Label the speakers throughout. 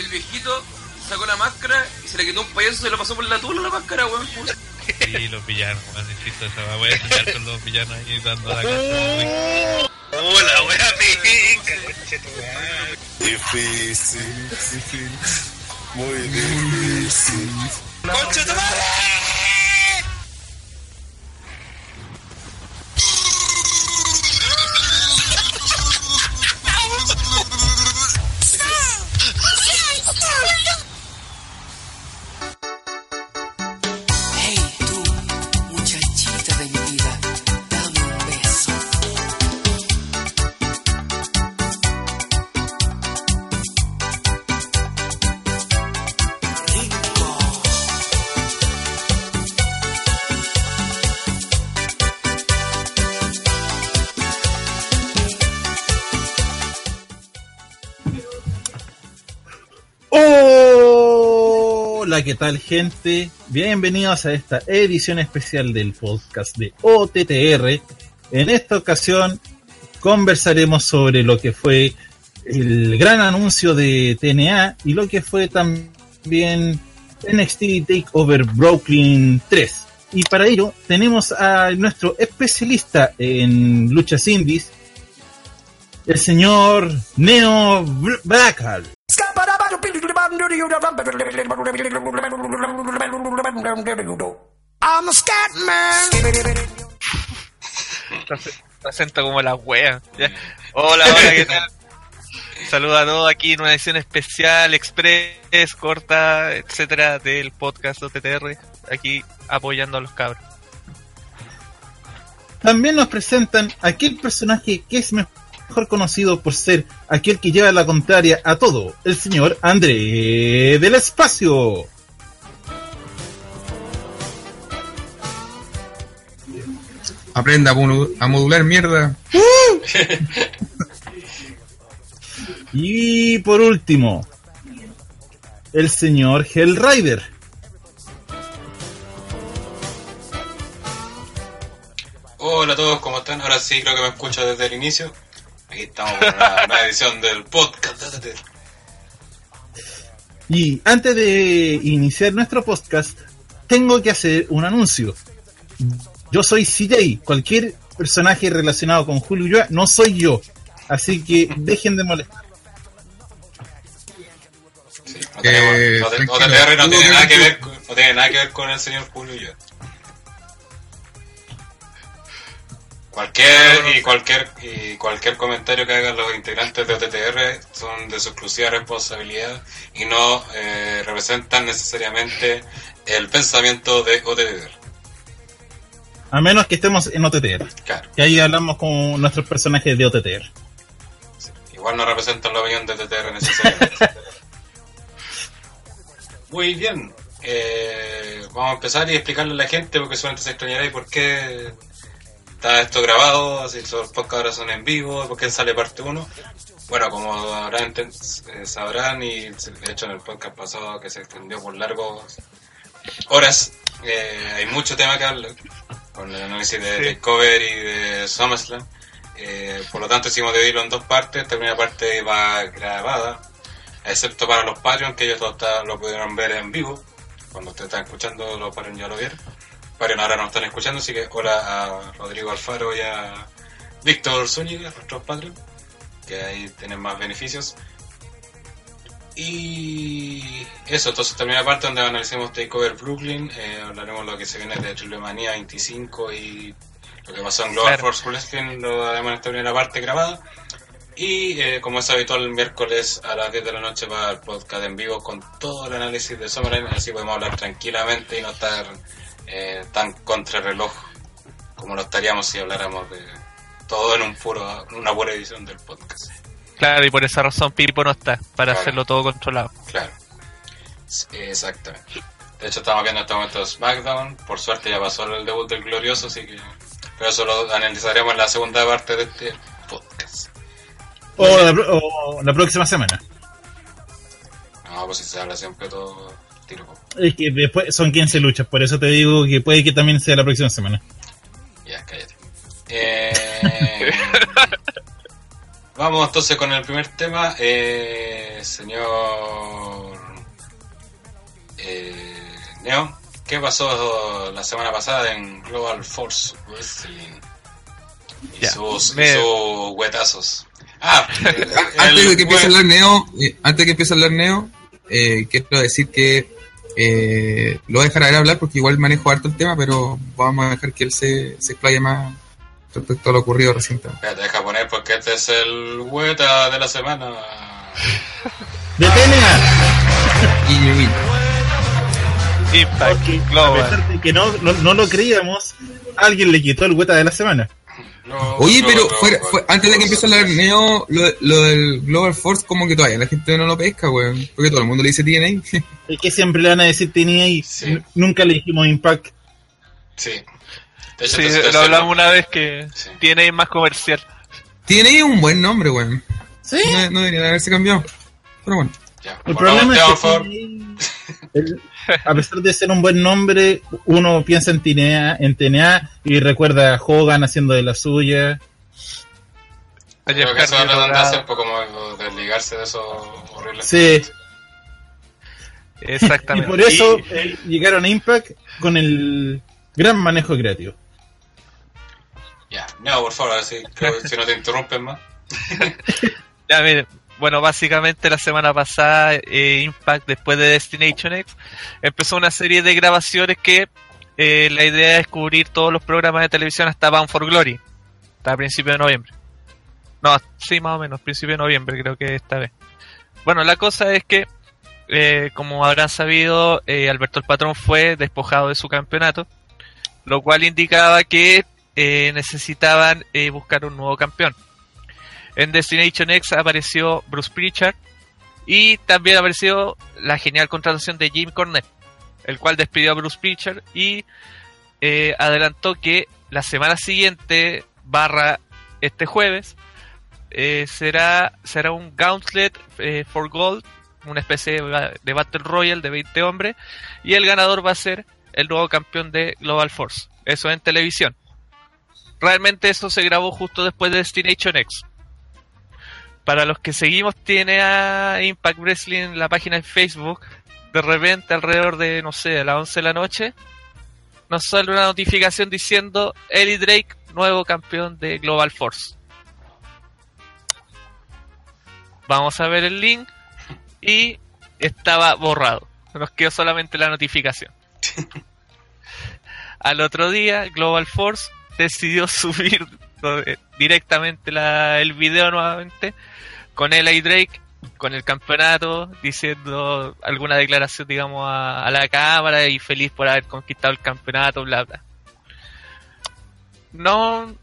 Speaker 1: el viejito sacó la máscara y se le quitó un payaso y se lo pasó por la tula la máscara, weón.
Speaker 2: Sí, los villanos, weón, insisto, esa voy a enseñar con los villanos ahí dando la cara.
Speaker 3: Hola, wea pica,
Speaker 4: Difícil, difícil. Muy difícil.
Speaker 3: ¡Concha tu madre!
Speaker 5: ¿Qué tal gente? Bienvenidos a esta edición especial del podcast de OTTR. En esta ocasión conversaremos sobre lo que fue el gran anuncio de TNA y lo que fue también NXT Takeover Brooklyn 3. Y para ello tenemos a nuestro especialista en luchas indies, el señor Neo Blackal.
Speaker 6: I'm a
Speaker 2: como la wea. Ya. Hola, hola, ¿qué tal? Saludos a todos aquí en una edición especial, express, corta, etcétera, del podcast OTTR. Aquí apoyando a los cabros.
Speaker 5: También nos presentan aquel personaje que es mejor conocido por ser aquel que lleva la contraria a todo, el señor André del Espacio.
Speaker 7: Aprenda a modular mierda.
Speaker 5: Y por último, el señor Hellrider.
Speaker 3: Hola a todos, ¿cómo están? Ahora sí creo que me escucho desde el inicio. Aquí estamos con una nueva edición del podcast.
Speaker 5: Y antes de iniciar nuestro podcast, tengo que hacer un anuncio. Yo soy CJ, cualquier personaje relacionado con Julio Ulloa no soy yo. Así que dejen de molestar.
Speaker 3: Sí, no tenemos,
Speaker 7: Eh,
Speaker 3: no tiene
Speaker 7: no
Speaker 3: nada que ver, con- no tiene nada que ver con el señor Julio y Cualquier y cualquier y cualquier comentario que hagan los integrantes de OTTR son de su exclusiva responsabilidad y no eh, representan necesariamente el pensamiento de OTTR.
Speaker 5: A menos que estemos en OTTR.
Speaker 3: Claro,
Speaker 5: Que ahí hablamos con nuestros personajes de OTTR.
Speaker 3: igual no representan la opinión de OTTR necesariamente. Muy bien, eh, vamos a empezar y explicarle a la gente porque solamente se extrañará y por qué está esto grabado, así los podcasts ahora son en vivo, por qué sale parte 1. Bueno, como habrán eh, sabrán y de hecho en el podcast pasado que se extendió por largos horas, eh, hay mucho tema que hablar con el análisis de
Speaker 2: Sí.
Speaker 3: Takeover y de SummerSlam. Eh, por lo tanto hicimos dividirlo en dos partes, la primera parte va grabada, excepto para los Patreon, que ellos lo, está- lo pudieron ver en vivo. Cuando ustedes están escuchando, los Patreon ya lo vieron. Patreon ahora no están escuchando, así que hola a Rodrigo Alfaro y a Víctor Zúñiga, nuestros Patreon, que ahí tienen más beneficios. Y eso, entonces termina la parte donde analicemos Takeover Brooklyn, eh, hablaremos lo que se viene de Trilemanía 25 y lo que pasó en Global
Speaker 2: Claro.
Speaker 3: Force Wrestling, lo haremos en esta primera parte grabada. Y eh, como es habitual, el miércoles a las 10 de la noche va el podcast en vivo con todo el análisis de Summerland, así podemos hablar tranquilamente y no estar eh, tan contrarreloj como lo estaríamos si habláramos de todo en un puro, en una pura edición del podcast.
Speaker 2: Claro, y por esa razón Pipo no está, para
Speaker 3: Claro.
Speaker 2: hacerlo todo controlado.
Speaker 3: Claro. Sí, Exactamente. De hecho, estamos viendo en este momento SmackDown. Por suerte ya pasó el debut del Glorioso, así que. Pero eso lo analizaremos en la segunda parte de este podcast.
Speaker 5: O la, o la próxima semana.
Speaker 3: No, pues si se habla siempre todo tiro.
Speaker 5: Es que después son 15 luchas, por eso te digo que puede que también sea la próxima semana.
Speaker 3: Ya, cállate. Eh, vamos entonces con el primer tema. Eh, señor eh, Neo, ¿qué pasó la semana pasada en Global Force Wrestling? Y
Speaker 2: Ya,
Speaker 3: sus, y
Speaker 2: me-
Speaker 3: sus huetazos. Ah, el-
Speaker 7: Antes de que empiece a
Speaker 3: el-
Speaker 7: hablar Neo, eh, antes de que empiece a hablar Neo, eh, quiero decir que eh, lo voy a dejar a él hablar porque igual manejo harto el tema, pero vamos a dejar que él se, se explaye más respecto a lo ocurrido recientemente.
Speaker 3: Espérate, deja poner porque este es el hueta de la semana.
Speaker 5: De TNA.
Speaker 7: Guiño, guiño.
Speaker 2: Impact
Speaker 5: Porque a pesar de que no, no, no lo creíamos, alguien le quitó el hueta de la semana.
Speaker 3: No,
Speaker 7: Oye,
Speaker 3: no,
Speaker 7: pero
Speaker 3: no,
Speaker 7: fuera-
Speaker 3: no,
Speaker 7: fue- antes de que empiece a hablar Neo, lo, lo del Global Force, como que todavía la gente no lo pesca, weón. Porque todo el mundo le dice TNA.
Speaker 5: Es que siempre le van a decir TNA y
Speaker 3: Sí.
Speaker 5: nunca le dijimos Impact.
Speaker 3: Sí. Hecho,
Speaker 2: Sí,
Speaker 3: es el
Speaker 2: lo hablamos una vez que
Speaker 3: Sí.
Speaker 2: tiene más comercial.
Speaker 7: TNA es un buen nombre, weón.
Speaker 5: Sí.
Speaker 7: No, no debería haberse cambiado. Pero bueno.
Speaker 3: Ya.
Speaker 5: El
Speaker 3: Bueno,
Speaker 5: problema es que. TNA, el- a pesar de ser un buen nombre, uno piensa en TNA, en TNA y recuerda a Hogan haciendo de la suya.
Speaker 2: A Jeff
Speaker 3: que eso
Speaker 2: logrado.
Speaker 3: hacer pues, como desligarse de esos horribles.
Speaker 5: Sí, y
Speaker 2: Exactamente.
Speaker 5: por eso
Speaker 2: Y-
Speaker 5: eh, llegaron a Impact con el gran manejo creativo.
Speaker 3: Ya, no, por favor, así, creo que si no te interrumpen más.
Speaker 2: Ya, miren, bueno, básicamente la semana pasada eh, Impact, después de Destination X, empezó una serie de grabaciones que eh, la idea es cubrir todos los programas de televisión hasta Bound for Glory, hasta principio de noviembre. No, sí, más o menos, principio de noviembre creo que esta vez. Bueno, la cosa es que, eh, como habrán sabido, eh, Alberto el Patrón fue despojado de su campeonato, lo cual indicaba que necesitaban buscar un nuevo campeón. En Destination X apareció Bruce Pritchard y también apareció la genial contratación de Jim Cornette, el cual despidió a Bruce Pritchard y eh, adelantó que la semana siguiente, barra este jueves, eh, será, será un Gauntlet eh, for Gold, una especie de, ba- de Battle Royale de 20 hombres, y el ganador va a ser el nuevo campeón de Global Force. Eso en televisión. Realmente eso se grabó justo después de Destination X. Para los que seguimos tiene a Impact Wrestling en la página de Facebook, de repente alrededor de, no sé, a las 11 de la noche, nos sale una notificación diciendo Ellie Drake, nuevo campeón de Global Force. Vamos a ver el link y estaba borrado. Nos quedó solamente la notificación. Al otro día, Global Force decidió subir directamente la- el video nuevamente con Eli Drake, con el campeonato, diciendo alguna declaración, digamos, a, a la cámara y feliz por haber conquistado el campeonato, bla, bla. No,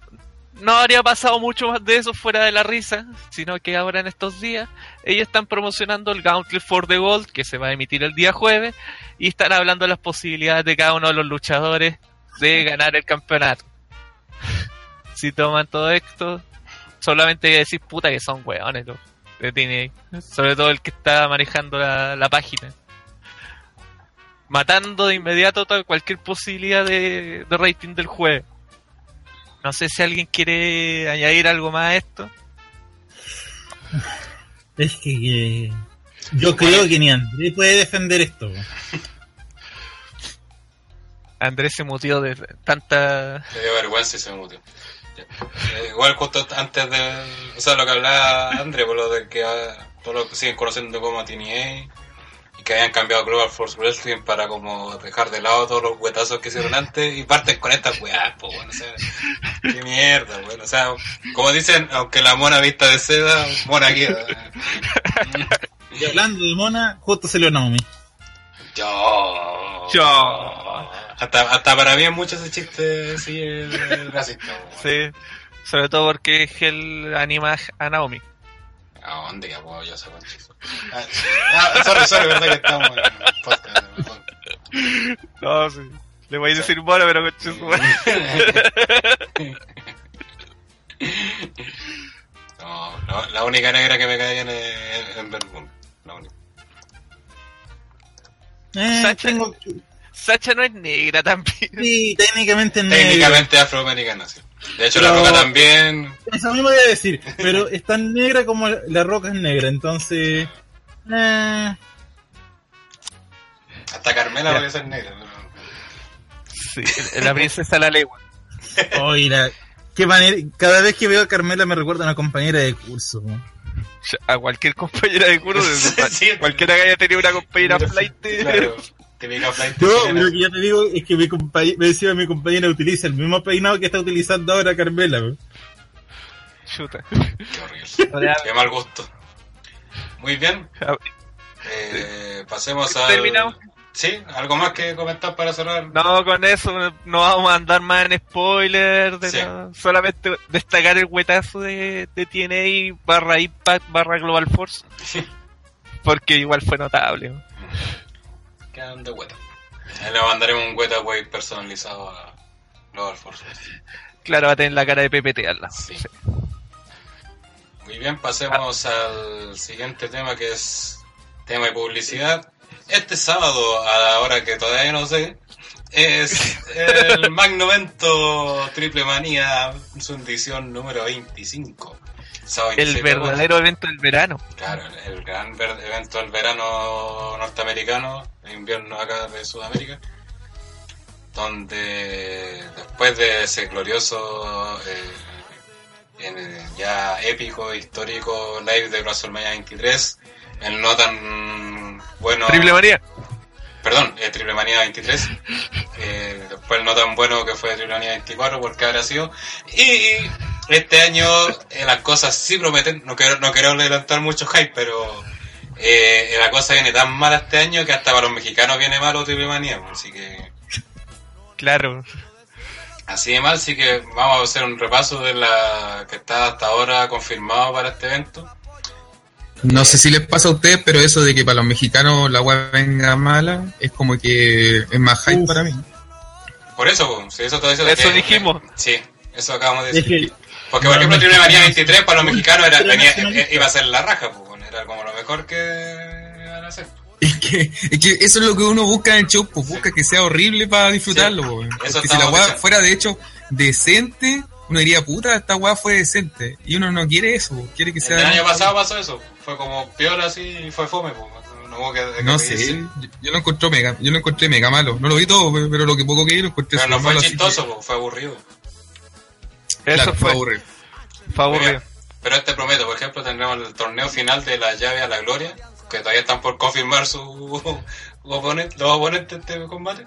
Speaker 2: no habría pasado mucho más de eso fuera de la risa, sino que ahora en estos días ellos están promocionando el Gauntlet for the Gold, que se va a emitir el día jueves, y están hablando de las posibilidades de cada uno de los luchadores de ganar el campeonato. Si toman todo esto, solamente hay que decir puta que son weones los de TNA. Sobre todo el que está manejando la, la página. Matando de inmediato toda- cualquier posibilidad de, de rating del jueves. No sé si alguien quiere añadir algo más a esto.
Speaker 5: Es que, que- yo creo que ni André puede defender esto.
Speaker 2: Andrés se mutió de tanta...
Speaker 3: Le dio vergüenza y se mutió. Eh, igual justo antes de... O sea, lo que hablaba André, por lo de que ah, todos los que siguen conociendo como TNA y que habían cambiado Global Force Wrestling para como dejar de lado todos los huetazos que hicieron antes y parten con estas weas, pues bueno, o sea, qué mierda, bueno, o sea, como dicen, aunque la mona vista de seda, mona queda.
Speaker 5: Y hablando de Mona, justo salió Naomi.
Speaker 3: Yo.
Speaker 2: Yo.
Speaker 3: Hasta, hasta para mí es mucho ese chiste sí, el, el racista. weón.
Speaker 2: Sí, sobre todo porque él anima a Naomi.
Speaker 3: ¿A dónde ya puedo yo ese chiste? Ah, sí. Ah, sorry, sorry, verdad que estamos en un podcast. perdón.
Speaker 2: No, sí. Le voy a decir mono, pero coche su.
Speaker 3: No, no, la única negra que me cae bien es en Vermont. La única.
Speaker 5: Eh, tengo,
Speaker 2: Sacha no es negra también.
Speaker 5: sí, técnicamente es negro.
Speaker 3: Técnicamente afroamericana, sí. De hecho, la roca también.
Speaker 5: Eso mismo voy a decir, pero es tan negra como la roca es negra, entonces Eh,
Speaker 3: Hasta Carmela puede ser negra. pero-
Speaker 2: Sí, la princesa la legua.
Speaker 5: oiga, qué manera. Cada vez que veo a Carmela me recuerda a una compañera de curso. ¿no?
Speaker 2: A cualquier compañera de curso,
Speaker 3: Sí.
Speaker 2: cualquiera que haya tenido una compañera flight.
Speaker 3: Claro,
Speaker 5: Yo
Speaker 3: chilena.
Speaker 5: lo que ya te digo es que mi compañera, me decía mi compañera utiliza el mismo peinado que está utilizando ahora Carmela. ¿no?
Speaker 2: Chuta.
Speaker 3: Qué horrible. Qué mal gusto. Muy bien.
Speaker 2: a-
Speaker 3: Eh, pasemos a.
Speaker 2: ¿Terminamos?
Speaker 3: Sí, algo más que comentar para cerrar.
Speaker 2: No, con eso no vamos a andar más en spoiler. De
Speaker 3: Sí.
Speaker 2: nada. Solamente destacar el huetazo de, de TNA barra Impact barra Global Force. Porque igual fue notable.
Speaker 3: Quedan de hueta. Ahí le mandaremos un hueta wey personalizado a Global Force.
Speaker 2: Claro, va a tener la cara de PPT al lado.
Speaker 3: Sí. Muy bien, pasemos al siguiente tema que es tema de publicidad. Este sábado, a la hora que todavía no sé, es el Magno Evento Triple Manía, su edición número 25. Sábado
Speaker 2: El
Speaker 3: 27 de agosto.
Speaker 2: verdadero evento del verano.
Speaker 3: Claro, el gran ver- evento del verano norteamericano, el invierno acá de Sudamérica, donde después de ese glorioso, eh, en el ya épico, histórico live de WrestleMania 23, el no tan bueno...
Speaker 2: Triple María.
Speaker 3: Perdón, eh, Triple Manía 23. Eh, después el no tan bueno que fue Triple Manía 24, porque habrá sido. Y este año eh, las cosas sí prometen. No quiero, no quiero levantar mucho hype, pero eh, la cosa viene tan mala este año que hasta para los mexicanos viene malo Triple Manía. pues, Así que
Speaker 2: Claro.
Speaker 3: así de mal, así que vamos a hacer un repaso de la que está hasta ahora confirmado para este evento.
Speaker 7: No sé si les pasa a ustedes, pero eso de que para los mexicanos la web venga mala es como que es más hype
Speaker 5: Uf.
Speaker 7: para mí.
Speaker 3: Por eso, pues, si eso, todo eso,
Speaker 2: Eso
Speaker 3: que-
Speaker 2: dijimos.
Speaker 3: Sí, eso acabamos de
Speaker 5: Es
Speaker 3: decir.
Speaker 5: Que
Speaker 3: Porque, por ejemplo,
Speaker 5: no,
Speaker 3: Triple Manía
Speaker 5: no,
Speaker 3: 23 para los mexicanos era, eh, iba a ser la raja, pues, bueno, era como lo mejor que iban a hacer.
Speaker 7: Es que, es que eso es lo que uno busca en el show, pues busca que sea horrible para disfrutarlo.
Speaker 3: Sí, eso
Speaker 7: Porque si la weá fuera de hecho decente, uno diría, puta, esta weá fue decente. Y uno no quiere eso, quiere que
Speaker 3: El
Speaker 7: sea...
Speaker 3: año pasado pasó eso, fue como piola así y fue fome, no hubo que, que
Speaker 7: No
Speaker 3: reírse.
Speaker 7: sé, yo, yo lo encontré mega, yo lo encontré mega malo. No lo vi todo, pero, lo que poco que vi lo encontré
Speaker 3: Pero no fue
Speaker 7: malo,
Speaker 3: chistoso,
Speaker 7: que-
Speaker 3: fue aburrido.
Speaker 2: Eso
Speaker 7: claro,
Speaker 2: fue,
Speaker 7: aburrido.
Speaker 2: fue aburrido.
Speaker 3: Pero este prometo, por ejemplo, tendremos el torneo final de la llave a la gloria, que todavía están por confirmar su oponente, los oponentes de este combate.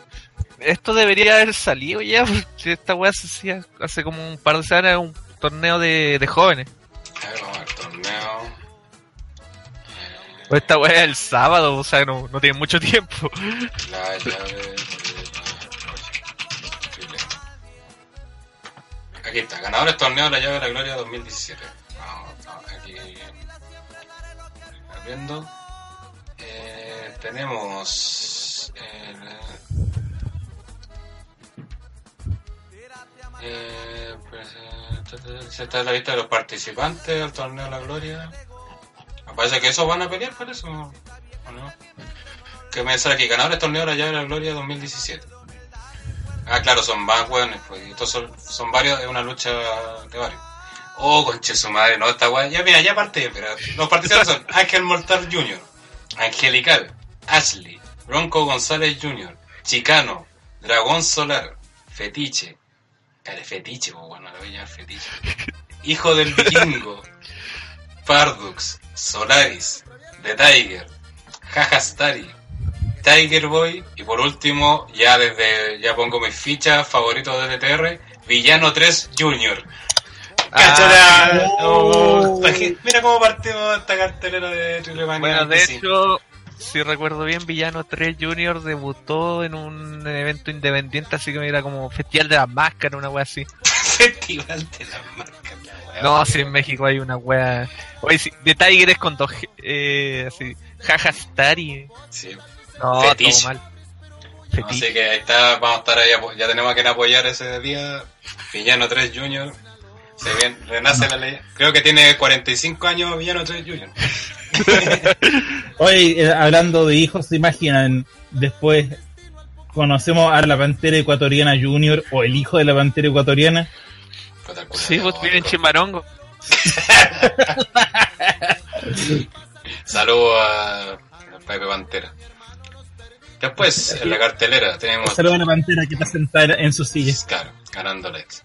Speaker 2: Esto debería haber salido ya, porque esta weá se hacía hace como un par de semanas un torneo de, de jóvenes.
Speaker 3: A ver, vamos al torneo.
Speaker 2: O esta weá es el sábado, o sea, no, no tiene mucho tiempo.
Speaker 3: La llave Aquí está, ganadores torneo de la llave de la gloria 2017. Vamos, aquí. Abriendo. Eh, tenemos. el, eh, pues, esta es la lista de los participantes del torneo de la gloria. Me parece que esos van a pelear por eso. ¿O no? que me sale aquí, ganadores torneo de la llave de la gloria 2017. Ah, claro, son más hueones, pues. Estos son, son varios, es una lucha de varios. Oh, conche su madre, no, esta weá. Ya, mira, ya parte, pero los participantes son Ángel Mortal Jr., Angelical, Ashley, Bronco González Jr., Chicano, Dragón Solar, Fetiche. Cara, Fetiche, pues bueno, lo voy a llamar Fetiche. Hijo del Vikingo, Pardux, Solaris, The Tiger, Jajastari, Tiger Boy y por último, ya desde ya pongo mis fichas favoritos de DTR, Villano 3 Junior. ¡Cáchala! Oh, mira cómo partimos esta cartelera de Triple
Speaker 2: Bueno, de
Speaker 3: 25.
Speaker 2: hecho, si recuerdo bien, Villano 3 Junior debutó en un evento independiente, así que era como Festival de las Máscaras, una wea así.
Speaker 3: Festival de las weá.
Speaker 2: No, si en México hay una wea. Oye, sí, de Tiger es con dos. Eh, así. Jajastari.
Speaker 3: Sí.
Speaker 2: No,
Speaker 3: Fetiche.
Speaker 2: todo mal.
Speaker 3: Así que ahí está, vamos a estar ahí, ya tenemos a quien apoyar ese día. Villano 3 Junior. Se bien, renace la ley. Creo que tiene 45 años Villano 3 Junior.
Speaker 5: Hoy, eh, hablando de hijos, ¿se imaginan? Después conocemos a la pantera ecuatoriana Junior o el hijo de la pantera ecuatoriana.
Speaker 2: Sí, vos
Speaker 3: diabólico.
Speaker 2: viven en Chimarongo.
Speaker 3: Saludos a, a Pepe Pantera. Después, en la cartelera, tenemos
Speaker 5: Saludos a la pantera que está sentada en su silla.
Speaker 3: Claro, ganando Lex.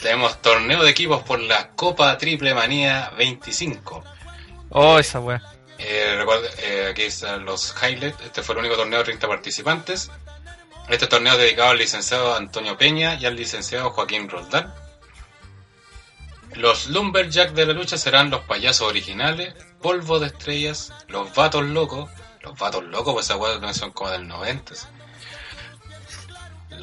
Speaker 3: Tenemos torneo de equipos por la Copa Triple Manía 25.
Speaker 2: Oh, esa wea.
Speaker 3: Eh, recuerda- eh, aquí están los highlights. Este fue el único torneo de 30 participantes. Este torneo es dedicado al licenciado Antonio Peña y al licenciado Joaquín Roldán. Los Lumberjack de la lucha serán los payasos originales, Polvo de Estrellas, los Vatos Locos. Los Vatos Locos, pues esa hueá no son como del 90.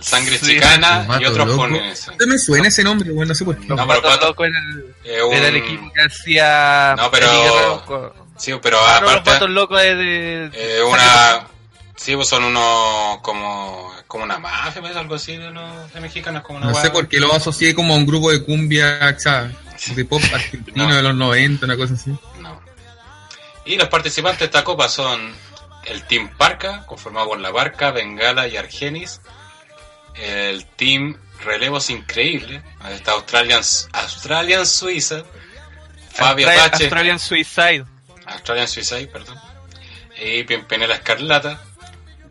Speaker 3: Sangre
Speaker 2: Sí.
Speaker 3: Chicana y otros ponen
Speaker 7: No me suena ese nombre, bueno, no sé por qué.
Speaker 3: No,
Speaker 2: Los
Speaker 3: pero
Speaker 2: Vatos
Speaker 3: Pato-
Speaker 2: Locos era el,
Speaker 3: Eh, un-
Speaker 2: era el equipo que hacía.
Speaker 3: No, pero- Sí, pero
Speaker 2: Ah, no, los
Speaker 3: aparte...
Speaker 2: Vatos Locos es de.
Speaker 3: Eh, una... Sí, pues son unos como... Como una mafia, ¿ves? Algo así de los de mexicanos, como una
Speaker 7: No sé por qué lo asocié como a un grupo de cumbia, o sea, de pop argentino
Speaker 3: No.
Speaker 7: de los 90, una cosa así.
Speaker 3: No. Y los participantes de esta copa son el Team Parca, conformado por La Barca, Bengala y Argenis. El Team Relevos Increíbles, ahí está Australian, Australian Suiza. Fabio
Speaker 2: Austra- Australian Suicide.
Speaker 3: Australian Suicide, perdón. Y Pimpinela Escarlata,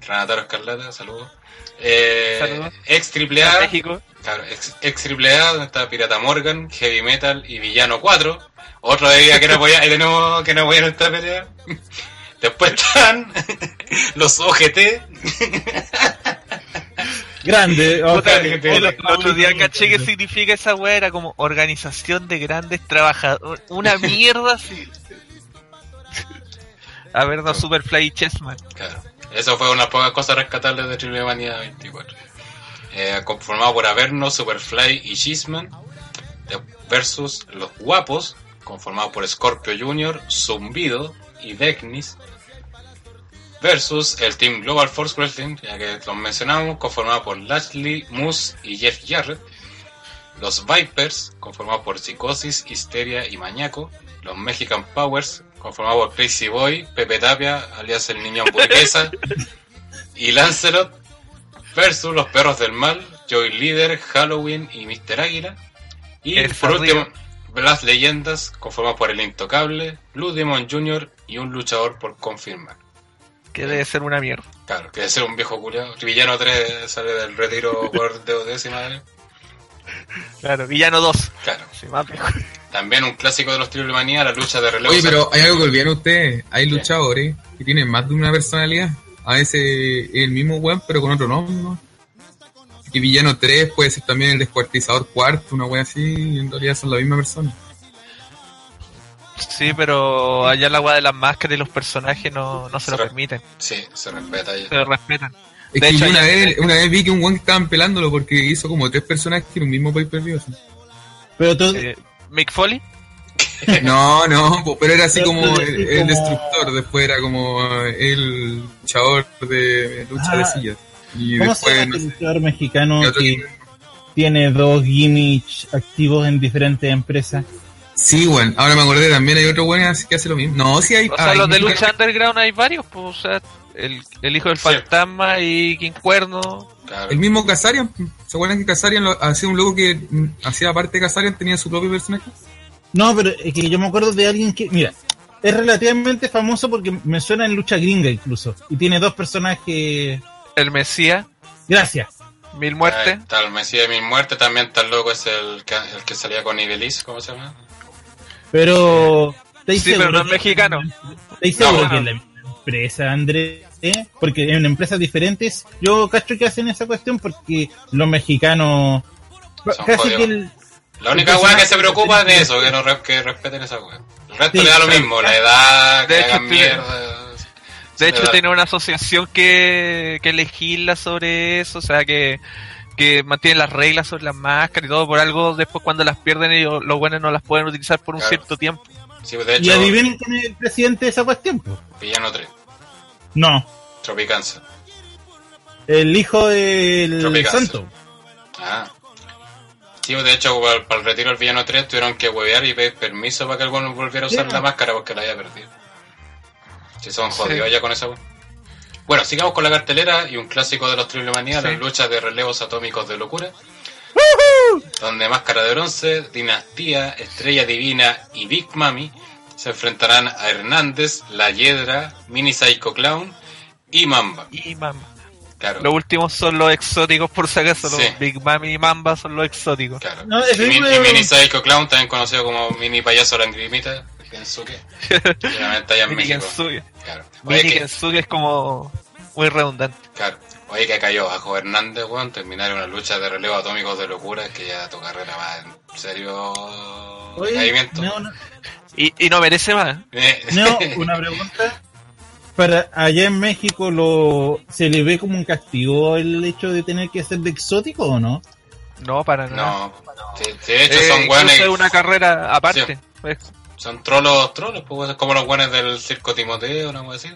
Speaker 3: Renataro Escarlata, saludos. Eh,
Speaker 2: Saludos.
Speaker 3: Ex Triple A,
Speaker 2: México.
Speaker 3: Claro, ex, ex triple A, donde está Pirata Morgan, Heavy Metal y Villano 4. Otro de día que no ahí tenemos que no apoyan esta pelea. Después están los OGT.
Speaker 5: Grande.
Speaker 2: El otro día caché que significa esa weá, era como organización de grandes trabajadores. Una mierda así. A ver, no, Superfly y Chessman.
Speaker 3: Claro, eso fue una de las pocas cosas rescatables de Triple Manía 24. Eh, conformado por Averno, Superfly y Cheeseman. de- Versus los Guapos, conformado por Scorpio Jr., Zumbido y. Versus el Team Global Force Wrestling, ya que los mencionamos, conformado por Lashley, Moose y Jeff Jarrett. Los Vipers, conformados por Psicosis, Histeria y Mañaco. Los Mexican Powers, conformados por Crazy Boy, Pepe Tapia, alias el niño hamburguesa. y Lancelot. Versus los Perros del Mal, Joy Leader, Halloween y Mr. Águila. Y
Speaker 2: El
Speaker 3: por último, las leyendas, conformadas por el Intocable, Blue Demon Jr. y un luchador por confirmar.
Speaker 2: Que debe ser una mierda.
Speaker 3: Claro, que debe ser un viejo culiado. Villano 3 sale del retiro por décima.
Speaker 2: Claro, Villano 2.
Speaker 3: Claro.
Speaker 2: Sí, más viejo.
Speaker 3: También un clásico de los Triple Manía, la lucha de relevo.
Speaker 7: Oye, pero hay algo que olvidaron ustedes. Hay luchadores que tienen más de una personalidad. A veces el mismo weón, pero con otro nombre. ¿no? Y Villano 3 puede ser también el descuartizador cuarto, una wea así. Y en realidad son la misma persona.
Speaker 2: Sí, pero allá la weá de las máscaras y los personajes no, no se lo
Speaker 3: Sí.
Speaker 2: permiten.
Speaker 3: Sí, se respeta ahí.
Speaker 2: Se lo respetan.
Speaker 7: Es
Speaker 2: De
Speaker 7: que
Speaker 2: hecho,
Speaker 7: yo una vez, una vez vi que un que estaban pelándolo porque hizo como tres personajes en un mismo pay per view. así.
Speaker 5: Pero tú,
Speaker 2: Eh, Mick Foley.
Speaker 7: No, no, pero era así
Speaker 5: Pero
Speaker 7: como
Speaker 5: tú
Speaker 7: el, el
Speaker 5: como-
Speaker 7: destructor, después era como el luchador de lucha
Speaker 5: Ah,
Speaker 7: de sillas. Y
Speaker 5: ¿cómo se
Speaker 7: después,
Speaker 5: llama
Speaker 7: no
Speaker 5: este
Speaker 7: sé,
Speaker 5: luchador mexicano que- tiene dos gimmicks activos en diferentes empresas?
Speaker 7: Sí, bueno, ahora me acordé también hay otro bueno así que hace lo mismo. No, sí hay.
Speaker 2: O sea,
Speaker 7: hay
Speaker 2: los de lucha underground hay varios, pues, o sea, el, el hijo del
Speaker 3: Sí.
Speaker 2: fantasma y King Cuerno.
Speaker 3: Claro.
Speaker 7: El mismo Kazarian, ¿se acuerdan que Kazarian lo- hacía un loco que hacía parte de Kazarian, tenía su propio personaje?
Speaker 5: No, pero es que yo me acuerdo de alguien que, mira, es relativamente famoso porque me suena en lucha gringa incluso. Y tiene dos personajes.
Speaker 2: El Mesías,
Speaker 5: Gracias.
Speaker 2: Mil Muertes.
Speaker 3: Está el Mesías de Mil Muertes, también está el loco, es el que, el que salía con Ibeliz, ¿cómo se llama?
Speaker 5: Pero. ¿estáis
Speaker 2: Sí, pero no es
Speaker 5: que-
Speaker 2: mexicano.
Speaker 5: ¿Estáis seguros
Speaker 3: No,
Speaker 5: que es la misma empresa, Andrés? ¿Eh? Porque en empresas diferentes, yo cacho que hacen esa cuestión porque los mexicanos.
Speaker 3: Son
Speaker 5: casi
Speaker 3: jodidos.
Speaker 5: que el,
Speaker 3: La única weá que se preocupa es de eso, que, no, re- que respeten esa weá. El resto
Speaker 5: Sí,
Speaker 3: le da lo mismo, la edad, que
Speaker 2: De hecho,
Speaker 3: hagan
Speaker 2: tiene-
Speaker 3: mierda.
Speaker 2: De hecho, tiene una asociación que, que legisla sobre eso, o sea, que, que mantiene las reglas sobre las máscaras y todo. Por algo, después cuando las pierden, ellos, los buenos no las pueden utilizar por un
Speaker 3: Claro.
Speaker 2: cierto tiempo.
Speaker 3: Sí, de
Speaker 5: y adivinen quién es el presidente de esa cuestión. pues.
Speaker 3: Villano 3,
Speaker 5: No,
Speaker 3: Tropicanza.
Speaker 5: el hijo del
Speaker 3: Tropicanza.
Speaker 5: santo.
Speaker 3: Ah. Sí, de hecho, para, para el retiro del Villano 3 tuvieron que huevear y pedir permiso para que alguno volviera a usar
Speaker 5: Sí.
Speaker 3: la máscara porque la había perdido. Si son jodidos ya con esa. Bueno, sigamos con la cartelera y un clásico de los Triple Manía,
Speaker 2: Sí.
Speaker 3: las luchas de relevos atómicos de locura. Donde Máscara de Bronce, Dinastía, Estrella Divina y Big Mami se enfrentarán a Hernández, La Hiedra, Mini Psycho Clown y Mamba.
Speaker 2: Y Mamba.
Speaker 3: Claro.
Speaker 2: Los últimos son los exóticos, por si acaso.
Speaker 3: Sí.
Speaker 2: Los Big Mami y Mamba son los exóticos.
Speaker 3: Claro.
Speaker 5: No,
Speaker 3: y, Min-
Speaker 5: verdad.
Speaker 3: y Mini Psycho Clown, también conocido como Mini Payaso Langrimita, Kensuke. Allá en
Speaker 2: Mini
Speaker 3: México.
Speaker 2: Kensuke.
Speaker 3: Claro. Oye,
Speaker 2: Mini
Speaker 3: que,
Speaker 2: Kensuke es como muy redundante.
Speaker 3: claro. Oye, que cayó bajo Hernández, weón, terminar una lucha de relevo atómicos de locura que ya tu carrera va en serio
Speaker 5: Oye, no-
Speaker 2: Y, y no merece más.
Speaker 3: Eh,
Speaker 5: Neo, una pregunta. Para allá en México lo se le ve como un castigo el hecho de tener que ser de exótico o no?
Speaker 2: No, para nada.
Speaker 3: no, de, de hecho
Speaker 2: Eh,
Speaker 3: son weones,
Speaker 2: es una carrera aparte. Pues,
Speaker 3: son trolos, trolos, pues como los weones del circo Timoteo, cosa así,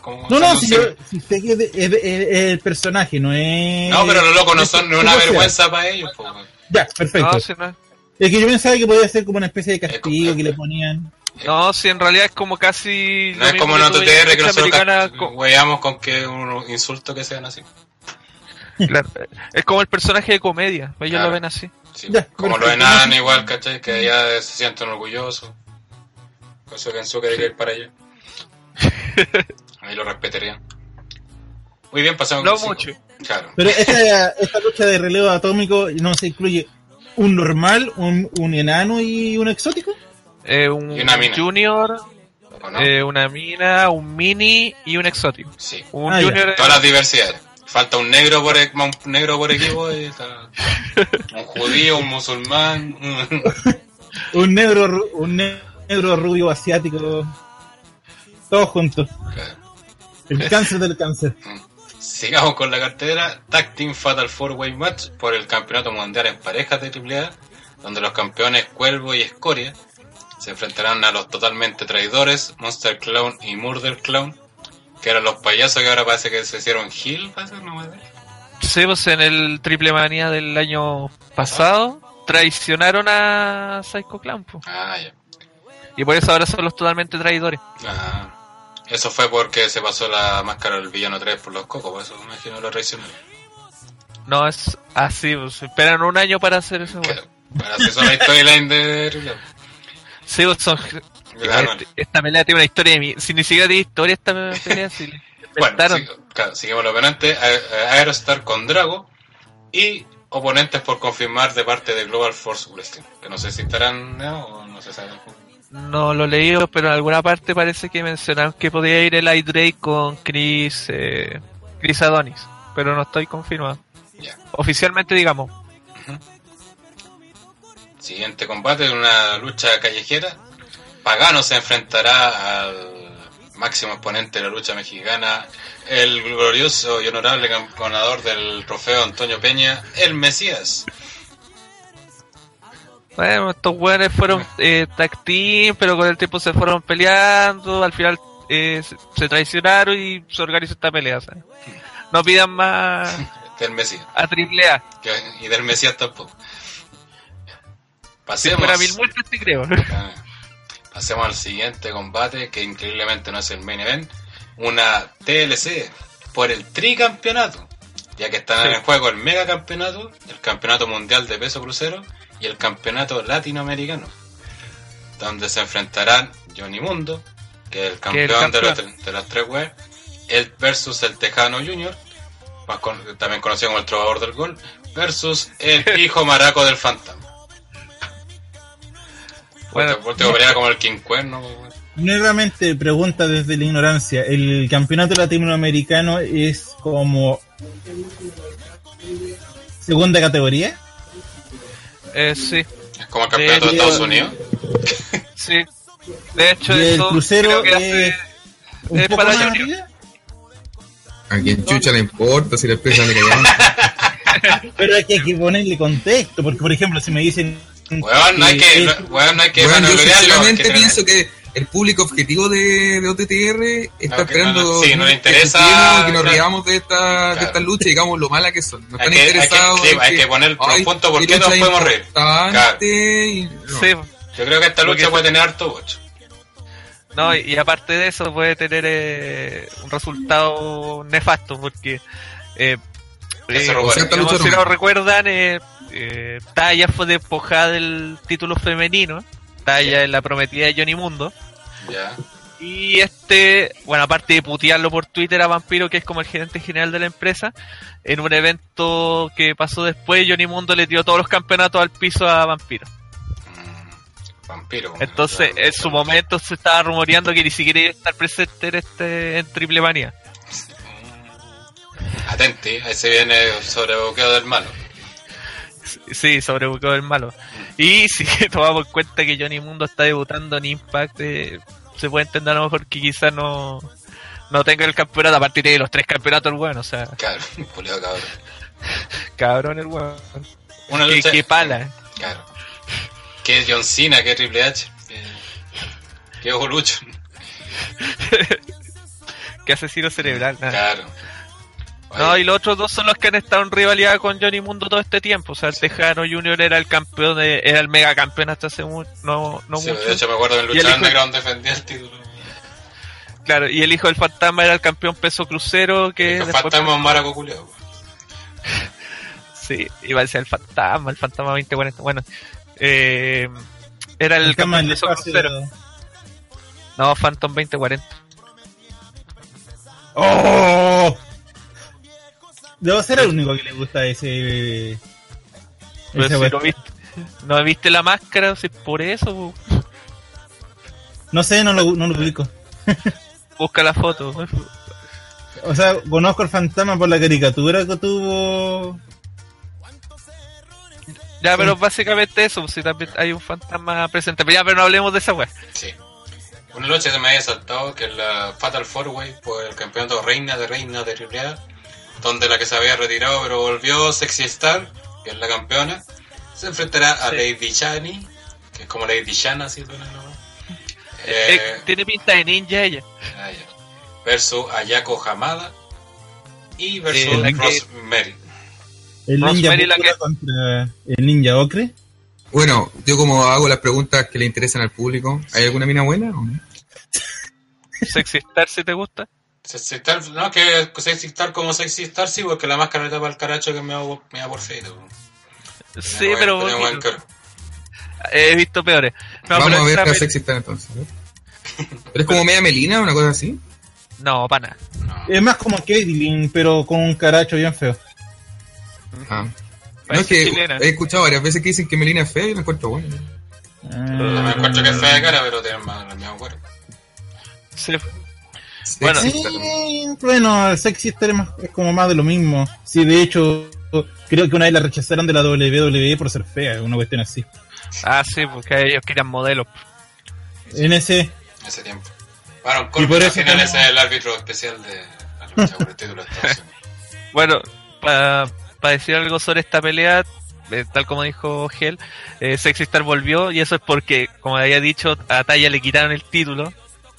Speaker 3: como
Speaker 5: No, no, si,
Speaker 3: circo.
Speaker 5: yo, si sé que es, de- es de- es- es el personaje, no es...
Speaker 3: No, pero los locos no son ni una vergüenza para ellos, pues.
Speaker 5: Ya, perfecto.
Speaker 2: no, si no,
Speaker 5: Es que yo pensaba que podía ser como una especie de castigo
Speaker 3: como-
Speaker 5: que le ponían...
Speaker 2: no, si en realidad es como casi.
Speaker 3: No
Speaker 2: lo
Speaker 3: es como en OTTR
Speaker 2: veías
Speaker 3: que nosotros
Speaker 2: con-
Speaker 3: weyamos con que un insulto que sean así.
Speaker 2: claro, es como el personaje de comedia. Ellos
Speaker 3: Claro.
Speaker 2: lo ven así.
Speaker 3: Sí,
Speaker 5: Ya,
Speaker 3: como
Speaker 5: perfecto.
Speaker 3: enanos igual, ¿cachai? Que allá se sienten orgullosos. Eso Kensuke debería ir para allá. Ahí lo respetarían. Muy bien, pasamos
Speaker 2: No mucho.
Speaker 3: Claro.
Speaker 5: Pero esta, esta lucha de relevo atómico no se incluye un normal, un, un enano y un exótico.
Speaker 2: Eh, un
Speaker 3: Y una mina.
Speaker 2: junior, eh, una mina, un mini y un exótico.
Speaker 3: sí.
Speaker 2: Un
Speaker 5: Ah,
Speaker 2: junior.
Speaker 3: Todas las diversidades. Falta un negro por, e- un negro por equipo y está. Un judío, un musulmán. un-
Speaker 5: negro, un ne- negro rubio asiático. Todos juntos. El cáncer del cáncer.
Speaker 3: Sigamos con la cartera. Tag Team Fatal Four Way Match por el Campeonato Mundial en Parejas de AAA, donde los campeones Cuervo y Escoria se enfrentarán a los totalmente traidores Monster Clown y Murder Clown, que eran los payasos que ahora parece que se hicieron Hill, parece, no.
Speaker 2: Sí, pues en el Triple Manía del año pasado traicionaron a Psycho Clown. po.
Speaker 3: Ah, ya.
Speaker 2: Y por eso ahora son los totalmente traidores.
Speaker 3: Ah. Eso fue porque se pasó la máscara del villano 3 por los cocos, por eso me imagino lo traicionó.
Speaker 2: No es así, pues, esperan un año para hacer eso.
Speaker 3: Para hacer son la storyline de.
Speaker 2: Sí, pues son...
Speaker 3: Claro.
Speaker 2: Este- Esta pelea tiene una historia de mi... Si ni siquiera tiene historia esta pelea, si
Speaker 3: Bueno, claro, seguimos lo penante. Aerostar con Drago y oponentes por confirmar de parte de Global Force Wrestling. Que no sé si estarán ¿no? o no se sabe.
Speaker 2: No lo he leído, pero en alguna parte parece que mencionaron que podía ir el Drake con Chris, eh, Chris Adonis, pero no estoy confirmado. Oficialmente, digamos.
Speaker 3: Siguiente combate, una lucha callejera. Pagano se enfrentará al máximo exponente de la lucha mexicana, el glorioso y honorable ganador del trofeo Antonio Peña, el Mesías.
Speaker 2: Bueno, estos weones fueron eh, tag team, pero con el tiempo se fueron peleando, al final eh, se, traicionaron y se organizó esta pelea. ¿sabes? No pidan más
Speaker 3: Del Mesías.
Speaker 2: a Triple A.
Speaker 3: Y del Mesías tampoco. Pasemos.
Speaker 2: fuera mil muertes, te creo.
Speaker 3: Ah, Pasemos al siguiente combate, que increíblemente no es el main event. Una TLC por el tricampeonato, ya que están
Speaker 2: Sí.
Speaker 3: en juego el megacampeonato, el campeonato mundial de peso crucero y el campeonato latinoamericano, donde se enfrentarán Johnny Mundo, que es el campeón, de, los de las tres web, el versus el Tejano Junior, más con- también conocido como el trovador del gol, versus el hijo maraco del fantasma.
Speaker 2: Bueno,
Speaker 3: último pelea como el King Cuerno. weón.
Speaker 5: Nuevamente, pregunta desde la ignorancia. ¿El campeonato latinoamericano es como segunda categoría?
Speaker 2: Eh, sí,
Speaker 3: Es como el campeonato de Estados Unidos.
Speaker 2: sí. De hecho,
Speaker 5: ¿Y el
Speaker 2: eso
Speaker 5: crucero
Speaker 2: creo que
Speaker 5: es
Speaker 2: hace-
Speaker 5: un
Speaker 2: es
Speaker 5: poco
Speaker 2: para
Speaker 5: más?
Speaker 7: A quien chucha le importa si la empresa le callamos.
Speaker 5: Pero hay que, hay que ponerle contexto, porque por ejemplo, si me dicen...
Speaker 3: Weón, no hay que, weón, no hay que
Speaker 7: Bueno, yo sinceramente pienso que el público objetivo de, de OTTR está
Speaker 3: No, que
Speaker 7: esperando
Speaker 3: no- sí, no le
Speaker 7: que
Speaker 3: interesa,
Speaker 7: que nos
Speaker 3: claro.
Speaker 7: riamos de esta de
Speaker 3: Claro.
Speaker 7: estas luchas y digamos lo malas que son. No
Speaker 3: Hay
Speaker 7: están
Speaker 3: que- hay que-
Speaker 7: interesados
Speaker 3: sí,
Speaker 7: en
Speaker 3: hay que poner por
Speaker 7: ay,
Speaker 3: punto por
Speaker 7: qué
Speaker 3: nos podemos reír.
Speaker 7: importante y- no.
Speaker 2: Sí,
Speaker 3: Yo creo que esta
Speaker 2: Porque-
Speaker 3: lucha puede tener harto bocho.
Speaker 2: no, y, y aparte de eso puede tener eh, un resultado nefasto porque eh, eh, si
Speaker 7: no.
Speaker 2: no recuerdan eh, eh, Taya fue despojada del título femenino Taya es la prometida de Johnny Mundo
Speaker 3: Ya.
Speaker 2: Y este, bueno, aparte de putearlo por Twitter a Vampiro, que es como el gerente general de la empresa, en un evento que pasó después, Johnny Mundo le tiró todos los campeonatos al piso a Vampiro.
Speaker 3: Mm, vampiro.
Speaker 2: Entonces, en su momento se estaba rumoreando que ni siquiera iba a estar presente en, este, en Triple Manía.
Speaker 3: Atenti, ahí se viene sobre boqueo del malo.
Speaker 2: Sí, sobrebuqueo del malo. Y si tomamos en cuenta que Johnny Mundo está debutando en Impact, eh, se puede entender a lo mejor que quizás no, no tenga el campeonato, a partir de los tres campeonatos el bueno, o sea,
Speaker 3: Claro, cabrón.
Speaker 2: cabrón el bueno.
Speaker 3: Una
Speaker 2: Qué,
Speaker 3: lucha-
Speaker 2: qué pala.
Speaker 3: Claro. Que John Cena, que Triple H. Que, que Ojo Lucho.
Speaker 2: Qué asesino cerebral. nada.
Speaker 3: Claro.
Speaker 2: No, y los otros dos son los que han estado en rivalidad con Johnny Mundo todo este tiempo. O sea, el Tejano Junior era el campeón, de, era el mega campeón hasta hace mu- no, no
Speaker 3: sí,
Speaker 2: mucho.
Speaker 3: de hecho me acuerdo en
Speaker 2: el
Speaker 3: Lucha
Speaker 2: hijo-
Speaker 3: Underground defendía el título.
Speaker 2: Claro, y el hijo del fantasma era el campeón peso crucero que después-
Speaker 3: fantasmas maraco culiao.
Speaker 2: Sí, iba a decir el fantasma, el fantasma 2040. Bueno, eh, era el,
Speaker 5: El
Speaker 2: campeón peso crucero. No, Phantom 2040.
Speaker 5: ¡Oh! Debo ser el único que le gusta ese.
Speaker 2: Pero
Speaker 5: ese
Speaker 2: si
Speaker 5: weón.
Speaker 2: no viste, no viste la máscara, si por eso.
Speaker 5: No sé, no lo, no lo ubico.
Speaker 2: busca la foto.
Speaker 5: O sea, conozco al fantasma por la caricatura que tuvo.
Speaker 2: Ya, pero básicamente eso, si también hay un fantasma presente. Pero ya, pero no hablemos de esa wea.
Speaker 3: Sí. Una lucha que me había saltado, que es la Fatal Four Way por el campeonato Reina de Reina de AAA, donde la que se había retirado pero volvió Sexy Star, que es la campeona, se enfrentará a
Speaker 2: Sí.
Speaker 3: Lady Shani, que es como Lady Shana, así suena, ¿no?
Speaker 2: Eh,
Speaker 3: Eh,
Speaker 2: tiene pinta de ninja ella.
Speaker 3: ah. Versus Ayako Hamada y versus
Speaker 2: Eh, que-
Speaker 3: Rosemary.
Speaker 5: El ninja
Speaker 2: Rosemary la que-
Speaker 5: contra el ninja Ocre.
Speaker 7: Bueno, yo como hago las preguntas que le interesan al público, ¿hay alguna mina buena o no?
Speaker 2: Sexy Star, si te gusta.
Speaker 3: Sexy Star, no, que Sexy Star como Sexy Star, sí, porque la máscara le tapa el caracho que me hago, me da por feito.
Speaker 2: Sí, pero
Speaker 3: cara.
Speaker 2: he visto peores. No,
Speaker 7: Vamos
Speaker 2: pero
Speaker 7: a ver
Speaker 2: pe-
Speaker 7: sexy está entonces. a ver. ¿Pero es como media melina una cosa así?
Speaker 2: No, para nada.
Speaker 5: Es más como Caitlyn, pero con un caracho bien feo.
Speaker 7: Ah. No, es que
Speaker 2: chilena.
Speaker 7: he escuchado varias veces que dicen que Melina es fea y la encuentro buena.
Speaker 3: No me encuentro que es fea de cara, pero tiene más la misma cuerpo.
Speaker 2: Sí. Bueno.
Speaker 5: Eh, bueno, el Sexy Star es, como más de lo mismo. Sí, de hecho, creo que una vez la rechazaron de la WWE por ser fea, una cuestión así.
Speaker 2: Ah, sí, porque ellos querían modelos.
Speaker 5: En ese,
Speaker 3: en ese tiempo. Bueno,
Speaker 5: Y por
Speaker 3: al
Speaker 5: eso
Speaker 3: final
Speaker 5: tenemos-
Speaker 3: es el árbitro especial de la lucha por el título de Estados Unidos.
Speaker 2: Bueno, para decir algo sobre esta pelea, eh, tal como dijo Gel, eh, Sexy Star volvió y eso es porque, como había dicho, a Taya le quitaron el título.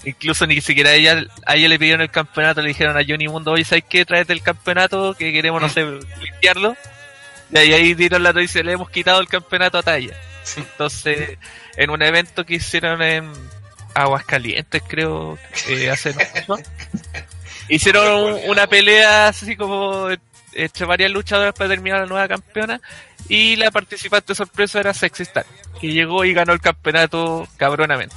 Speaker 2: Incluso ni siquiera a ella, a ella le pidieron el campeonato, le dijeron a Johnny Mundo, oye, ¿sabes qué? Tráete el campeonato que queremos, no sé, limpiarlo. Y ahí, ahí dieron la noticia, le hemos quitado el campeonato a Taya. Entonces, en un evento que hicieron en Aguascalientes, creo, eh, hace no mucho, hicieron un- una pelea así como entre varias luchadoras para terminar la nueva campeona y la participante sorpresa era Sexy Star, que llegó y ganó el campeonato cabronamente.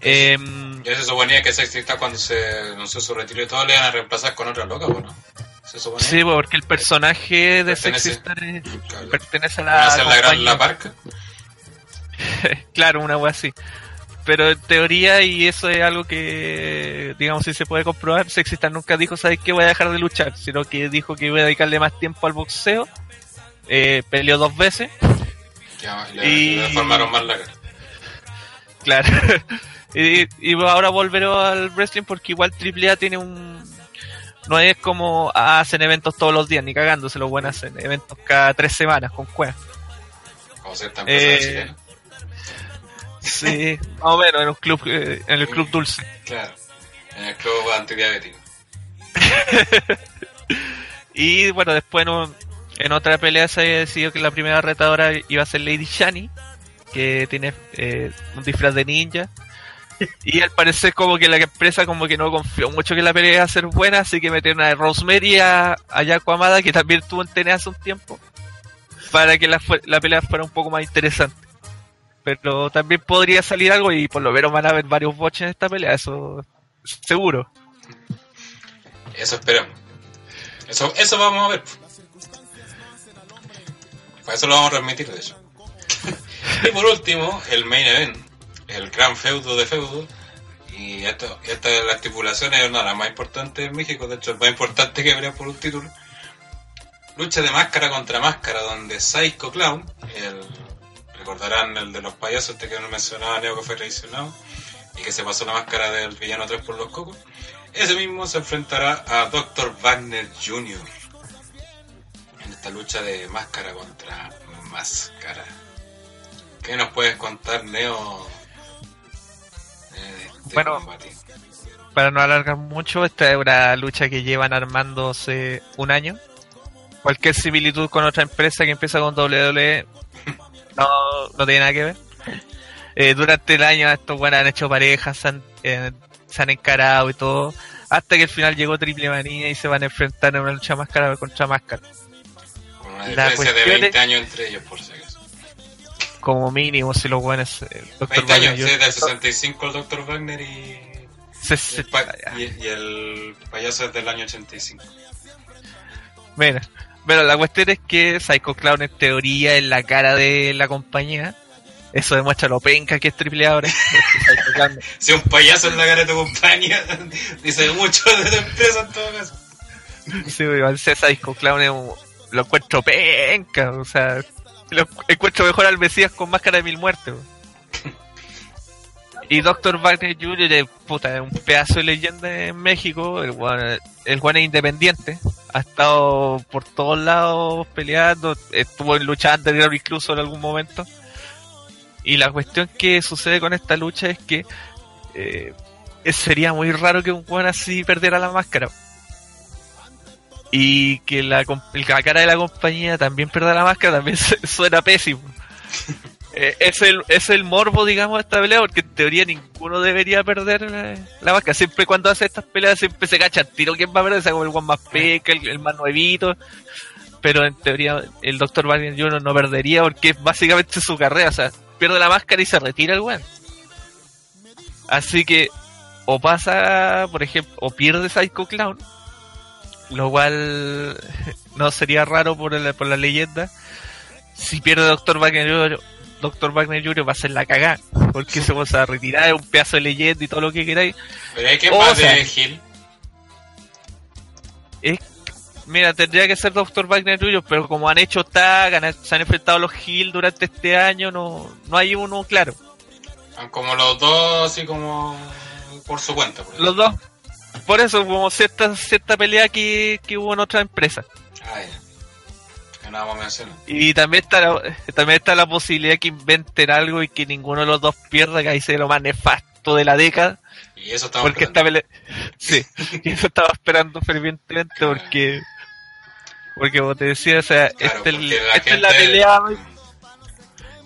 Speaker 3: Eh, Ya se suponía que Sexy Star cuando se anunció su retiro y todo le iban a reemplazar con otra loca, ¿o no? Se suponía.
Speaker 2: sí, porque el personaje de es-
Speaker 3: Claro.
Speaker 2: pertenece a
Speaker 3: ¿Van a
Speaker 2: la,
Speaker 3: la gran. La Parca?
Speaker 2: claro, una wea así. Pero en teoría, y eso es algo que, digamos, si se puede comprobar, Sexy Star nunca dijo, ¿sabes qué? Voy a dejar de luchar, sino que dijo que iba a dedicarle más tiempo al boxeo. Eh, peleó dos veces,
Speaker 3: Ya, le,
Speaker 2: Y-
Speaker 3: le formaron más la cara.
Speaker 2: Claro. y, y ahora volverá al wrestling porque igual AAA tiene un... No es como hacen eventos todos los días, ni cagándose, los buenos hacen eventos cada tres semanas con cuevas.
Speaker 3: Como
Speaker 2: Eh. Sí, más o menos, en, un club, eh, en el club dulce.
Speaker 3: Claro. En el club antidiabético.
Speaker 2: Y bueno, después en, un- en otra pelea se había decidido que la primera retadora iba a ser Lady Shani, que tiene eh, un disfraz de ninja. Y al parecer como que la empresa como que no confió mucho que la pelea iba a ser buena, así que metieron a Rosemary a, a que también estuvo en TNA hace un tiempo, para que la, la pelea fuera un poco más interesante. pero también podría salir algo y por lo menos van a haber varios botches en esta pelea, eso seguro.
Speaker 3: Eso esperamos. Eso, eso vamos a ver. Para eso lo vamos a transmitir, de hecho. Y por último, el main event. El gran feudo de feudo. Y esto, esta de las estipulaciones es una de las más importantes en México. De hecho, es más importante que pelear por un título. Lucha de máscara contra máscara, donde Psycho Clown, el, recordarán el de los payasos, este que no mencionaba, Neo, que fue traicionado, y que se pasó la máscara del villano 3 por los cocos. Ese mismo se enfrentará a Dr. Wagner Jr. en esta lucha de máscara contra máscara. ¿Qué nos puedes contar, Neo? de este
Speaker 2: Bueno,
Speaker 3: combate?
Speaker 2: Para no alargar mucho, esta es una lucha que llevan armándose un año. Cualquier similitud con otra empresa que empieza con WWE no, no tiene nada que ver. Eh, durante el año estos buenos han hecho parejas, se han, eh, se han encarado y todo. Hasta que al final llegó Triple Manía y se van a enfrentar en una lucha máscara contra máscara.
Speaker 3: Con una diferencia de
Speaker 2: cuestión
Speaker 3: 20
Speaker 2: es-
Speaker 3: años entre ellos, por si.
Speaker 2: Como mínimo, si los buenos. eh, Dr.
Speaker 3: 20 años,
Speaker 2: Wagner,
Speaker 3: sí,
Speaker 2: yo-
Speaker 3: del 65 el Dr. Wagner y,
Speaker 2: se-
Speaker 3: el, pa- y, y el payaso es del año 85.
Speaker 2: Mira, pero la cuestión es que Psycho Clown en teoría es la cara de la compañía. Eso demuestra lo penca que es triple ahora.
Speaker 3: Si un payaso en la cara de tu compañía, dice mucho de tu empresa en todo caso.
Speaker 2: sí, igual Psycho Clown es un- lo encuentro penca. O sea, encuentro mejor al Mesías con máscara de mil muertes. Y Dr. Wagner Jr. es, puta, un pedazo de leyenda en México. El weón es independiente. Ha estado por todos lados peleando. Estuvo en lucha anterior incluso en algún momento. Y la cuestión que sucede con esta lucha es que eh, sería muy raro que un weón así perdiera la máscara. Y que la, la cara de la compañía también pierda la máscara también su- suena pésimo. Eh, es, el, es el morbo, digamos, de esta pelea, porque en teoría ninguno debería perder la, la máscara. Siempre cuando hace estas peleas siempre se cacha tiro quién va a perder, o sea, como el one más peca, el, el más nuevito. Pero en teoría el Dr. Wagner Jr. no perdería porque es básicamente su carrera, o sea, pierde la máscara y se retira el weón. Así que o pasa, por ejemplo, o pierde Psycho Clown, lo cual no sería raro por, el- por la leyenda. Si pierde Dr. Wagner Jr., Dr. Wagner Jr. va a ser la cagada, porque se va a retirar, un pedazo de leyenda y todo lo que queráis.
Speaker 3: Pero hay que
Speaker 2: O
Speaker 3: más
Speaker 2: sea-
Speaker 3: de Gil.
Speaker 2: Es, mira, tendría que ser Dr. Wagner Jr., pero como han hecho tag, han- se han enfrentado los Hill durante este año, no, no hay uno claro.
Speaker 3: Como los dos, así como por su cuenta. por
Speaker 2: Los dos. Por eso, como cierta, cierta pelea que, que hubo en otra empresa.
Speaker 3: Ya. Que nada más mencionar.
Speaker 2: Y también está, la, también está la posibilidad que inventen algo y que ninguno de los dos pierda, que ahí sea lo más nefasto de la década.
Speaker 3: Y eso estamos
Speaker 2: Porque esta pelea. Sí, y eso estaba esperando fervientemente porque. Porque como te decía, o sea,
Speaker 3: Claro,
Speaker 2: esta, es-
Speaker 3: la
Speaker 2: esta es la
Speaker 3: gente-
Speaker 2: pelea.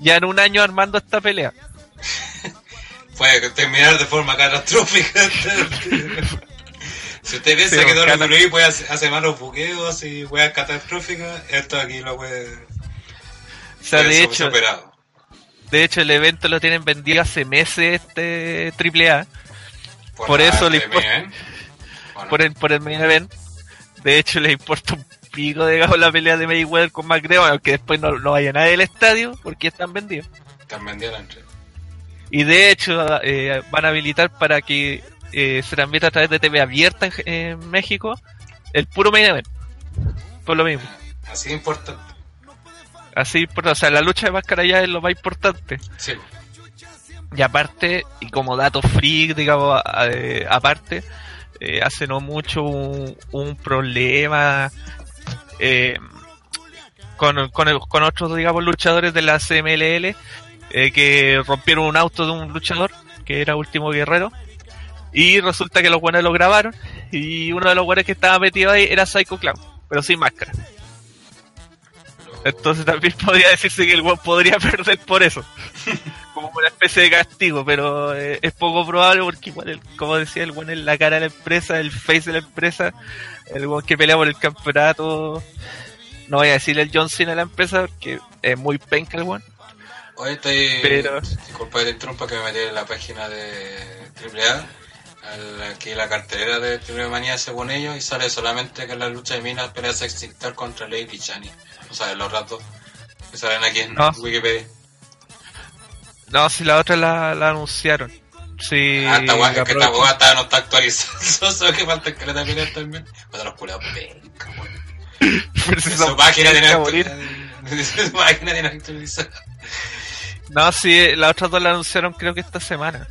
Speaker 2: Ya en un año armando esta pelea.
Speaker 3: Puede terminar de forma catastrófica. si usted piensa
Speaker 2: Sí,
Speaker 3: que
Speaker 2: cata-
Speaker 3: WWE puede hacer, hace malos buqueos y weas catastróficas, esto aquí lo puede,
Speaker 2: O sea,
Speaker 3: puede
Speaker 2: de hecho,
Speaker 3: superado.
Speaker 2: de hecho el evento lo tienen vendido hace meses este AAA. por
Speaker 3: la
Speaker 2: eso le importa-
Speaker 3: ¿eh?
Speaker 2: Por el, por el main event. De hecho, le importa un pico digamos la pelea de Mayweather con McGregor, aunque después no, no vaya nadie del estadio porque están vendidos.
Speaker 3: Están la entrada.
Speaker 2: Y de hecho, eh, van a habilitar para que eh, se transmita a través de TV abierta en, en México el puro main event. Por lo mismo.
Speaker 3: Así de importante.
Speaker 2: Así, por- o sea, la lucha de máscara ya es lo más importante.
Speaker 3: Sí.
Speaker 2: Y aparte, y como dato freak, digamos, eh, aparte, eh, hace no mucho un, un problema eh, con, con, el- con otros, digamos, luchadores de la CMLL eh, que rompieron un auto de un luchador que era Último Guerrero. Y resulta que los buenos lo grabaron. Y uno de los buenos que estaba metido ahí era Psycho Clown, pero sin máscara. Entonces también podría decirse que el weón podría perder por eso. Como una especie de castigo, pero eh, es poco probable porque igual, el- como decía, el weón es la cara de la empresa, el face de la empresa, el weón que pelea por el campeonato. No voy a decir el John Cena de la empresa porque es muy penca el weón.
Speaker 3: Hoy estoy.
Speaker 2: Pero-
Speaker 3: Disculpa que te interrumpa que me metí en la página de AAA. Aquí la cartelera de Triple Manía según ellos y sale solamente que la lucha de minas pelea Sexy Star contra Lady Chani. O sea, los ratos que salen aquí en
Speaker 2: No.
Speaker 3: Wikipedia.
Speaker 2: No, si la otra la, la anunciaron. Sí.
Speaker 3: ah, esta weá,
Speaker 2: la
Speaker 3: que esta
Speaker 2: aprovecho.
Speaker 3: weá está- no está actualizada. Solo que falta que le también también. Cuando los culeados penca, weón. Su página tiene actualizada. Su página tiene actualizada.
Speaker 2: No, sí, las otras dos la anunciaron creo que esta semana.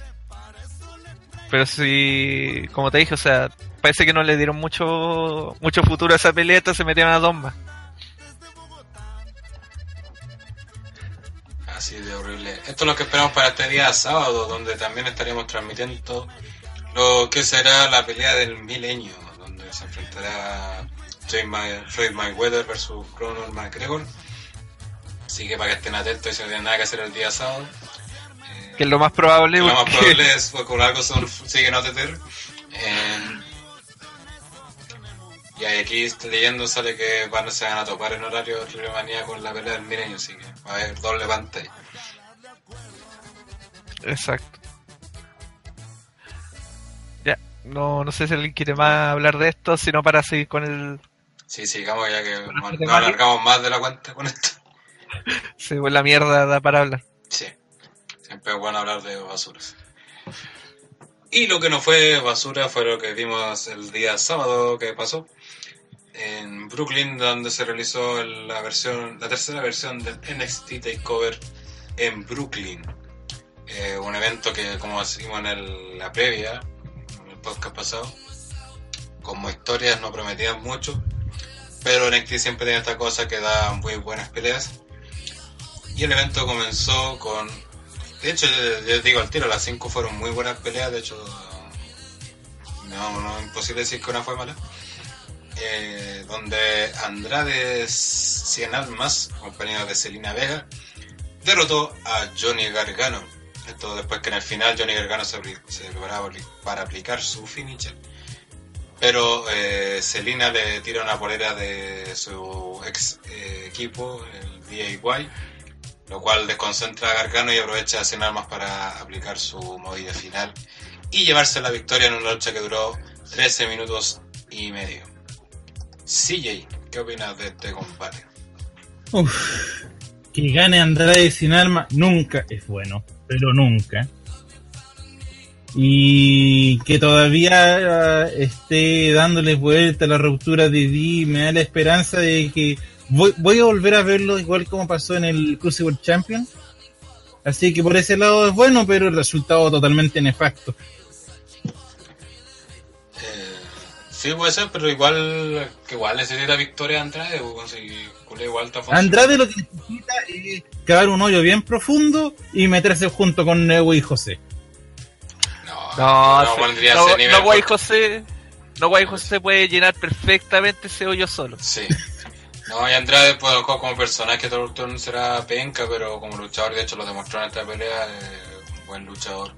Speaker 2: Pero sí, como te dije, o sea, parece que no le dieron mucho mucho futuro a esa pelea, se metieron a dos más.
Speaker 3: Así de horrible. Esto es lo que esperamos para este día sábado, donde también estaremos transmitiendo lo que será la pelea del milenio, donde se enfrentará Floyd Mayweather versus Conor McGregor. Así que para que estén atentos y si no tienen nada que hacer el día sábado.
Speaker 2: Que es lo más probable.
Speaker 3: lo más probable es porque por algo son, siguen OTTR. Eh, y aquí leyendo sale que van, se van a topar en horario de Manía con la pelea del milenio, así que va a haber doble pantalla.
Speaker 2: Exacto. Ya, no, no sé si alguien quiere más hablar de esto, sino para seguir con el...
Speaker 3: Sí, sigamos ya que
Speaker 2: Bueno,
Speaker 3: nos
Speaker 2: ¿te
Speaker 3: nos alargamos más de la cuenta con esto.
Speaker 2: Sí, pues la mierda da para hablar.
Speaker 3: Sí, es bueno hablar de basuras. Y lo que no fue basura fue lo que vimos el día sábado que pasó en Brooklyn, donde se realizó la versión, la tercera versión del NXT Takeover en Brooklyn. Eh, un evento que, como decimos en la previa, en el podcast pasado, como historias no prometían mucho, pero NXT siempre tiene esta cosa que da muy buenas peleas. Y el evento comenzó con. De hecho, yo- digo al tiro, las 5 fueron muy buenas peleas. De hecho, no, no imposible decir que una fue mala. Eh, donde Andrade 100 Almas, compañero de Selina Vega, derrotó a Johnny Gargano. Esto después que en el final Johnny Gargano se, se preparaba para aplicar su finisher. Pero eh, le tira una polera de su ex eh, equipo, el DIY, lo cual desconcentra a Gargano y aprovecha 100 armas para aplicar su movida final y llevarse la victoria en una lucha que duró 13 minutos y medio. CJ, ¿qué opinas de este combate?
Speaker 5: Uf, que gane Andrade sin arma nunca es bueno, pero nunca. Y que todavía eh, esté dándole vuelta a la ruptura de Di me da la esperanza de que voy, voy a volver a verlo igual como pasó en el Crucible Champion. Así que por ese lado es bueno, pero el resultado totalmente nefasto.
Speaker 3: Eh, sí puede ser, pero igual que igual necesita victoria Andrade, pues, igual.
Speaker 5: Andrade lo que necesita es cavar un hoyo bien profundo y meterse junto con Neo y José.
Speaker 3: No,
Speaker 2: No,
Speaker 3: no,
Speaker 2: sí.
Speaker 3: pondría
Speaker 2: no,
Speaker 3: ese nivel.
Speaker 2: no, Guay José, no, Guay José puede llenar perfectamente ese hoyo solo.
Speaker 3: Sí. No, y Andrade pues, como personaje todo el turno será penca, pero como luchador, de hecho lo demostró en esta pelea, eh, un buen luchador.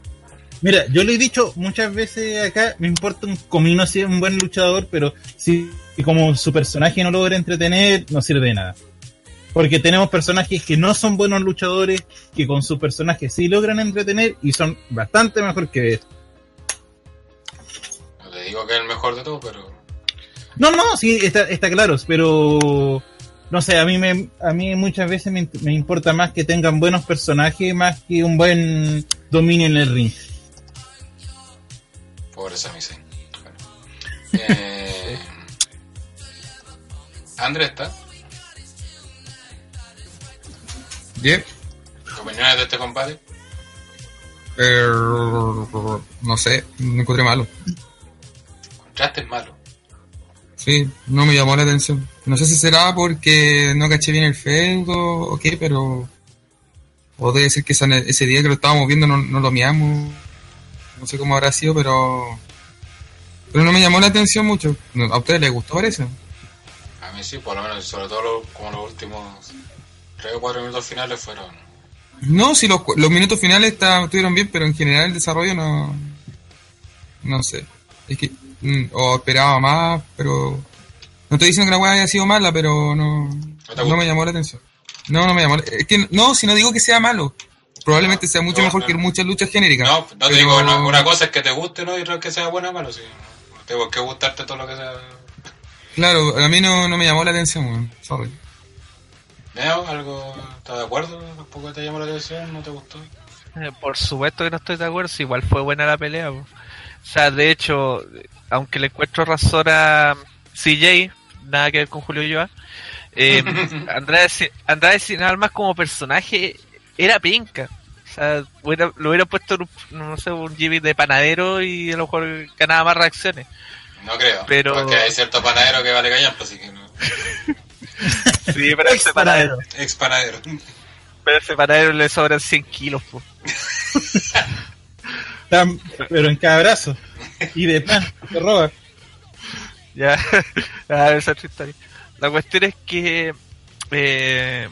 Speaker 5: Mira, yo lo he dicho muchas veces acá, me importa un comino si es un buen luchador, pero si como su personaje no logra entretener, no sirve de nada. Porque tenemos personajes que no son buenos luchadores, que con su personaje sí logran entretener y son bastante mejor que esto.
Speaker 3: No te digo que es el mejor de todos, pero
Speaker 5: No, no, sí, está, está claro, pero no sé, a mí me, a mí muchas veces me, me importa más que tengan buenos personajes más que un buen dominio en el ring.
Speaker 3: pobre Sami Zayn. Bueno. Eh, Andrés está.
Speaker 7: Yep.
Speaker 3: ¿Qué opiniones de este combate?
Speaker 7: Eh, no sé, me encontré malo.
Speaker 3: Contraste es malo.
Speaker 7: Sí, no me llamó la atención. No sé si será porque no caché bien el feudo o qué, pero. O debe ser que ese día que lo estábamos viendo no, no lo miramos. No sé cómo habrá sido, pero. Pero no me llamó la atención mucho. ¿A ustedes les gustó parece?
Speaker 3: A mí sí, por lo menos, sobre todo lo- como los últimos 3 o 4 minutos finales fueron.
Speaker 7: No, si los, los minutos finales está- estuvieron bien, pero en general el desarrollo no. No sé. Es que. Mm, o esperaba más, pero. No estoy diciendo que la weá haya sido mala, pero no. No me llamó la atención. No, no me llamó. Es que no, si no digo que sea malo. Probablemente sea mucho
Speaker 3: No,
Speaker 7: mejor
Speaker 3: no.
Speaker 7: que muchas luchas genéricas.
Speaker 3: No, no te digo, no, una cosa es que te guste, ¿no? Y otra es que sea buena o malo, sí. No tengo que gustarte todo lo que sea.
Speaker 7: Claro, a mí no, no me llamó la atención, weón. Sorry.
Speaker 3: Neo, ¿algo? ¿Estás de acuerdo? ¿Tampoco te llamó la atención? ¿No te gustó?
Speaker 2: Eh, Por supuesto que no estoy de acuerdo, si igual fue buena la pelea. po. O sea, de hecho, aunque le encuentro razón a CJ, nada que ver con Julio Ulloa, eh, Andrade, Sin- Andrade Sin Armas como personaje era pinca. O sea, hubiera- lo hubiera puesto en un, no sé, un Jimmy de panadero y a lo mejor ganaba más reacciones.
Speaker 3: No creo.
Speaker 2: Pero-
Speaker 3: Porque hay cierto panadero que vale callampa, así que no.
Speaker 2: Sí, pero ese panadero,
Speaker 3: Ex panadero.
Speaker 2: pero ese panadero le sobran 100 kilos. po.
Speaker 5: Pero en cada brazo. Y de pan, te roba.
Speaker 2: Ya, esa es. La cuestión es que, eh,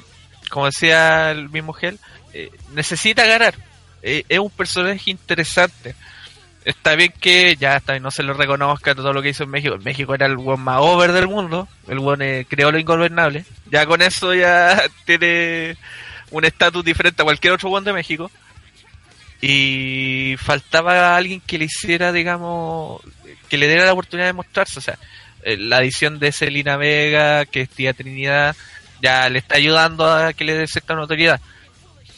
Speaker 2: como decía el mismo Gel, eh, necesita ganar. Eh, es un personaje interesante. Está bien que ya está no se lo reconozca todo lo que hizo en México. México era el buen más over del mundo. El buen eh, creó lo ingobernable. Ya con eso ya tiene un estatus diferente a cualquier otro buen de México. Y faltaba alguien que le hiciera, digamos, que le diera la oportunidad de mostrarse. O sea, eh, la adición de Selina Vega, que es tía Trinidad, ya le está ayudando a que le dé cierta notoriedad.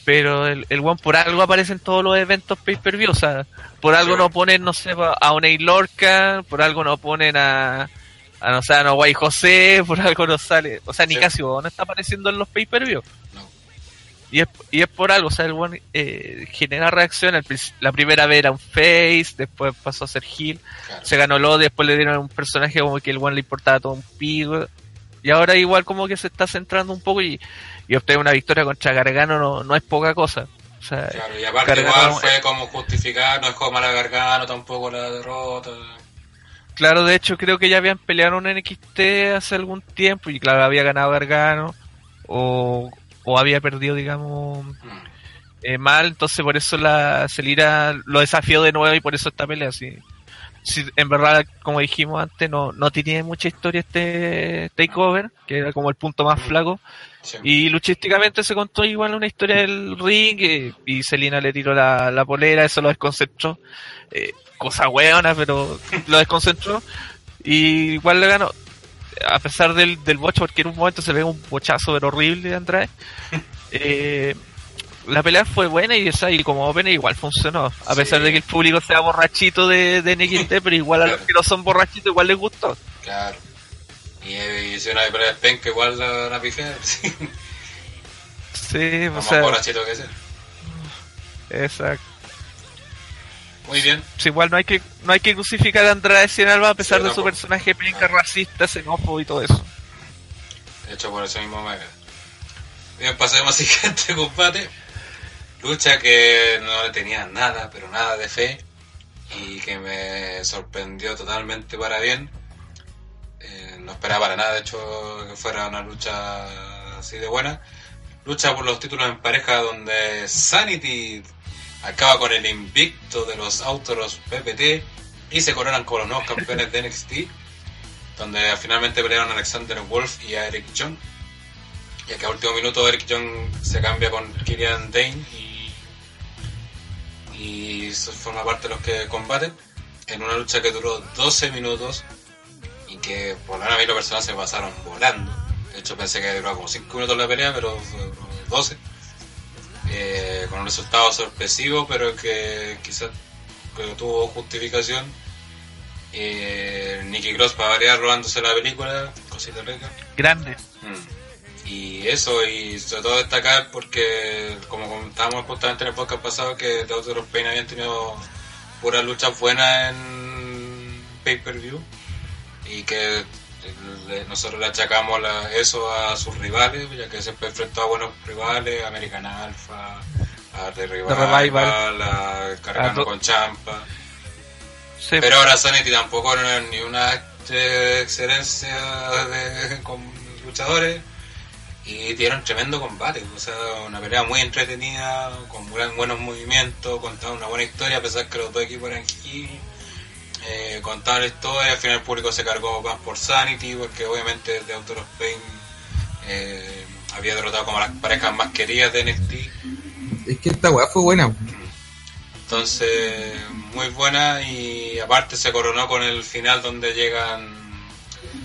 Speaker 2: Pero el, el one por algo aparece en todos los eventos pay-per-view. O sea, por algo no ponen, no sé, a Oney Lorca, por algo no ponen a, a no sé, a Noguay José, por algo no sale. O sea, ni
Speaker 3: Sí.
Speaker 2: Casio no está apareciendo en los pay-per-view.
Speaker 3: No.
Speaker 2: Y es, y es por algo, o sea, el one eh, genera reacción. la primera vez era un face, después pasó a ser heel,
Speaker 3: Claro.
Speaker 2: se ganó lo, después le dieron un personaje como que el one le importaba todo un pico. Y ahora igual como que se está centrando un poco y, y obtener una victoria contra Gargano no, no es poca cosa. O sea,
Speaker 3: Claro, y aparte
Speaker 2: Gargano-
Speaker 3: igual fue como justificar, no es como la gargano tampoco la derrota.
Speaker 2: claro, de hecho creo que ya habían peleado en NXT hace algún tiempo y claro, había ganado Gargano o, o había perdido, digamos,
Speaker 3: Mm.
Speaker 2: eh, mal, entonces por eso la Celira lo desafió de nuevo y por eso esta pelea, sí. Sí, en verdad, como dijimos antes, no, no tenía mucha historia este takeover, que era como el punto más flaco.
Speaker 3: Sí.
Speaker 2: Y luchísticamente se contó igual una historia del ring eh, y Selina le tiró la, la polera, eso lo desconcentró. Eh, cosa hueona, pero lo desconcentró. Y igual le ganó. A pesar del, del bocho, porque en un momento se dio un bochazo pero horrible de Andrade. Eh, la pelea fue buena y, o sea, y como opener igual funcionó. A
Speaker 3: Sí.
Speaker 2: pesar de que el público sea borrachito de, de NXT, pero igual a los que no son borrachitos igual les gustó.
Speaker 3: Claro. Y, eh, y si una pelea de penca igual la, pifea, sí.
Speaker 2: Sí, o
Speaker 3: Más
Speaker 2: sea,
Speaker 3: borrachito que sea.
Speaker 2: exacto.
Speaker 3: Muy bien.
Speaker 2: Pues igual no hay que no hay que crucificar a Andrade Cien Alba a pesar
Speaker 3: Sí,
Speaker 2: de su personaje penca racista, xenófobo y todo eso.
Speaker 3: De hecho, por eso mismo me Bien, pasemos al siguiente combate. Lucha que no le tenía nada, pero nada de fe. Y que me sorprendió totalmente para bien. Eh, no esperaba para nada, de hecho, que fuera una lucha así de buena. Lucha por los títulos en pareja donde Sanity acaba con el invicto de los Autoros PPT y se coronan como los nuevos campeones de NXT donde finalmente pelearon a Alexander Wolf y a Eric John. Y que a último minuto Eric John se cambia con Kirian Dane y, y forma parte de los que combaten en una lucha que duró 12 minutos y que por menos a mí los personajes se pasaron volando. De hecho pensé que duraba como 5 minutos la pelea, pero duró 12. Eh, con un resultado sorpresivo, pero que quizás tuvo justificación. Eh, Nicky Cross para variar robándose la película, cosita rica.
Speaker 2: Grande.
Speaker 3: Mm. Y eso, y sobre todo destacar porque, como comentábamos justamente en el podcast pasado, que The of Pain habían tenido puras luchas buenas en pay-per-view y que nosotros le achacamos la- eso a sus rivales, ya que siempre enfrentó a buenos rivales, American Alpha, a The Revival,
Speaker 2: Revival.
Speaker 3: a Cargando
Speaker 2: A
Speaker 3: con Champa.
Speaker 2: Sí,
Speaker 3: Pero ahora Sanity tampoco no es ni una eh, excelencia de, con luchadores y dieron tremendo combate, o sea, una pelea muy entretenida, con buenos movimientos, contaban una buena historia, a pesar que los dos equipos eran heel, eh, la historia, al final el público se cargó más por Sanity, porque obviamente de Autor of Pain eh, había derrotado como las parejas más queridas de NXT.
Speaker 7: Es que esta weá fue buena.
Speaker 3: Entonces, muy buena y aparte se coronó con el final donde llegan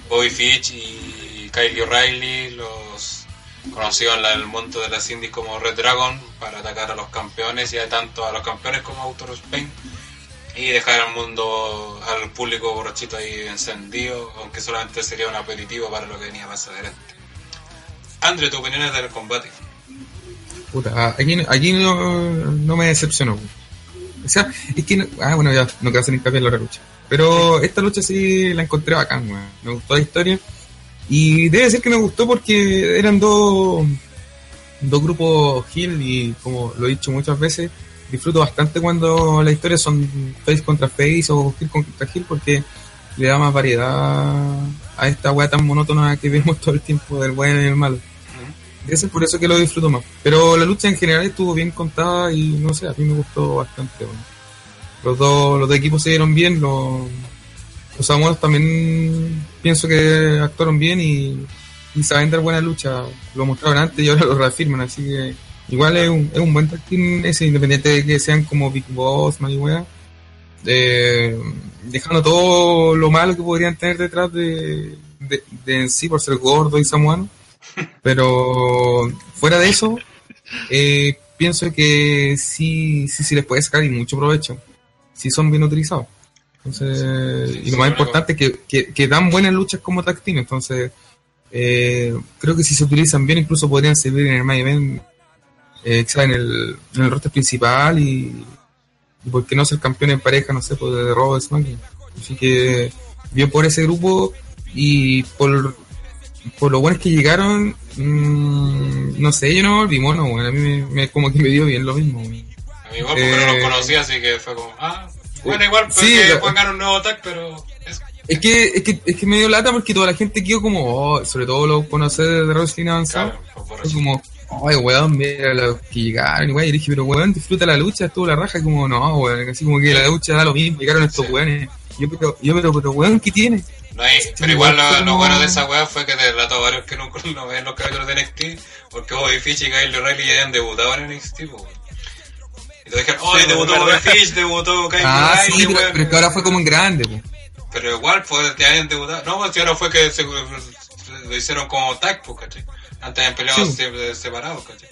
Speaker 3: Bobby Fitch y Kylie O'Reilly, los conocidos en el mundo de las indies como Red Dragon, para atacar a los campeones y a tanto a los campeones como a Autor Spain y dejar al mundo, al público borrachito ahí encendido, aunque solamente sería un aperitivo para lo que venía más adelante. Andre, tu opinión es del combate.
Speaker 7: Puta, aquí, aquí no, me decepcionó. O sea, es que, no- ah, bueno, ya, no quiero hacer hincapié en la lucha. Pero esta lucha sí la encontré bacán. Me gustó la historia. Y debe ser que me gustó porque eran dos, dos grupos Hill y como lo he dicho muchas veces, disfruto bastante cuando las historias son face contra face o Hill contra Hill porque le da más variedad a esta weá tan monótona que vemos todo el tiempo del bueno y el malo. Debe ser por eso que lo disfruto más. Pero la lucha en general estuvo bien contada y no sé, a mí me gustó bastante. bueno. Los, dos, los dos equipos se dieron bien, los, los también pienso que actuaron bien y, y saben dar buena lucha. Lo mostraron antes y ahora lo reafirman, así que igual es un, es un buen tag team ese, independiente de que sean como Big Boss, man y wea. Eh, dejando todo lo malo que podrían tener detrás de, de, de en sí por ser gordo y samuano. Pero fuera de eso, eh, pienso que sí, sí, sí les puede sacar y mucho provecho. Si son bien utilizados. Entonces,
Speaker 3: Sí,
Speaker 7: y lo más importante es que, que, que dan buenas luchas como tag team. Entonces, eh, creo que si se utilizan bien, incluso podrían servir en el main event, eh, en el, en el roster principal y, y por qué no ser campeón en pareja, no sé, pues de Raw o SmackDown. Así que, bien por ese grupo y por, por lo buenos que llegaron, mm, no sé, yo no volví mono, bueno, a mí me, me- como que me dio bien lo mismo.
Speaker 3: A mí igual porque no
Speaker 7: Eh,
Speaker 3: los conocía, así que fue como, ah, bueno, igual
Speaker 7: Sí,
Speaker 3: porque
Speaker 7: la-
Speaker 3: pongan un nuevo tag, pero es
Speaker 7: Es que, es que, es que me dio lata porque toda la gente quedó como, oh, sobre todo los conocedores de wrestling avanzado,
Speaker 3: claro, por
Speaker 7: como, ay, weón, mira los que llegaron, weón, y dije, pero weón, disfruta la lucha, estuvo la raja, y como, no, weón, así como que la lucha da lo mismo, llegaron estos
Speaker 3: Sí.
Speaker 7: weones. Yo, pero, yo, pero, pero, weón, ¿qué tiene?
Speaker 3: No hay, pero igual lo, lo bueno de esa weá fue que delató a varios que no, no ven los capítulos de NXT, porque Bobby Fish y Kyle O'Reilly ya habían debutado en NXT, weón. Y te dijeron, oh, debutó Bobby. Fish, debutó Kyle
Speaker 7: Ah,
Speaker 3: O'Reilly,
Speaker 7: sí, pero,
Speaker 3: weón.
Speaker 7: pero es que ahora fue como en grande, po.
Speaker 3: Pero igual, pues, te habían debutado. No, pues, si ahora fue que se, lo hicieron como tag, pues, ¿cachai? Antes habían peleado
Speaker 7: Sí.
Speaker 3: siempre separados, ¿cachai?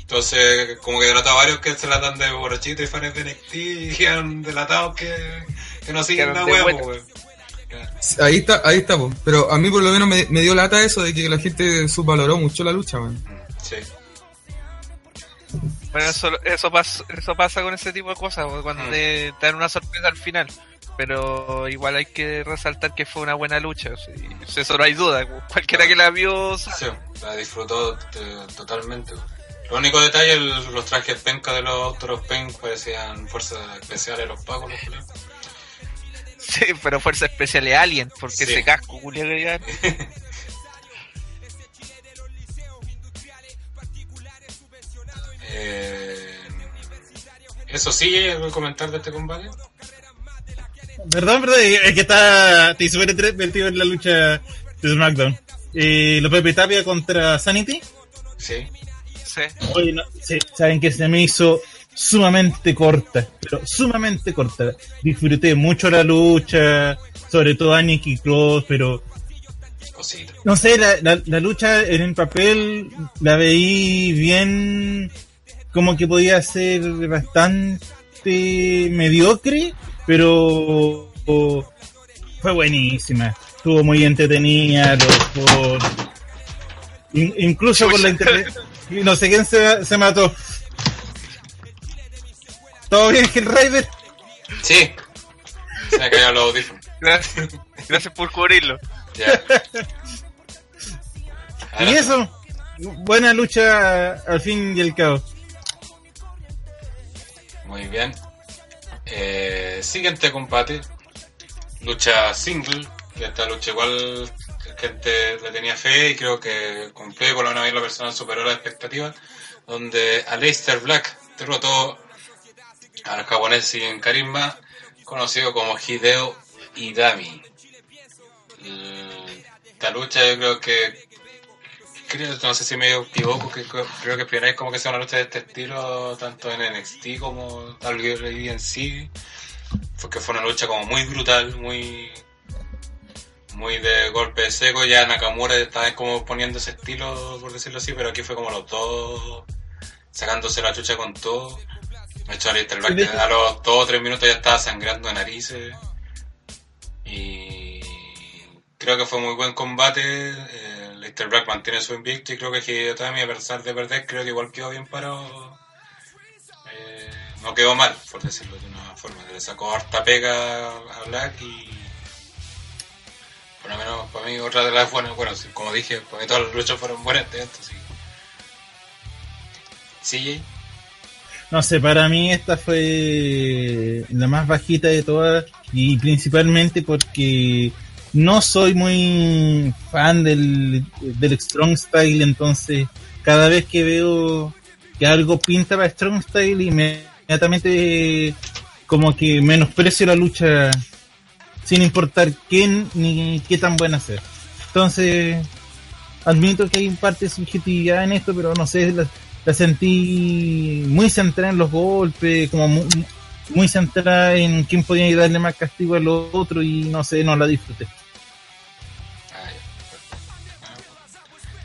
Speaker 3: Entonces, como que delató a varios que se la dan de borrachito y fans de NXT y quedan delatados que, que no siguen la pues, weón.
Speaker 7: Ahí está, ahí está, po. Pero a mí por lo menos me, me dio lata eso de que la gente subvaloró mucho la lucha, man.
Speaker 3: Sí.
Speaker 2: Bueno, eso, eso, pasa, eso pasa con ese tipo de cosas, cuando
Speaker 3: Mm.
Speaker 2: te, te dan una sorpresa al final. Pero igual hay que resaltar que fue una buena lucha. sí, Eso no hay duda. Cualquiera que la vio.
Speaker 3: Sí, la disfrutó totalmente. Lo único detalle, el- los trajes penca de los Toros Pen parecían fuerzas especiales, los pagos, los.
Speaker 2: Sí, pero fuerza especial de Alien, porque
Speaker 3: Sí.
Speaker 2: ese casco, llevan.
Speaker 3: Eh, eso sí, voy a comentar de este combate.
Speaker 5: Perdón, perdón, es que está, estoy súper metido en la lucha de SmackDown. Eh, lo Pepe Tapia contra Sanity.
Speaker 3: Sí.
Speaker 2: Sí.
Speaker 5: Oye, no, sí, saben que se me hizo sumamente corta, pero sumamente corta. Disfruté mucho la lucha, sobre todo a Nikki Cross, pero no sé, la, la, la lucha en el papel la veí bien, como que podía ser bastante mediocre, pero fue buenísima. Estuvo muy entretenida, los, in- incluso con la intervención. No sé quién se, se mató. ¿Todo bien, Hellraider?
Speaker 3: Sí. Se me cayeron los audífonos.
Speaker 2: Gracias, gracias por cubrirlo.
Speaker 3: Ya.
Speaker 5: Y eso, buena lucha al fin y al cabo.
Speaker 3: Muy bien. Eh, siguiente combate. Lucha single. Que esta lucha igual gente le tenía fe y creo que cumplió con la una vez la persona superó las expectativas. Donde Aleister Black derrotó al japonés sin carisma, conocido como Hideo Idami. Mm, Esta lucha yo creo que creo, no sé si me equivoco, que creo que primera vez como que sea una lucha de este estilo, tanto en NXT como WWE en sí. Fue que fue una lucha como muy brutal, muy muy de golpe seco. Ya Nakamura estaba como poniendo ese estilo, por decirlo así, pero aquí fue como los dos sacándose la chucha con todo. De hecho, Aleister Black
Speaker 5: Sí,
Speaker 3: a los dos o tres minutos ya estaba sangrando de narices. Y creo que fue muy buen combate. Eh, Leicester Black mantiene su invicto y creo que Hideo Itami, a pesar de perder, creo que igual quedó bien parado. Eh, no quedó mal, por decirlo de una forma. Le sacó harta pega a Black y. Por lo menos para mí, otra de las buenas. Bueno, como dije, para mí todas las luchas fueron buenas de esto, sí. Sí,
Speaker 5: No sé, para mí esta fue la más bajita de todas y principalmente porque no soy muy fan del, del Strong Style, entonces cada vez que veo que algo pinta para Strong Style inmediatamente como que menosprecio la lucha sin importar quién ni qué tan buena sea. Entonces, admito que hay parte de subjetividad en esto, pero no sé, la, la sentí muy centrada en los golpes, como muy, muy centrada en quién podía darle más castigo al otro y no sé, no la disfruté.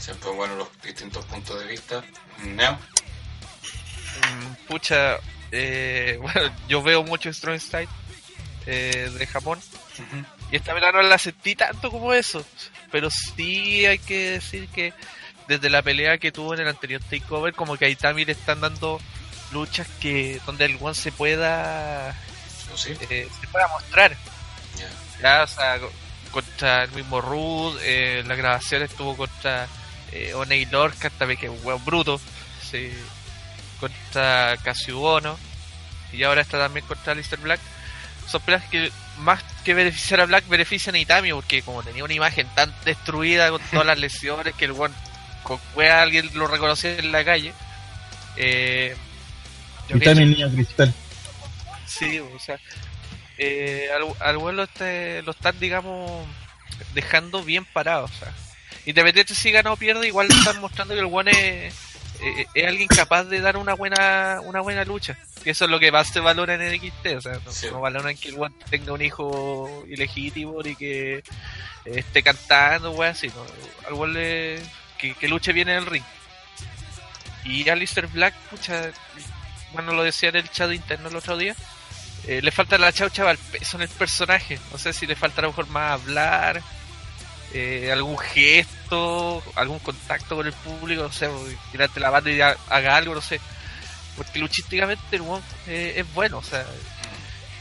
Speaker 3: Ah, Siempre bueno los distintos puntos de vista. Neo.
Speaker 2: Mm, Pucha, eh, bueno, yo veo mucho Strong Style eh, de Japón. Y esta vez no la sentí tanto como eso. Pero sí hay que decir que desde la pelea que tuvo en el anterior takeover, como que a Itami le están dando luchas que donde el one se pueda eh, se pueda mostrar.
Speaker 3: Ya.
Speaker 2: Ya, o sea, co- contra el mismo Rude, eh, la grabación estuvo contra eh, Oney Lorca, también que es un hueón bruto, sí, contra Casiubono, y ahora está también contra Lister Black. Son peleas que más que beneficiar a Black benefician a Itami, porque como tenía una imagen tan destruida con todas las lesiones que el weón con wea alguien lo reconocía en la calle. Eh,
Speaker 5: también niño cristal.
Speaker 2: Sí, o sea, eh, al, al weón lo, este- lo están, digamos, dejando bien parado. O sea, independiente si gana o pierde, igual están mostrando que el weón es, eh, es alguien capaz de dar una buena una buena lucha. Que eso es lo que más se valora en NXT. O sea, no,
Speaker 3: Sí.
Speaker 2: no valoran que el weón tenga un hijo ilegítimo ni que esté cantando, weón, así. ¿no? Al weón le, que, que luche bien en el ring. Y Alistair Black, pucha, bueno, lo decía en el chat interno el otro día, eh, le falta la chaucha al peso en el personaje. No sé si le falta a lo mejor más hablar, eh, algún gesto, algún contacto con el público, no sé, tirarte la banda y ha- haga algo, no sé. Porque luchísticamente el weón, eh, es bueno, o sea,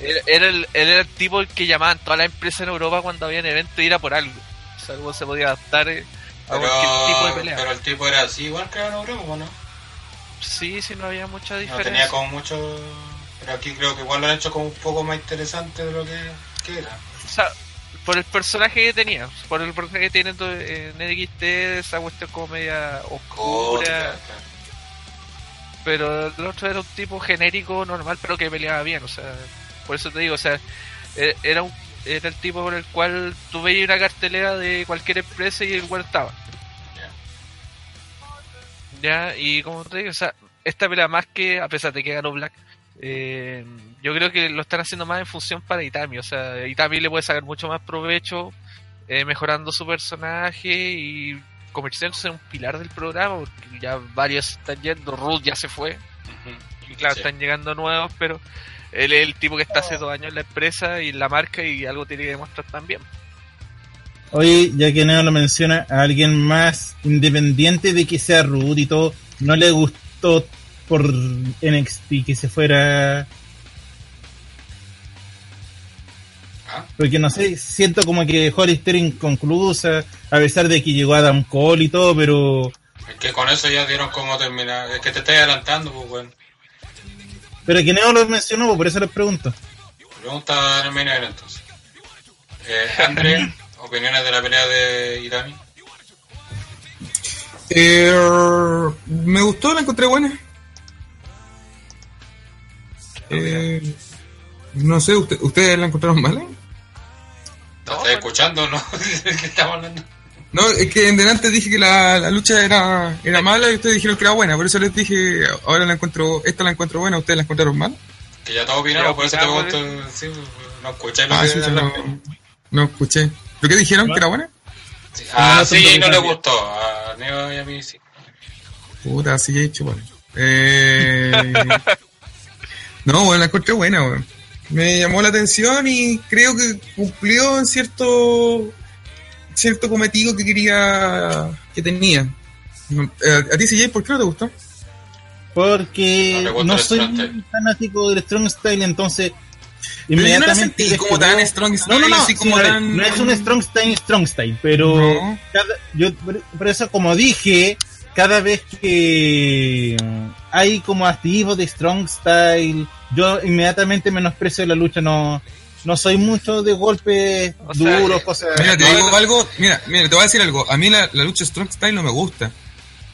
Speaker 2: era, era él era el tipo el que llamaban todas las empresas en Europa cuando había un evento y era por algo. O sea, weón se podía adaptar eh, a cualquier tipo de
Speaker 3: Pero,
Speaker 2: pelea.
Speaker 3: pero el tipo era así, igual que en Europa, ¿o ¿no?
Speaker 2: Sí, sí, no había mucha
Speaker 3: No
Speaker 2: diferencia.
Speaker 3: tenía como mucho. Pero aquí creo que igual lo han hecho como un poco más interesante de lo que, que era.
Speaker 2: O sea, por el personaje que tenía, por el personaje que tiene en NXT, esa cuestión como media oscura,
Speaker 3: Gótica,
Speaker 2: pero el otro era un tipo genérico, normal, pero que peleaba bien, o sea, por eso te digo, o sea, e- era un era el tipo por el cual tú veías una cartelera de cualquier empresa y el cual estaba. Ya, y como te digo, o sea, esta pelea más que, a pesar de que ganó Black, eh, yo creo que lo están haciendo más en función para Itami, o sea, Itami le puede sacar mucho más provecho eh, mejorando su personaje y convirtiéndose en un pilar del programa, porque ya varios están yendo, Ruth ya se fue, y claro,
Speaker 3: Sí.
Speaker 2: están llegando nuevos, pero él es el tipo que está hace dos años en la empresa y en la marca y algo tiene que demostrar también.
Speaker 5: Oye, ya que Neo lo menciona, a alguien más independiente de que sea rude y todo, ¿no le gustó por NXT que se fuera?
Speaker 3: Ah.
Speaker 5: Porque no sé, siento como que dejó la historia inconclusa, a pesar de que llegó Adam Cole y todo, pero
Speaker 3: Es que con eso ya dieron cómo terminar. Es que te estás adelantando, pues, bueno.
Speaker 5: pero que Neo lo mencionó, pues, por eso les pregunto.
Speaker 3: Pregunta en el main event, entonces. Eh, André, opiniones de la pelea de Itami.
Speaker 7: Eh, me gustó, la encontré buena. Eh, no sé, ¿usted- ¿ustedes la encontraron mala?
Speaker 3: ¿La
Speaker 2: No,
Speaker 3: estás
Speaker 2: bueno.
Speaker 3: escuchando o no? ¿De qué estamos hablando?
Speaker 7: No, es que en delante dije que la, la lucha era, era mala y ustedes dijeron que era buena, por eso les dije, ahora la encuentro, esta la encuentro buena, ustedes la encontraron mal.
Speaker 3: Que ya todos opinamos, por eso te pregunto. Sí, no escucháis lo
Speaker 7: Ah,
Speaker 3: que
Speaker 7: sí, no, no escuché. ¿Pero qué dijeron? ¿Que era buena?
Speaker 3: Sí. Ah,
Speaker 5: No,
Speaker 3: sí,
Speaker 5: no,
Speaker 3: le gustó. A Neo y a mí sí.
Speaker 7: Puta, sí, he dicho, bueno. Eh... no, bueno, la encontré buena, weón. Me llamó la atención y creo que cumplió en cierto cierto cometido que quería que tenía. Eh, ¿A ti, CJ, por qué no te gustó?
Speaker 5: Porque
Speaker 3: No
Speaker 5: no soy fanático del strong style, entonces
Speaker 7: Pero yo no la
Speaker 5: inmediatamente
Speaker 7: sentí como tan strong
Speaker 5: No,
Speaker 7: style,
Speaker 5: no, no,
Speaker 7: así como
Speaker 5: sí,
Speaker 7: tan...
Speaker 5: no es un strong style, strong style, pero
Speaker 7: No.
Speaker 5: cada- yo por eso como dije, cada vez que hay como activos de strong style, yo inmediatamente menosprecio la lucha, no no soy mucho de golpes
Speaker 1: O sea,
Speaker 5: duros,
Speaker 1: eh,
Speaker 5: cosas.
Speaker 7: Mira, te
Speaker 1: No,
Speaker 7: digo
Speaker 1: no.
Speaker 7: algo, mira, mira, te voy a decir algo. A mí la, la lucha Strong Style no me gusta.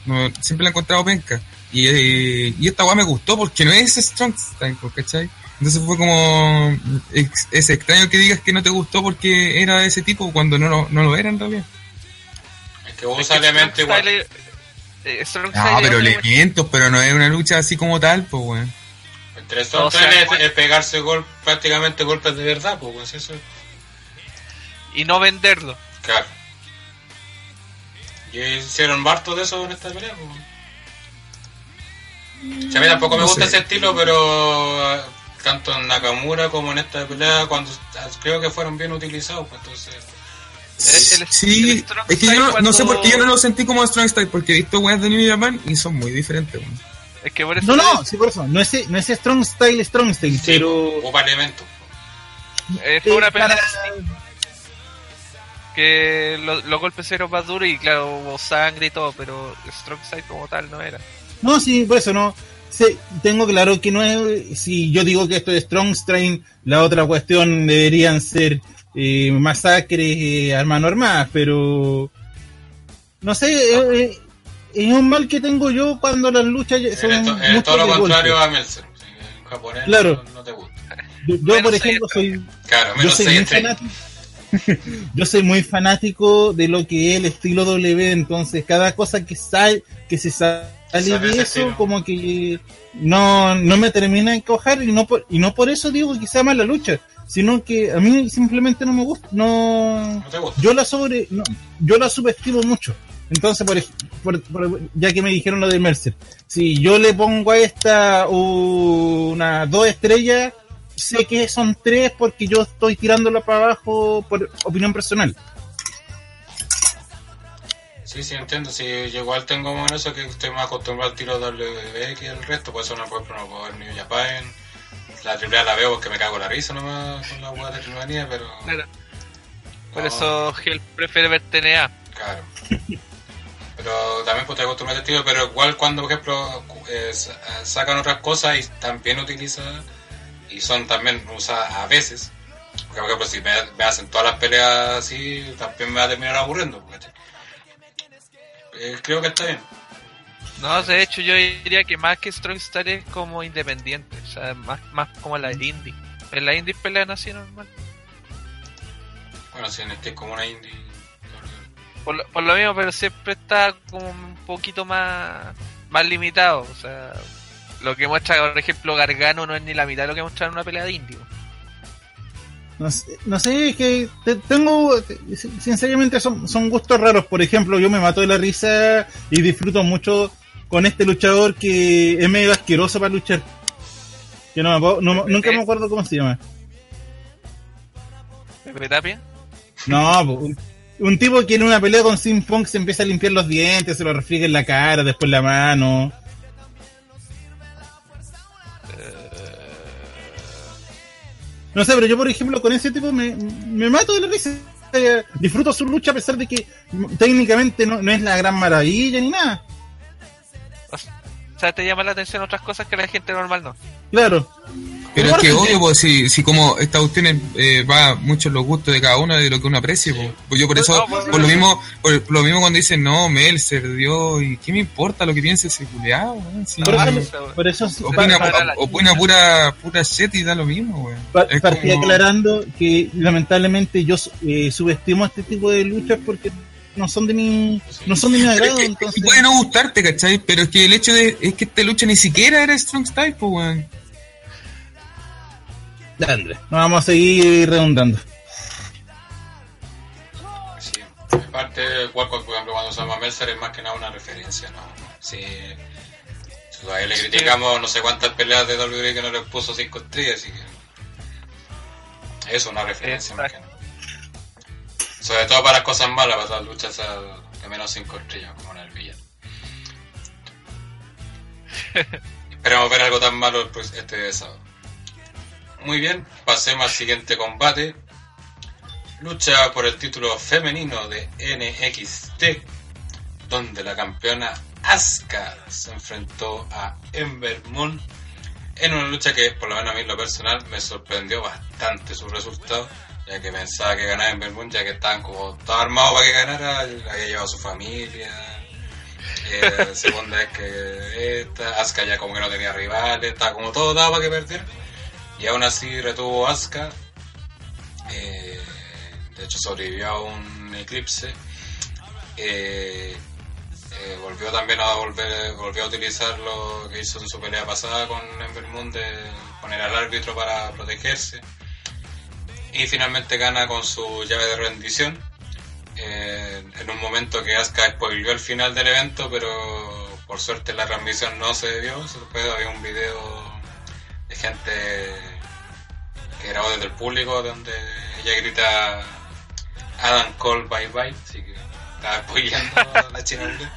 Speaker 7: No, siempre la he encontrado penca. Y, eh, y esta weá me gustó porque no es Strong Style, pues, ¿cachai? Entonces fue como. Es, es extraño que digas que no te gustó porque era de ese tipo cuando no lo, no lo era en realidad.
Speaker 3: Es que vos
Speaker 1: Es que
Speaker 3: igual.
Speaker 1: Eh, Strong
Speaker 7: No, pero elementos, pero no es una lucha así como tal, pues, weón.
Speaker 3: Entre estos
Speaker 1: O sea,
Speaker 3: es, pegarse gol, prácticamente golpes de verdad, pues, pues eso.
Speaker 1: y no venderlo.
Speaker 3: Claro. Y hicieron harto de eso en esta pelea, pues. A mí tampoco me
Speaker 7: No
Speaker 3: gusta
Speaker 7: sé.
Speaker 3: ese estilo, pero eh, tanto en Nakamura como en esta pelea, cuando creo que fueron bien utilizados, pues entonces.
Speaker 1: El- el-
Speaker 7: Sí,
Speaker 1: el Strong
Speaker 7: es que yo no, no sé por qué yo no lo sentí como Strong Style, porque he visto weas de New Japan y son muy diferentes.
Speaker 1: Es que por eso
Speaker 5: No, no,
Speaker 1: digo,
Speaker 5: sí, por eso, no es, no es strong style, strong style,
Speaker 3: Sí,
Speaker 5: pero
Speaker 3: ocupa elementos.
Speaker 1: eh, fue una pelea
Speaker 5: para-
Speaker 1: que lo- los golpes eran más duros y claro, hubo sangre y todo, pero Strong Style como tal no era.
Speaker 5: No, sí, por eso no. tengo claro que no es. Si yo digo que esto es Strong Strain, la otra cuestión deberían ser eh, masacres eh, a mano armada, pero. No sé, eh, eh, es un mal que tengo yo cuando las luchas son.
Speaker 3: Eres, to- eres
Speaker 5: mucho
Speaker 3: todo lo contrario
Speaker 5: golpe.
Speaker 3: a Meltzer. En japonés
Speaker 5: Claro.
Speaker 3: no, no te gusta.
Speaker 5: Yo, por ejemplo, soy.
Speaker 3: Claro,
Speaker 5: Yo soy,
Speaker 3: 6
Speaker 5: muy fanático, yo soy muy fanático de lo que es el estilo W, entonces cada cosa que sale, que se sale
Speaker 3: Ese
Speaker 5: eso, como que no, no me termina de encojar y no por, y no por eso digo que sea mala lucha, sino que a mí simplemente no me gusta, no,
Speaker 3: No te gusta.
Speaker 5: yo la sobre, no, yo la subestimo mucho. Entonces, por, por- por- ya que me dijeron lo de Mercer, si yo le pongo a esta una dos estrellas, sé que son tres porque yo estoy tirándola para abajo por opinión personal.
Speaker 3: Sí, sí, entiendo. Sí, yo igual tengo más eso que estoy más acostumbrado al tiro W que el resto. Por eso no, ejemplo, no puedo ver New Japan. La triple A la veo porque me cago la risa nomás con la hueá de Trimanía, pero.
Speaker 1: Claro. Por
Speaker 3: no,
Speaker 1: eso Hell prefiere ver TNA.
Speaker 3: Claro. Pero también pues estoy acostumbrado a este estilo, pero igual cuando, por ejemplo, eh, sa- sacan otras cosas y también utilizadas y son también usadas a veces. Porque, por ejemplo, si me, me hacen todas las peleas así, también me va a terminar aburriendo. ¿cachai? Eh, creo que está bien.
Speaker 1: No, de hecho yo diría que más que Strong Style es como independiente, o sea, más, más como la indie. En la indie pelean así normal.
Speaker 3: Bueno, si en este es como una indie.
Speaker 1: Por lo, por lo mismo, pero siempre está como un poquito más, más limitado. O sea, lo que muestra, por ejemplo, Gargano no es ni la mitad de lo que muestra en una pelea de indio.
Speaker 5: No sé, no sé, es que te- tengo, sinceramente son, son gustos raros. Por ejemplo, yo me mato de la risa y disfruto mucho con este luchador que es medio asqueroso para luchar. Que no, me no- nunca me acuerdo cómo se llama.
Speaker 1: Pepe Tapia.
Speaker 5: No, un tipo que en una pelea con Sim Punk se empieza a limpiar los dientes, se lo refriega en la cara, después la mano. No sé, pero yo por ejemplo con ese tipo me, me mato de la risa. Eh, Disfruto su lucha a pesar de que técnicamente no, no es la gran maravilla ni nada.
Speaker 1: O sea, te llama la atención otras cosas que la gente normal no.
Speaker 5: Claro.
Speaker 7: Pero es que obvio, pues si, si como esta cuestión es, eh, va mucho en los gustos de cada uno de lo que uno aprecie, pues, pues yo por eso,
Speaker 1: No, pues,
Speaker 7: por lo mismo, por, lo mismo cuando dicen no, Melzer, Dios, y qué me importa lo que piense ese culiado, weón? Si
Speaker 5: Por
Speaker 7: no-
Speaker 5: eso, por eso sí,
Speaker 7: opina,
Speaker 1: para- para la-
Speaker 7: opina pura, pura shit y da lo mismo, weón.
Speaker 5: Pa- partí
Speaker 7: como-
Speaker 5: aclarando que lamentablemente yo eh, subestimo este tipo de luchas porque no son de mi, no son de mi agrado,
Speaker 7: es que-
Speaker 5: entonces.
Speaker 7: puede no gustarte, ¿cachai? Pero es que el hecho de es que esta lucha ni siquiera era Strong Style, pues, weón.
Speaker 5: Andrés, no vamos a seguir redundando.
Speaker 3: Sí. Aparte, igual por ejemplo, cuando usamos a Meltzer es más que nada una referencia, ¿no? Sí. Si a él le criticamos no sé cuántas peleas de WWE que no le puso 5 estrellas, así que. Es una referencia más que nada. Sobre todo para las cosas malas, para las luchas de menos 5 estrellas, como en el villano. Esperamos ver algo tan malo pro- este sábado. Muy bien, pasemos al siguiente combate. Lucha por el título femenino de NXT, donde la campeona Asuka se enfrentó a Ember Moon en una lucha que, por lo menos a mí en lo personal, me sorprendió bastante su resultado, ya que pensaba que ganaba Ember Moon, ya que estaban como todos armados para que ganara, había llevado a su familia. Eh, segunda vez que esta, Asuka ya como que no tenía rivales, estaba como todo dado para que perdiera. Y aún así retuvo Asuka. Eh, de hecho sobrevivió a un eclipse. Eh, eh, volvió también a volver, volvió a utilizar lo que hizo en su pelea pasada con Ember Moon de poner al árbitro para protegerse. Y finalmente gana con su llave de rendición. en un momento que Asuka spoileó el final del evento, pero por suerte la transmisión no se dio. Después había un video de gente que grabó desde el público donde ella grita Adam Cole bye bye, así que estaba apoyando a la china Ule.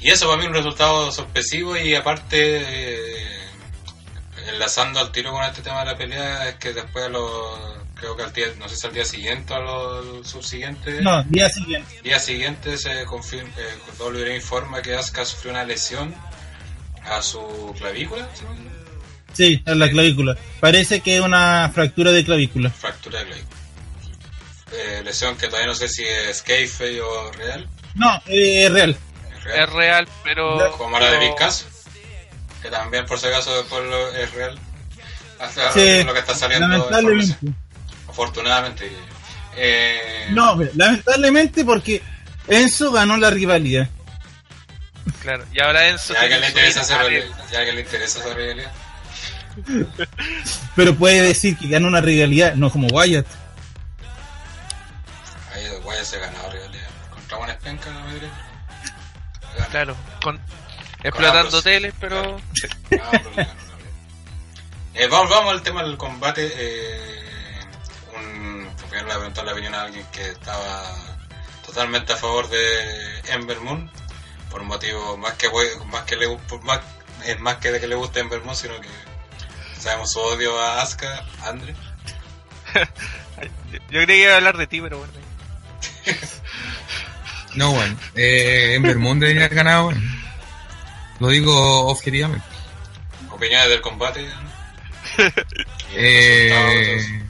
Speaker 3: Y eso para mí es un resultado sorpresivo y aparte eh, enlazando al tiro con este tema de la pelea es que después lo creo que al día, no sé si al día siguiente o al subsiguiente
Speaker 5: No, día siguiente.
Speaker 3: día siguiente se confirma, eh, WWE informa que Asuka sufrió una lesión a su clavícula, ¿sí?
Speaker 5: Sí, en la clavícula. Parece que es una fractura de clavícula.
Speaker 3: fractura de clavícula. Eh, lesión que todavía no sé si es kayfabe o real.
Speaker 5: No, eh, es real.
Speaker 3: Es
Speaker 1: Es
Speaker 3: real.
Speaker 1: pero.
Speaker 3: Como la de Vicas, que también por si acaso después lo- es real. Hasta
Speaker 5: Sí,
Speaker 3: lo que está saliendo
Speaker 5: lamentablemente.
Speaker 3: Afortunadamente. Eh,
Speaker 5: No, lamentablemente porque Enzo ganó la rivalidad.
Speaker 1: Claro. Y ahora Enzo.
Speaker 3: Ya que le interesa esa ya que le interesa esa realidad.
Speaker 5: Pero puede decir que ganó una rivalidad, no como Wyatt.
Speaker 3: Ahí Guaya se ha ganado realidad. Contra Juan Espenca, la mayoría.
Speaker 1: Claro. Con, explotando
Speaker 3: Ambrose.
Speaker 1: hoteles, pero.
Speaker 3: Ah, pero le ganó realidad. Eh, vamos, vamos al tema del combate. Eh, un, primero le preguntar la opinión a alguien que estaba totalmente a favor de Ember Moon por un motivo más que más que le más es más que de que le guste Ember Moon sino que sabemos su odio a Asuka Andre
Speaker 1: Yo creía que iba a hablar de ti, pero bueno.
Speaker 7: No, bueno. Eh, Ember Moon debería haber ganado, bueno. Lo digo objetivamente.
Speaker 3: opiniones del combate
Speaker 7: Eh,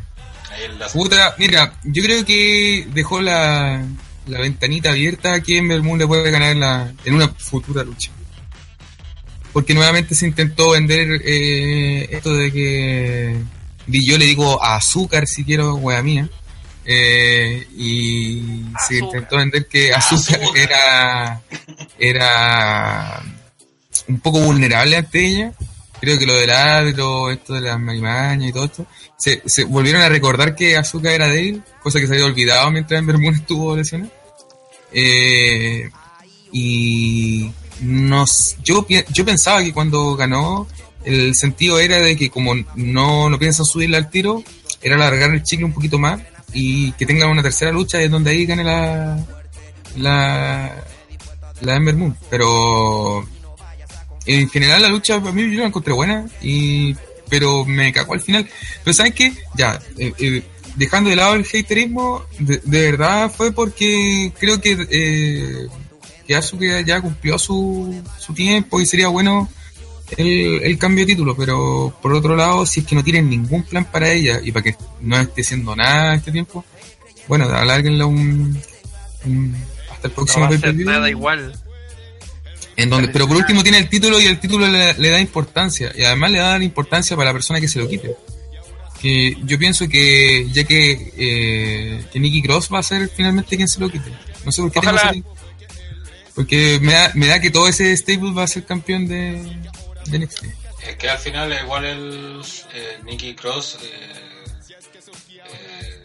Speaker 3: las-
Speaker 7: puta, mira, yo creo que dejó la, la ventanita abierta a que Ember Moon le puede ganar en, la, en una futura lucha. Porque nuevamente se intentó vender eh, esto de que y yo le digo a azúcar si quiero, wea mía. Eh, y se intentó vender que azúcar
Speaker 3: Azúcar.
Speaker 7: era era un poco vulnerable ante ella. Creo que lo del árbitro, esto de las marimañas y todo esto, se, se volvieron a recordar que Azúcar era débil, cosa que se había olvidado mientras Ember Moon estuvo lesionado. Eh, y nos, yo, yo pensaba que cuando ganó, el sentido era de que como no, no piensan subirle al tiro, era alargar el chicle un poquito más y que tengan una tercera lucha y es donde ahí gane la, la, la Ember Moon. Pero en general la lucha para mí yo la encontré buena y pero me cagó al final. Pero ¿saben qué? Ya, eh, eh, dejando de lado el haterismo, de, de verdad fue porque creo que eh, que Asuka ya cumplió su, su tiempo y sería bueno el, el cambio de título, pero por otro lado, si es que no tienen ningún plan para ella y para que no esté haciendo nada este tiempo, bueno, alárguenla un, un- hasta el
Speaker 1: No
Speaker 7: próximo
Speaker 1: ser
Speaker 7: pay-per-view.
Speaker 1: nada igual.
Speaker 7: En donde, pero por último tiene el título y el título le, le da importancia. Y además le da importancia para la persona que se lo quite. que yo pienso que ya que, eh, que Nicky Cross va a ser finalmente quien se lo quite. No sé por qué tengo
Speaker 1: Ojalá.
Speaker 7: esa- Porque me da, me da que todo ese stable va a ser campeón de, de NXT.
Speaker 3: Es que al final igual el eh, Nicky Cross eh, eh,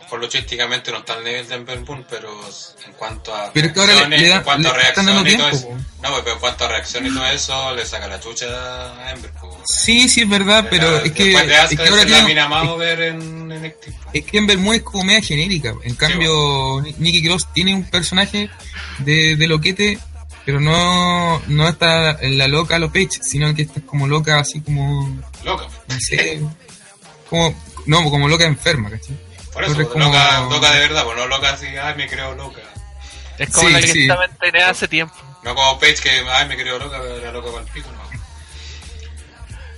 Speaker 3: mejor luchísticamente no está al nivel de Ember Moon, pero en cuanto a
Speaker 7: Pero es que ahora le-
Speaker 3: reacciones,
Speaker 7: le da-
Speaker 3: en cuanto a reacción y todo eso, no, pero en cuanto a reacción y todo eso, le saca la chucha a Ember. pues.
Speaker 7: Sí, sí, es verdad, pero
Speaker 3: La-
Speaker 7: es que,
Speaker 3: de
Speaker 7: es que ahora
Speaker 3: es
Speaker 7: tiene-
Speaker 3: over en.
Speaker 7: Es que Ember Moon es como media genérica. En cambio, Nicky Cross tiene un personaje de, de loquete, pero no, no está en la loca a lo Page, sino que está como loca, así como,
Speaker 3: Loca.
Speaker 7: no sé, como, no, como loca enferma, ¿cachai?
Speaker 3: Por eso,
Speaker 7: Entonces,
Speaker 3: pues, loca,
Speaker 7: como-
Speaker 3: loca de verdad, pues no loca así, ay, me creo loca.
Speaker 1: Es como
Speaker 7: Sí,
Speaker 1: la que
Speaker 7: sí.
Speaker 1: TNA hace tiempo.
Speaker 3: No como Page que, ay, me creo loca, pero era loca para el pico, no.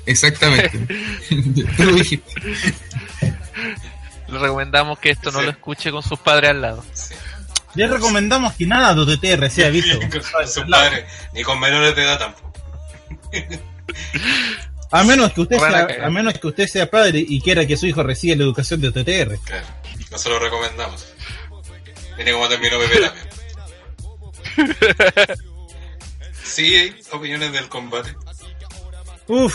Speaker 7: Exactamente. Tú lo dijiste.
Speaker 1: Le recomendamos que esto no
Speaker 3: Sí.
Speaker 1: lo escuche con sus padres al lado.
Speaker 3: Sí.
Speaker 5: Les recomendamos que nada de OTTR sea visto.
Speaker 3: ni con menores de edad tampoco.
Speaker 5: A menos que usted sea, a menos que usted sea padre y quiera que su hijo reciba la educación de OTTR.
Speaker 3: Claro, no se lo recomendamos. Tiene como terminó Pepe también. Sí, opiniones del combate.
Speaker 5: Uf,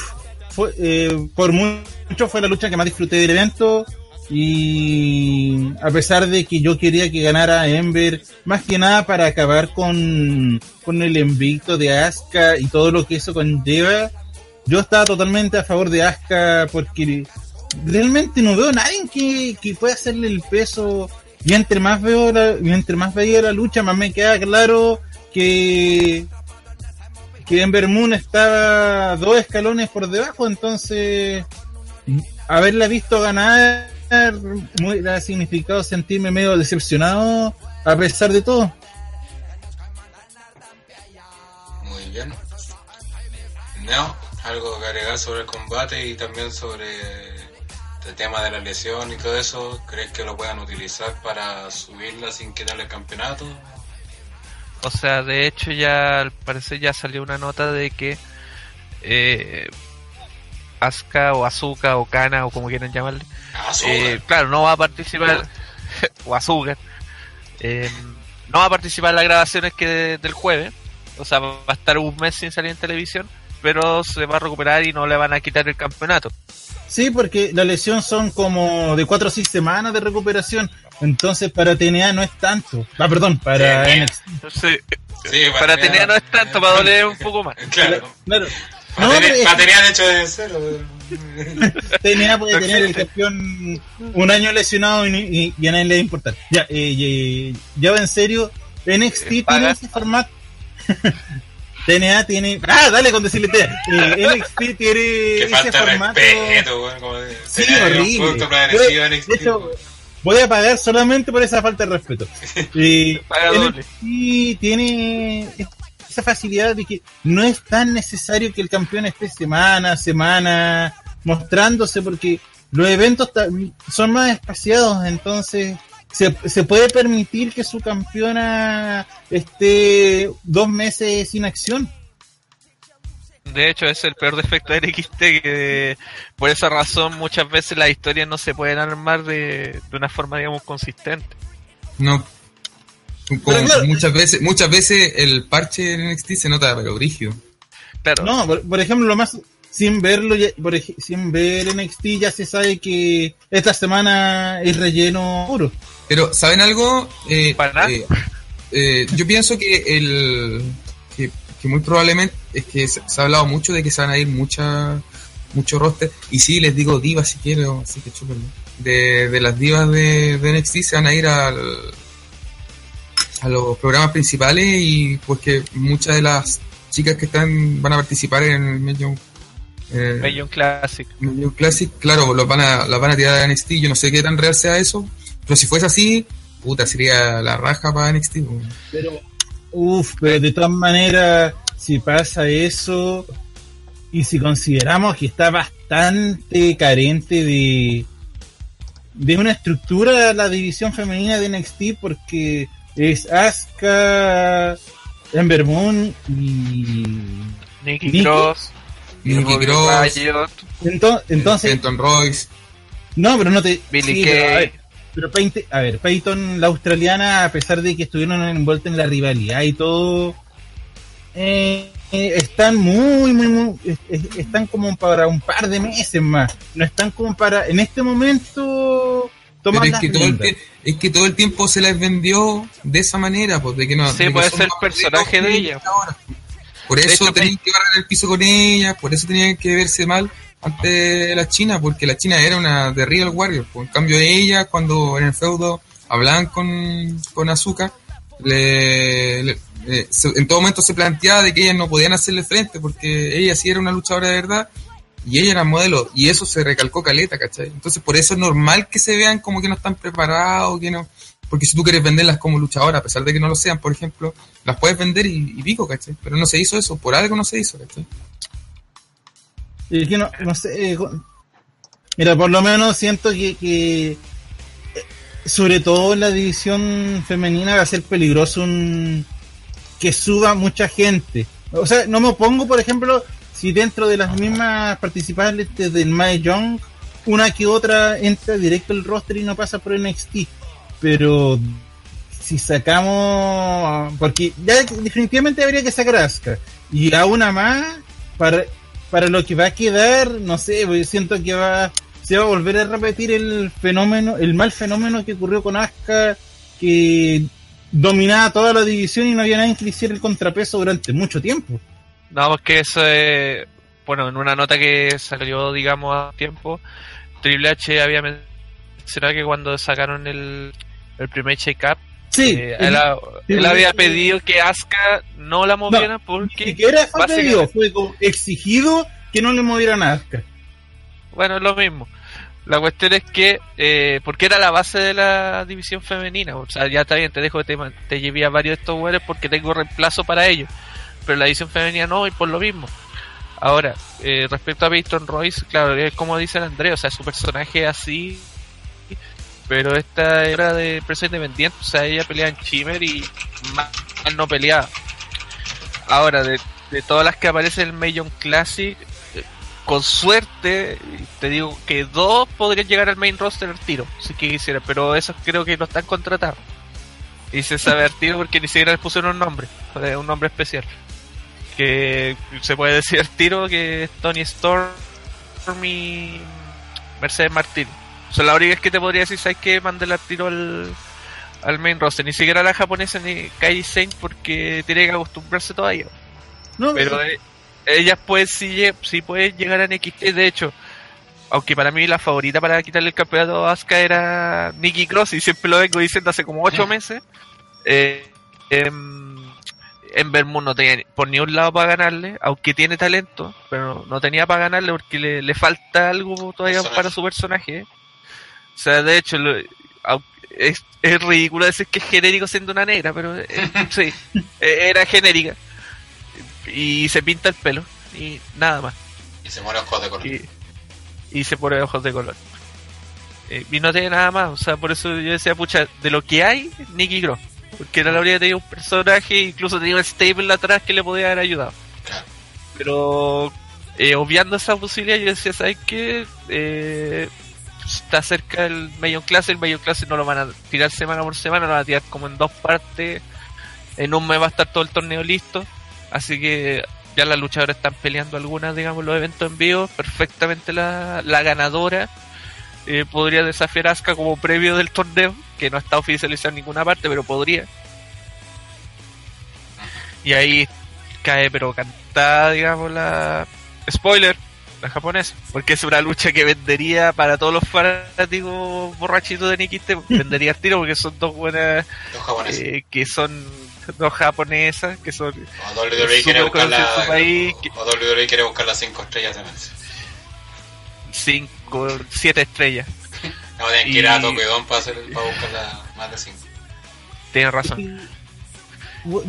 Speaker 5: fue, eh, por mucho fue la lucha que más disfruté del evento y a pesar de que yo quería que ganara Ember, más que nada para acabar con, con el invicto de Asuka y todo lo que eso conlleva, yo estaba totalmente a favor de Asuka porque realmente no veo a nadie que, que pueda hacerle el peso. Y entre más veo la, y entre más veía la lucha más me queda claro que que Ember Moon estaba dos escalones por debajo, entonces haberla visto ganar me hubiera significado sentirme medio decepcionado a pesar de todo.
Speaker 3: Muy bien. No, algo que agregar sobre el combate y también sobre el tema de la lesión y todo eso. ¿Crees que lo puedan utilizar para subirla sin quitarle el campeonato?
Speaker 1: O sea, de hecho ya al parecer ya salió una nota de que eh, Asuka o Azuka o Kana o como quieran llamarle,
Speaker 3: Ah,
Speaker 1: eh, claro, no va a participar, o Azuka, eh, no va a participar en las grabaciones que del jueves, o sea, va a estar un mes sin salir en televisión, pero se va a recuperar y no le van a quitar el campeonato.
Speaker 5: Sí, porque la lesión son como de 4 o 6 semanas de recuperación, entonces para TNA no es tanto. Ah, perdón, para.
Speaker 1: Entonces,
Speaker 3: Sí,
Speaker 1: para tener no es tanto, para doler un poco más.
Speaker 3: Claro.
Speaker 5: Claro. No,
Speaker 3: para tener hecho de cero.
Speaker 5: TNA puede tener el campeón un año lesionado y, y- y a nadie le va a importar. Ya, eh, eh, ya va en serio. NXT tiene
Speaker 1: paga.
Speaker 5: ese formato. TNA tiene. ¡Ah, dale con decirle TNA! Eh, NXT tiene
Speaker 3: Que
Speaker 5: ese
Speaker 3: falta de
Speaker 5: formato.
Speaker 3: respeto, weón. Como de,
Speaker 5: Sí, horrible. Yo,
Speaker 3: en
Speaker 5: de
Speaker 3: NXT,
Speaker 5: hecho, voy a pagar solamente por esa falta de respeto. Y
Speaker 1: Paga doble.
Speaker 5: NXT tiene esa facilidad de que no es tan necesario que el campeón esté semana a semana mostrándose porque los eventos son más espaciados, entonces se, se puede permitir que su campeona esté dos meses sin acción.
Speaker 1: De hecho, es el peor defecto de NXT, que por esa razón muchas veces las historias no se pueden armar de, de una forma, digamos, consistente.
Speaker 7: No. Como
Speaker 5: Pero claro.
Speaker 7: muchas veces, muchas veces el parche en NXT se nota pero brígido.
Speaker 5: No, por, por ejemplo, lo más sin verlo, ya- por sin ver NXT ya se sabe que esta semana es relleno puro.
Speaker 7: Pero, ¿saben algo? Eh,
Speaker 1: Para
Speaker 7: eh, eh, yo pienso que el que, que muy probablemente es que se, se ha hablado mucho de que se van a ir mucha mucho roster y sí les digo divas si quiero así que chúpenlo. de, de las divas de, de NXT se van a ir al a los programas principales y pues que muchas de las chicas que están van a participar en el Major, eh,
Speaker 1: Major Classic.
Speaker 7: Classic, claro, los van a, las van a tirar a NXT. Yo no sé qué tan real sea eso, pero si fuese así, puta, sería la raja para NXT.
Speaker 5: Pero, uff, pero de todas maneras, si pasa eso, y si consideramos que está bastante carente de, de una estructura la división femenina de NXT, porque es Asuka, Ember Moon y.
Speaker 1: Nikki
Speaker 5: Nikki.
Speaker 1: Cross.
Speaker 7: Nikki
Speaker 1: Ruby
Speaker 7: Cross,
Speaker 1: Riot.
Speaker 5: Ento- entonces,
Speaker 7: Fenton Royce,
Speaker 5: No, pero no te.
Speaker 2: Billy
Speaker 5: sí,
Speaker 2: Kay.
Speaker 5: pero, a ver, pero Payton, a ver, Peyton, la australiana, a pesar de que estuvieron envueltos en la rivalidad y todo, eh, están muy, muy, muy. es- es- Están como para un par de meses más. No están como para. En este momento.
Speaker 7: Pero es que, todo el,
Speaker 5: riendas.
Speaker 7: tie- es que todo el tiempo se les vendió de esa manera, pues de que no.
Speaker 2: Sí, puede ser personaje de ella.
Speaker 7: ahora. Por eso
Speaker 2: hecho,
Speaker 7: tenían que barrer el piso con ella, por eso tenían que verse mal ante la China, porque la China era una de Real Warrior. Pues, en cambio, ella, cuando en el feudo hablaban con, con Azuka, le, le- eh, se- en todo momento se planteaba de que ellas no podían hacerle frente, porque ella sí era una luchadora de verdad y ella era modelo, y eso se recalcó caleta, ¿cachai? Entonces, por eso es normal que se vean como que no están preparados, que no. Porque si tú quieres venderlas como luchadora, a pesar de que no lo sean, por ejemplo, las puedes vender y, y pico, ¿cachai? Pero no se hizo eso, por algo no se hizo, ¿cachai?
Speaker 5: Y que no, no sé. eh, Mira, por lo menos siento que, que, eh, sobre todo en la división femenina va a ser peligroso un que suba mucha gente. O sea, no me opongo, por ejemplo, si dentro de las mismas participantes del Young, una que otra entra directo al roster y no pasa por NXT. Pero si sacamos, porque ya definitivamente habría que sacar a y a una más para para lo que va a quedar, no sé, pues, siento que va se va a volver a repetir el fenómeno, el mal fenómeno que ocurrió con Asuka que dominaba toda la división y no había nadie que le hiciera el contrapeso durante mucho tiempo.
Speaker 2: No, porque eso es. Bueno, en una nota que salió, digamos, a tiempo, Triple H había mencionado que cuando sacaron el, el primer check-up,
Speaker 5: Sí,
Speaker 2: eh, él, él había pedido que Asuka no la moviera
Speaker 5: ni
Speaker 2: porque.
Speaker 5: siquiera fue pedido, fue como exigido que no le movieran a Asuka.
Speaker 2: Bueno, es lo mismo. La cuestión es que, eh, porque era la base de la división femenina. O sea, ya está bien, te dejo que te, te llevé a varios de estos güeyes porque tengo reemplazo para ellos. Pero la división femenina no, y por lo mismo. Ahora, eh, respecto a Peyton Royce, claro, es como dice el André, o sea, su personaje es así. Pero esta era de empresa independiente, o sea, ella peleaba en Chimmer y mal no peleaba. Ahora, de, de todas las que aparecen en Mayon Classic, eh, con suerte, te digo que dos podrían llegar al main roster al tiro, si quisiera, pero esos creo que no están contratados. Y se sabe al tiro porque ni siquiera les pusieron un nombre, eh, un nombre especial. Que se puede decir al tiro que es Tony Storm y Mercedes Martín. Son las únicas que te podría decir, ¿sabes que Mándale al tiro al, al main roster. Ni siquiera la japonesa ni Kai Saint porque tiene que acostumbrarse todavía.
Speaker 5: No,
Speaker 2: Pero eh, ellas pues sí, sí pueden llegar a NXT. De hecho, aunque para mí la favorita para quitarle el campeonato a Asuka era Nikki Cross, y siempre lo vengo diciendo hace como ocho meses. Eh, em, en Vermont no tenía por ni un lado para ganarle, aunque tiene talento, pero no tenía para ganarle porque le, le falta algo todavía
Speaker 3: Personaje.
Speaker 2: para su personaje. O sea, de hecho, lo- es, es ridículo decir que es genérico siendo una negra, pero eh, sí, eh, era genérica. Y se pinta el pelo y nada más.
Speaker 3: Y se muere ojos de color.
Speaker 2: Y, y se pone ojos de color. Eh, y no tiene nada más, o sea, por eso yo decía, pucha, de lo que hay, Nicky Cross. Porque era la única que tenía un personaje, incluso tenía un stable atrás que le podía haber ayudado. Pero eh, obviando esa posibilidad, yo decía, ¿sabes qué? Eh, está cerca el Mayon Classic, el Mayon Classic no lo van a tirar semana por semana, lo van a tirar como en dos partes. En un mes va a estar todo el torneo listo. Así que ya las luchadoras están peleando algunas, digamos, los eventos en vivo. Perfectamente la, la ganadora eh, podría desafiar a Asuka como previo del torneo, que no está oficializado en ninguna parte, pero podría. Y ahí cae, pero cantada, digamos, la. Spoiler, la japonesa. Porque es una lucha que vendería para todos los fanáticos borrachitos de Nikite, vendería el tiro porque son dos buenas.
Speaker 3: Dos
Speaker 2: eh, que son dos japonesas, que son.
Speaker 3: O WWE quiere buscar.
Speaker 2: País,
Speaker 3: o, o quiere buscar las cinco estrellas de
Speaker 2: Messi. 5, 7 estrellas.
Speaker 3: No, tienen que ir a Toquedón para, hacer, buscar la, más de 5.
Speaker 2: Tienes razón.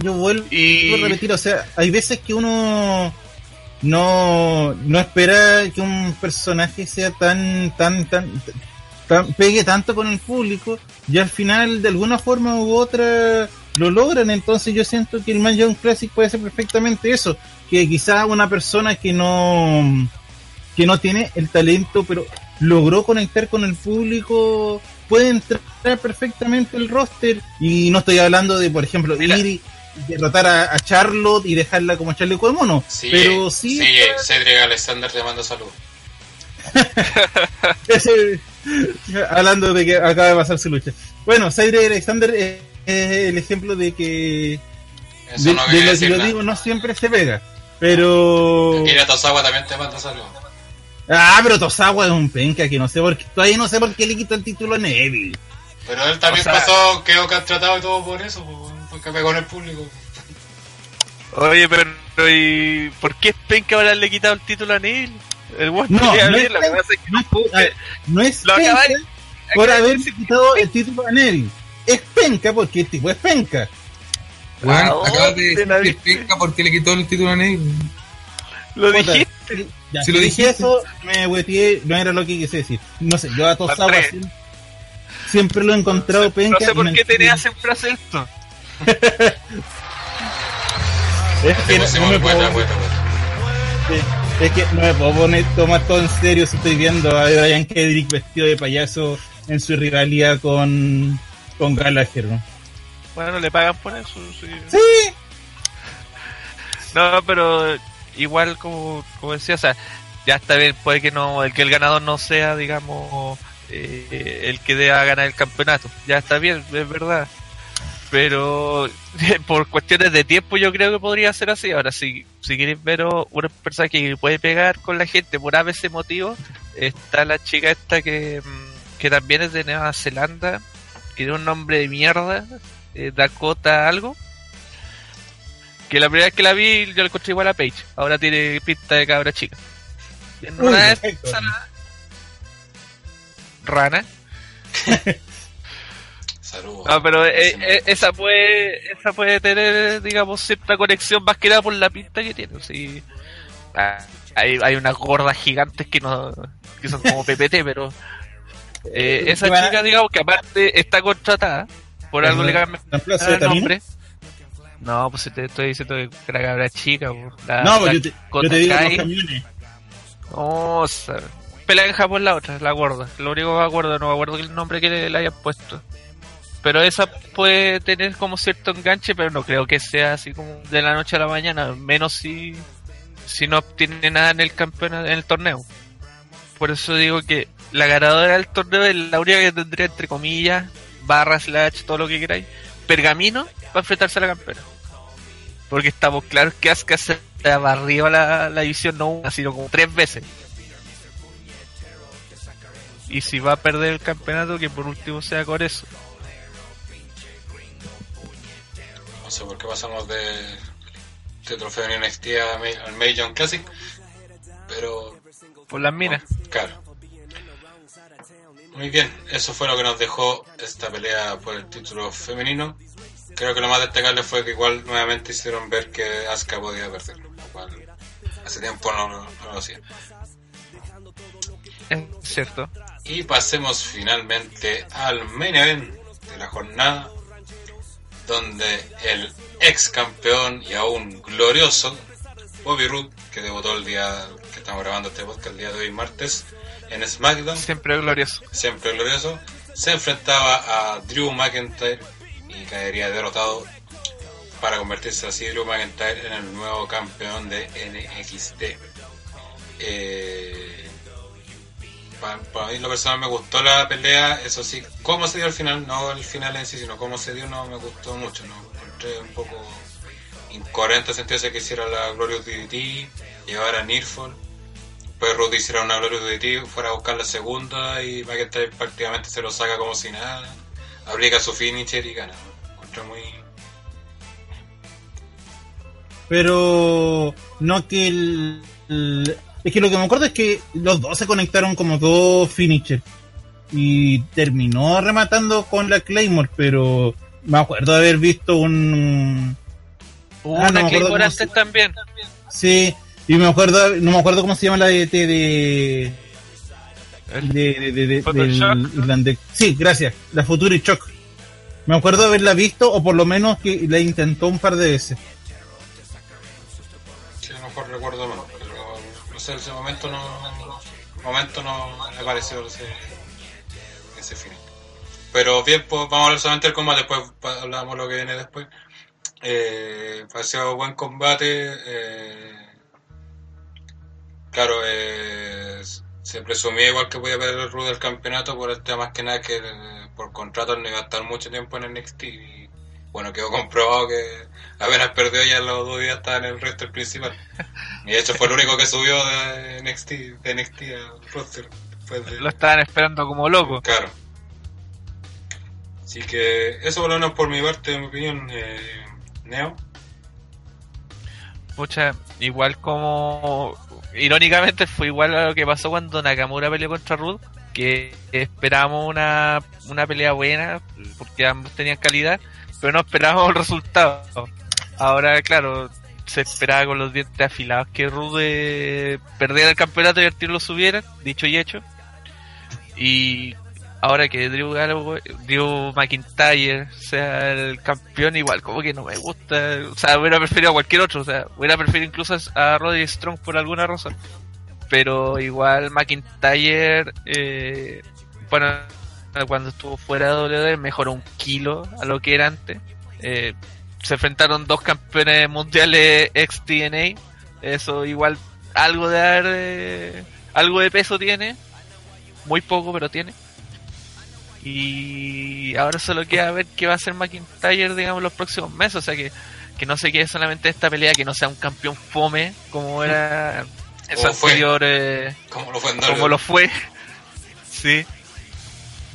Speaker 5: Yo vuelvo,
Speaker 2: y...
Speaker 5: vuelvo a repetir, o sea, hay veces que uno no, no espera que un personaje sea tan, tan, tan, tan, pegue tanto con el público y al final de alguna forma u otra lo logran. Entonces yo siento que el Man Young Classic puede ser perfectamente eso, que quizá una persona que no que no tiene el talento, pero logró conectar con el público, puede entrar perfectamente el roster. Y no estoy hablando de, por ejemplo,
Speaker 2: Mira.
Speaker 5: ir y derrotar a, a Charlotte y dejarla como Charlie de mono.
Speaker 3: Sí,
Speaker 5: pero sí,
Speaker 3: sí, Cedric Alexander te manda salud.
Speaker 5: ese- hablando de que acaba de pasar su lucha. Bueno, Cedric Alexander es, el ejemplo de que
Speaker 3: Eso
Speaker 5: de,
Speaker 3: no
Speaker 5: de
Speaker 3: quiere
Speaker 5: lo que
Speaker 3: nada.
Speaker 5: digo no siempre se pega. Pero.
Speaker 3: Mira, Tosawa también te manda salud.
Speaker 5: Ah, pero Tosawa es un penca que no sé por qué. Todavía no sé por qué le quitó el título a Neville.
Speaker 3: Pero él también
Speaker 2: O sea-
Speaker 3: pasó, quedó tratado y todo por eso, po, porque pegó en el público.
Speaker 2: Oye, pero ¿y por qué es penca ahora le he quitado el título a Neil? El
Speaker 5: No, no es
Speaker 2: lo que es que
Speaker 5: No es, ver, no es
Speaker 2: Lo
Speaker 5: penca
Speaker 2: acabáis-
Speaker 5: por
Speaker 2: acabáis de
Speaker 5: haber
Speaker 2: decir-
Speaker 5: quitado el título a Neville. Es penca porque el tipo es penca.
Speaker 2: ¿A
Speaker 7: acabas de decir que es penca porque le quitó el título a Ney.
Speaker 2: Lo dijiste.
Speaker 5: Ya,
Speaker 7: Si lo
Speaker 5: dije eso, me hueteé, no era lo que quise decir. No sé, yo a Tosawa siempre, siempre lo he encontrado
Speaker 2: No
Speaker 5: penca.
Speaker 2: sé
Speaker 5: y
Speaker 2: por
Speaker 5: no
Speaker 2: qué
Speaker 5: entiendo.
Speaker 2: tenía siempre hacer esto.
Speaker 5: Es que no, no me puedo,
Speaker 3: vuelta.
Speaker 5: sí, es que no me puedo poner, tomar todo en serio si estoy viendo a Brian Kedrick vestido de payaso en su rivalidad con, con Gallagher, ¿no?
Speaker 2: Bueno, le pagan por eso. sí.
Speaker 5: Sí,
Speaker 2: No, pero igual como, como decía, o sea, ya está bien, puede que no, el que el ganador no sea, digamos, eh, el que deba ganar el campeonato. Ya está bien, es verdad. Pero por cuestiones de tiempo yo creo que podría ser así. Ahora, si, si queréis ver una persona que puede pegar con la gente por ABC motivo, está la chica esta que, mm, que también es de Nueva Zelanda, que tiene un nombre de mierda, eh, Dakota algo. Que la primera vez que la vi, yo la encontré igual a Paige. Ahora tiene pinta de cabra chica.
Speaker 5: Uy,
Speaker 2: esas, Rana.
Speaker 3: Saludos.
Speaker 2: No, pero eh, eh, esa puede esa puede tener, digamos, cierta conexión más que nada por la pinta que tiene. Sí. Ah, hay, hay unas gordas gigantes que no que son como PPT, pero eh, esa chica, digamos, que aparte está contratada, por algo le cambian
Speaker 5: ¿Reemplazo de
Speaker 2: el nombre. No, pues te estoy diciendo que era cabra chica. pues, la-
Speaker 5: No,
Speaker 2: la
Speaker 5: pues yo te, yo
Speaker 2: Kota
Speaker 5: te digo los camiones.
Speaker 2: No, o sea, pelea en Japón la otra, la gorda. Lo único que me acuerdo, no me acuerdo el nombre que le, le hayan puesto. Pero esa puede tener como cierto enganche, pero no creo que sea así como de la noche a la mañana, menos si, si no obtiene nada en el campeonato, en el torneo. Por eso digo que la ganadora del torneo es la única que tendría entre comillas, barra slash, todo lo que queráis, pergamino para enfrentarse a la campeona. Porque estamos claros que Asuka se barrió la, la división no una, sino como tres veces. Y si va a perder el campeonato, que por último sea con eso.
Speaker 3: No sé por qué pasamos de, de trofeo en NXT al Major Classic. Pero,
Speaker 2: Por las minas.
Speaker 3: claro. Muy bien, eso fue lo que nos dejó esta pelea por el título femenino. Creo que lo más destacable fue que igual nuevamente hicieron ver que Asuka podía perder, lo cual hace tiempo no, no- no lo hacía.
Speaker 2: Es cierto.
Speaker 3: Y pasemos finalmente al main event de la jornada, donde el ex campeón y aún glorioso Bobby Roode, que debutó el día que estamos grabando este podcast, el día de hoy, martes, en SmackDown,
Speaker 2: Siempre glorioso.
Speaker 3: siempre glorioso, se enfrentaba a Drew McIntyre y caería derrotado para convertirse así Drew McIntyre en el nuevo campeón de NXT. Eh, para, para mí lo personal me gustó la pelea, eso sí, cómo se dio al final, no el final en sí, sino cómo se dio no me gustó mucho, no encontré un poco incoherente el sentido que hiciera la Glorious DDT, llevara a Nearfall, pues Ruth hiciera una Glorious DDT, fuera a buscar la segunda y McIntyre prácticamente se lo saca como si nada, aplica su finisher y gana, ¿no? encontré muy...
Speaker 5: Pero no que el, el- Es que lo que me acuerdo es que los dos se conectaron como dos finishers. Y terminó rematando con la Claymore, pero me acuerdo de haber visto un...
Speaker 2: Hubo
Speaker 5: Ah, no
Speaker 2: una
Speaker 5: acuerdo
Speaker 2: Claymore antes también.
Speaker 5: Sí, y me acuerdo, no me acuerdo cómo se llama la DT de...
Speaker 2: El-
Speaker 5: de, de, de- de- del irlandés. Sí, gracias, la Future Shock. Me acuerdo de haberla visto, o por lo menos que la intentó un par de veces.
Speaker 3: Sí, a lo mejor recuerdo menos, pero no sé, en ese momento no, momento no me pareció ese, ese final. Pero bien, pues vamos a hablar solamente del combate, después hablamos lo que viene después. Eh, pareció buen combate. eh, claro, eh, se presumía igual que podía perder el Rude del campeonato por el tema más que nada que por contrato no iba a estar mucho tiempo en NXT. Y bueno, quedó comprobado que apenas perdió ya los dos días estaba en el resto principal. Y de hecho fue el único que subió de NXT, de NXT al roster. de-
Speaker 2: Lo estaban esperando como loco.
Speaker 3: Claro. Así que eso por lo menos por mi parte, en mi opinión, eh, Neo.
Speaker 2: Pucha, igual como. Irónicamente fue igual a lo que pasó cuando Nakamura peleó contra Rude. Que esperábamos una, una pelea buena, porque ambos tenían calidad, pero no esperábamos el resultado. Ahora, claro, se esperaba con los dientes afilados que Rude perdiera el campeonato y título lo subiera, dicho y hecho. Y ahora que Drew Drew McIntyre sea el campeón, igual como que no me gusta. O sea, hubiera preferido a cualquier otro. O sea, hubiera preferido incluso a Roddy Strong por alguna razón. Pero igual McIntyre, eh, bueno, cuando estuvo fuera de WWE mejoró un kilo a lo que era antes. Eh, se enfrentaron dos campeones mundiales ex TNA. Eso igual algo de eh, algo de peso tiene. Muy poco, pero tiene. Y ahora solo queda ver qué va a hacer McIntyre, digamos, los próximos meses. O sea, que, que no se quede solamente esta pelea, que no sea un campeón fome como era esa
Speaker 3: Como fue.
Speaker 2: anterior, eh,
Speaker 3: Como lo fue en
Speaker 2: como lo fue. Sí.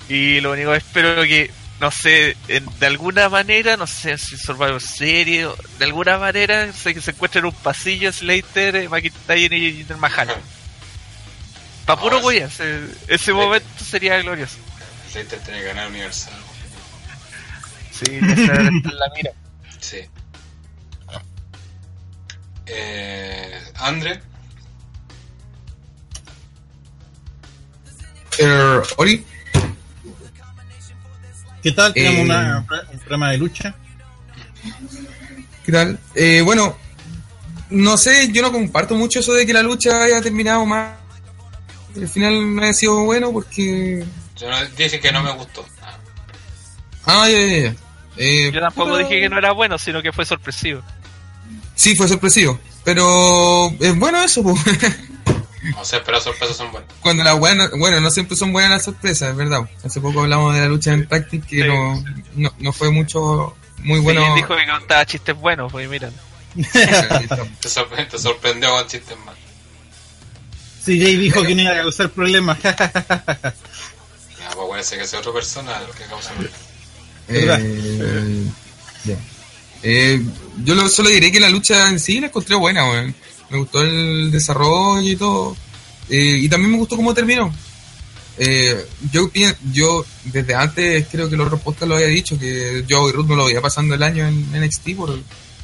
Speaker 2: Y lo único que espero que, no sé, en- de alguna manera, no sé si Survivor Series, de alguna manera se, se encuentren en un pasillo Slater, eh, McIntyre y Jinder Mahal. Para
Speaker 3: No,
Speaker 2: puro
Speaker 3: es-
Speaker 2: güey, ese, ese momento sería glorioso.
Speaker 3: Slater tiene que ganar Universal.
Speaker 2: Sí, esa está en la mira.
Speaker 3: Sí. Eh, Andre,
Speaker 7: Er, Ori,
Speaker 5: ¿Qué tal? Tenemos
Speaker 7: Eh,
Speaker 5: una- un programa de lucha.
Speaker 7: ¿qué tal? Eh, bueno, no sé, yo no comparto mucho eso de que la lucha haya terminado mal. Al final no haya sido bueno porque...
Speaker 3: yo no, dije que no me gustó. Ah,
Speaker 7: ya, ya, ya. Eh,
Speaker 2: Yo tampoco dije que no era bueno, sino que fue sorpresivo.
Speaker 7: Sí, fue sorpresivo. Pero es bueno eso, pues.
Speaker 3: O sea, pero las sorpresas son buenas.
Speaker 7: Cuando las buenas, bueno, no siempre son buenas las sorpresas, es verdad. Hace poco hablamos de la lucha en Tactic que
Speaker 2: Sí.
Speaker 7: no, no, no fue mucho, muy bueno.
Speaker 2: Sí, dijo que contaba chistes buenos, pues miran.
Speaker 3: Te, sorpre- te sorprendió con chistes más.
Speaker 5: CJ dijo que no iba a causar problemas.
Speaker 3: Pues parece que sea otra persona el que causa.
Speaker 7: Eh, ya. Eh, yo lo- solo diré que la lucha en sí la encontré buena, weón. Me gustó el desarrollo y todo. Eh, y también me gustó cómo terminó. Eh, yo, yo desde antes creo que los otros lo había dicho, que yo y Ruth no lo veía pasando el año en NXT por,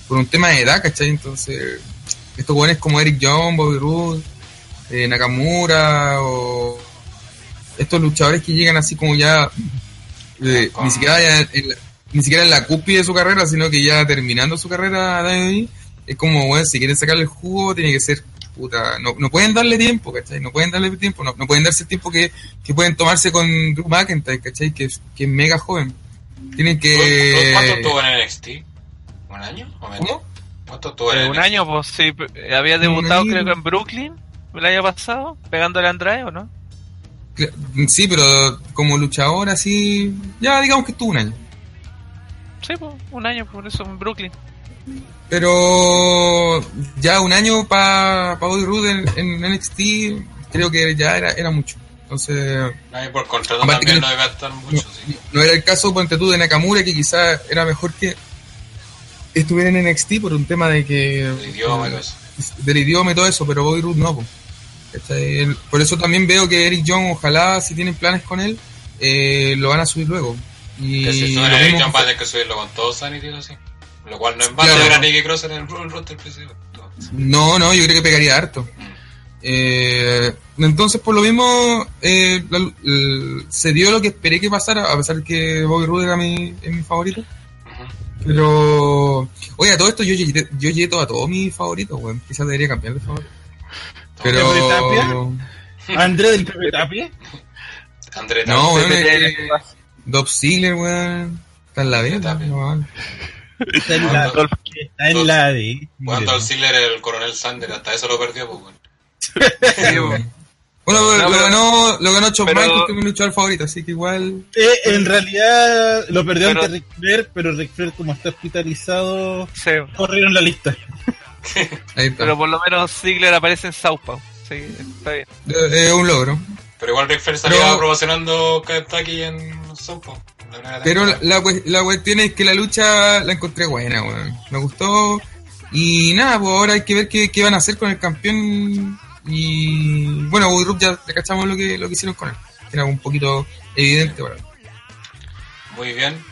Speaker 7: por un tema de edad, ¿cachai? Entonces, estos jóvenes como Eric Young, Bobby Roode, eh, Nakamura o estos luchadores que llegan así como ya eh, ni siquiera ya en la, ni siquiera en la cúspide de su carrera, sino que ya terminando su carrera es como, bueno, si quieren sacarle el jugo, tiene que ser, puta, no, no pueden darle tiempo, ¿cachai? No pueden darle tiempo, no, no pueden darse el tiempo que, que pueden tomarse con Drew McIntyre, ¿cachai? Que, es- que es mega joven. Tienen que...
Speaker 3: ¿Cuánto estuvo en NXT? ¿Un año? ¿O menos?
Speaker 7: ¿Cómo?
Speaker 3: ¿Cuánto estuvo en
Speaker 2: Eh, un
Speaker 3: NXT?
Speaker 2: año, pues sí, p- había debutado creo que en Brooklyn el año pasado, pegándole a Andrade, ¿o no?
Speaker 7: Sí, pero como luchador así, ya digamos que estuvo un año.
Speaker 2: Sí, pues, un año, por eso en Brooklyn.
Speaker 7: Pero ya un año para pa Bobby Roode en, en NXT creo que ya era, era mucho. Entonces,
Speaker 3: Nadie por contrato
Speaker 7: Aparte
Speaker 3: también
Speaker 7: que-
Speaker 3: no debe estar mucho, sí.
Speaker 7: no era el caso, ponte tú, de Nakamura, que quizás era mejor que estuviera en NXT por un tema de que...
Speaker 3: El idioma y todo eso.
Speaker 7: Del idioma y todo eso, pero Bobby Roode no. po. Por eso también veo que Eric Young, ojalá, si tienen planes con él, eh, lo van a subir luego. Y
Speaker 3: Que si
Speaker 7: lo
Speaker 3: suena Eric Young va a tener que subirlo con todo Sanity, eso sí. Lo cual no es malo,
Speaker 7: Claro.
Speaker 3: era Nicky Cross en el, roster principal.
Speaker 7: No, no, yo creo que pegaría harto. Eh, entonces, por lo mismo, eh, la- el- se dio lo que esperé que pasara, a pesar que Bobby Roode era mi, es mi favorito. Pero, oye, a todo esto yo yo todo a todos mis favoritos, weón. Quizás debería cambiar de favorito.
Speaker 5: ¿Henry
Speaker 7: Pero,
Speaker 5: André del Pepe Tapia.
Speaker 3: André
Speaker 7: No,
Speaker 3: Tapia.
Speaker 7: weón,
Speaker 2: PPT,
Speaker 7: eh, Dob Ziggler, weón. Está en la venta,
Speaker 3: Tapia.
Speaker 7: no, weón.
Speaker 5: Está en la, está en la.
Speaker 3: Cuando al Ziggler el coronel Sander, hasta eso lo perdió, pues, weón.
Speaker 2: Sí, weón.
Speaker 7: Bueno,
Speaker 2: No,
Speaker 7: lo,
Speaker 2: pero-
Speaker 7: ganó, lo ganó Shawn Michaels, que es mi luchador favorito, así que igual.
Speaker 5: Eh, en realidad lo perdió
Speaker 2: Pero-
Speaker 5: ante Ric Flair, pero Ric Flair, como está hospitalizado,
Speaker 2: Sí,
Speaker 5: corrieron la lista.
Speaker 7: Ahí está.
Speaker 2: pero por lo menos Ziggler aparece en Southpaw. Sí, está bien.
Speaker 7: Eh, Es un logro.
Speaker 3: Pero igual Ric Flair salía
Speaker 7: Pero-
Speaker 3: promocionando Kentucky en primera
Speaker 7: Pero la, la, la cuestión es que la lucha la encontré buena, weón. Me gustó. Y nada, pues ahora hay que ver qué, qué van a hacer con el campeón. Y bueno, Woodruff ya ya cachamos lo que, lo que hicieron con él. Era un poquito evidente, bueno.
Speaker 3: Muy bien.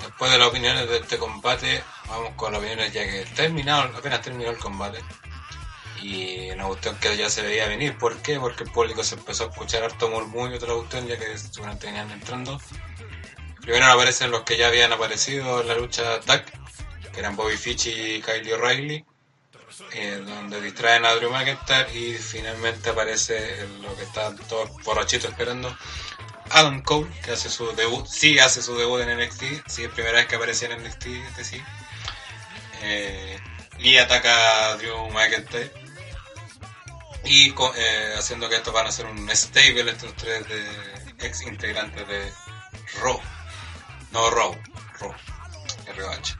Speaker 3: Después de las opiniones de este combate, vamos con las opiniones ya que terminado, apenas terminó el combate. Y una cuestión que ya se veía venir. ¿Por qué? Porque el público se empezó a escuchar harto murmullo otra cuestión ya que seguramente venían entrando. Primero aparecen los que ya habían aparecido en la lucha tag, que eran Bobby Fitch y Kylie O'Reilly, eh, donde distraen a Drew McIntyre y finalmente aparece lo que están todos borrachitos esperando, Adam Cole, que hace su debut, sí hace su debut en NXT, sí es primera vez que aparece en NXT, este sí. Eh, y ataca a Drew McIntyre. Y eh, haciendo que estos van a ser un stable, estos tres de ex integrantes de Raw. No Raw, Raw. RH.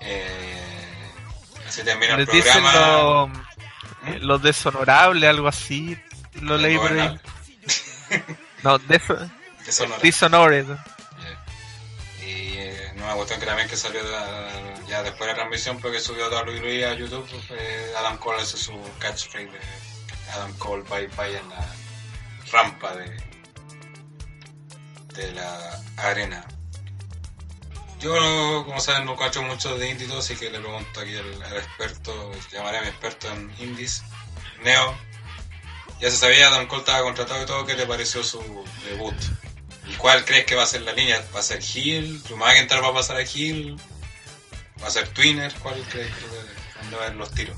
Speaker 3: Eh, así termina el
Speaker 2: Les dicen
Speaker 3: programa.
Speaker 2: los, los deshonorables, algo así. Lo leí por ahí. No,
Speaker 3: era-
Speaker 2: dishonored.
Speaker 3: Una cuestión que también que salió ya después de la transmisión, porque subió a WWE a YouTube, eh, Adam Cole hace su catchphrase de Adam Cole bye bye en la rampa de, de la arena. Yo, como saben, no cacho mucho de indie así que le pregunto aquí al, al experto, llamaré a mi experto en indies, Neo. Ya se sabía, Adam Cole estaba contratado y todo, ¿qué te pareció su debut? ¿Y cuál crees que va a ser la línea? ¿Va a ser Hill? ¿Drew McIntyre va a pasar a Hill? ¿Va a ser Twinner? ¿Cuál crees que dónde van los tiros?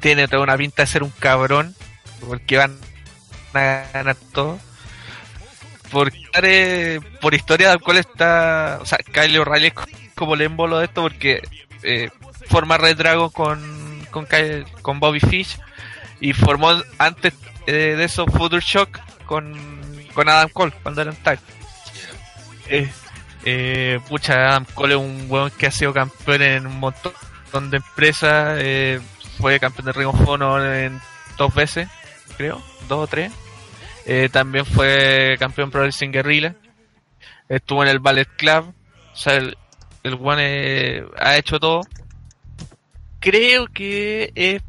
Speaker 2: Tiene toda una pinta de ser un cabrón. Porque van a ganar todo. Por, por historia del cual está. O sea, Kyle O'Reilly es como el émbolo de esto porque eh, forma Red Dragon con, con, Kyle- con Bobby Fish. Y formó antes eh, de eso Future Shock con, con Adam Cole cuando eran tag. Eh, eh, pucha, Adam Cole es un weón que ha sido campeón en un montón de empresas. eh, fue campeón de Ring of Honor en dos veces, creo, dos o tres. También fue campeón Pro Wrestling Guerrilla. Estuvo en el Ballet Club. O sea, el, el eh, ha hecho todo. Creo que es,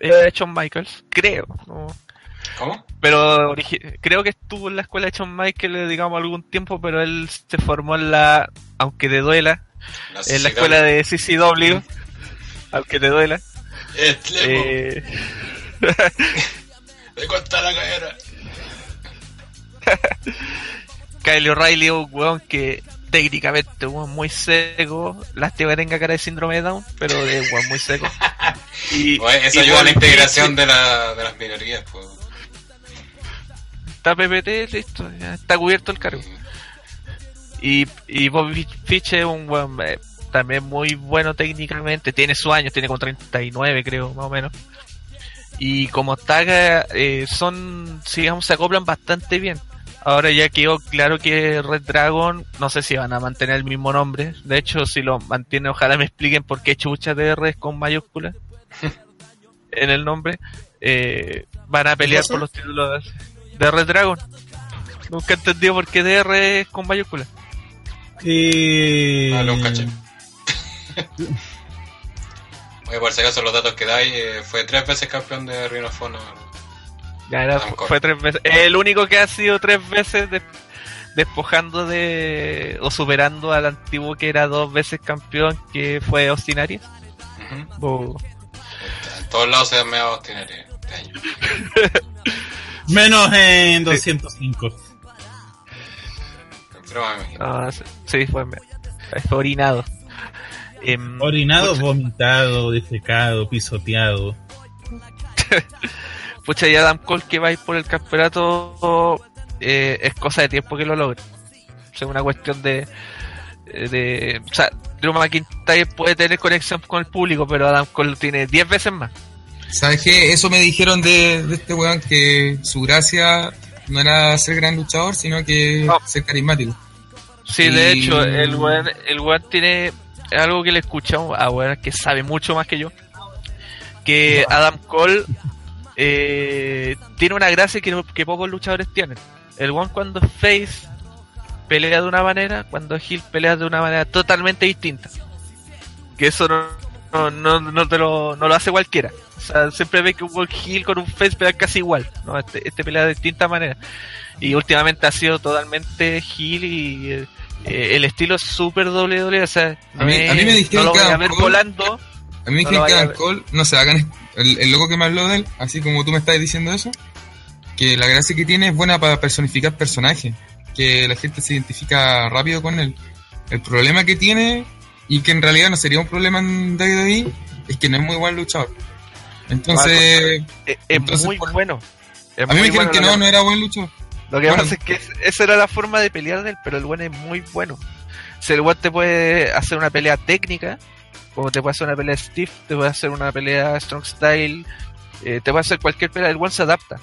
Speaker 2: es Shawn Michaels. Creo. ¿no?
Speaker 3: ¿Cómo?
Speaker 2: pero creo que estuvo en la escuela de Shawn Michaels, digamos, algún tiempo, pero él se formó en la, aunque te duela, en la escuela de CCW, aunque te duela.
Speaker 3: Eh, ¡Me corta la cadera!
Speaker 2: Kyle O'Reilly es un weón que técnicamente es un muy seco, lástima que tenga cara de síndrome de Down, pero es un muy seco. Y,
Speaker 3: Oye, eso
Speaker 2: y
Speaker 3: ayuda a la integración de, la, de las minorías. Pues.
Speaker 2: Está PPT, listo, ya está cubierto el cargo. Y, y Bobby Fitch es un weón eh, también muy bueno técnicamente, tiene sus años, tiene como 39 creo, más o menos. Y como Taga eh, son, digamos, se acoplan bastante bien. Ahora ya quedó claro que Red Dragon, no sé si van a mantener el mismo nombre. De hecho, si lo mantienen, ojalá me expliquen por qué chucha DR es con mayúsculas en el nombre. Eh, van a pelear por los títulos de Red Dragon. Nunca he entendido por qué DR es con mayúsculas.
Speaker 5: Eh,
Speaker 3: Dale un caché. Oye, por si acaso los datos que dais, eh, fue tres veces campeón de Ring of Honor.
Speaker 2: Ya era- fue tres veces. El único que ha sido tres veces de- despojando de. o superando al antiguo que era dos veces campeón, que fue Austin Aries.
Speaker 3: Ujú.
Speaker 2: O-
Speaker 3: En todos lados se han meado Austin Aries este año.
Speaker 5: Menos en 205.
Speaker 3: Pero me imagino.
Speaker 2: ah, sí, fue, fue orinado. Em,
Speaker 5: Orinado,
Speaker 2: pucha,
Speaker 5: vomitado, defecado, pisoteado.
Speaker 2: pucha, y Adam Cole que va a ir por el campeonato eh, es cosa de tiempo que lo logre. O sea, una cuestión de. de o sea, Drew McIntyre puede tener conexión con el público, pero Adam Cole tiene 10 veces más.
Speaker 7: ¿Sabes qué? Eso me dijeron de, de este weón que su gracia no era ser gran luchador, sino que
Speaker 2: No.
Speaker 7: ser carismático.
Speaker 2: Sí, de hecho, el weón, el weón tiene algo que le escuchamos a weón que sabe mucho más que yo. Que Adam Cole eh, tiene una gracia que, pocos luchadores tienen. El weón cuando es face pelea de una manera, cuando es heel pelea de una manera totalmente distinta. Que eso no, no, no, no te lo, no lo hace cualquiera. O sea, siempre ve que un weón heel con un face pelea casi igual. ¿no? Este, este pelea de distintas maneras. Y últimamente ha sido totalmente heel y eh, el estilo es súper doble doble. O sea,
Speaker 7: A mí- a mí me dijeron
Speaker 2: no lo
Speaker 7: que
Speaker 2: voy a ver
Speaker 7: Cole-
Speaker 2: volando.
Speaker 7: A mí me
Speaker 2: No
Speaker 7: dijeron
Speaker 2: lo
Speaker 7: que Adam. Cole, no sé, hagan el, el loco que me habló de él, así como tú me estás diciendo eso, que la gracia que tiene es buena para personificar personajes, que la gente se identifica rápido con él. El problema que tiene, y que en realidad no sería un problema en WWE, es que no es muy buen luchador. Entonces,
Speaker 2: Eh, es
Speaker 7: entonces,
Speaker 2: muy
Speaker 7: por-
Speaker 2: bueno. Es
Speaker 7: a mí me dijeron
Speaker 2: bueno
Speaker 7: que no, no era buen luchador.
Speaker 2: Lo que
Speaker 7: Bueno.
Speaker 2: pasa es que es- esa era la forma de pelear de él, pero el buen es muy bueno. Si el buen te puede hacer una pelea técnica, como te puede hacer una pelea stiff, te puede hacer una pelea strong style, eh, te puede hacer cualquier pelea, el buen se adapta.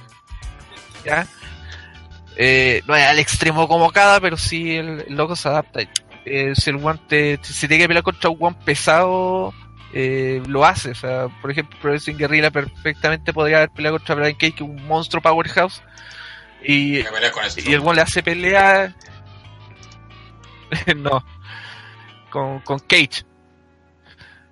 Speaker 2: ¿Ya? Eh, no es al extremo como cada, pero sí el, el loco se adapta. Eh, si el guante, si tiene que pelear contra un guan pesado, eh, lo hace. O sea, por ejemplo, Progressing Guerrilla perfectamente podría haber peleado contra Brian Cage, que es un monstruo powerhouse. Y, el buen le hace pelea. no. Con, con Cage.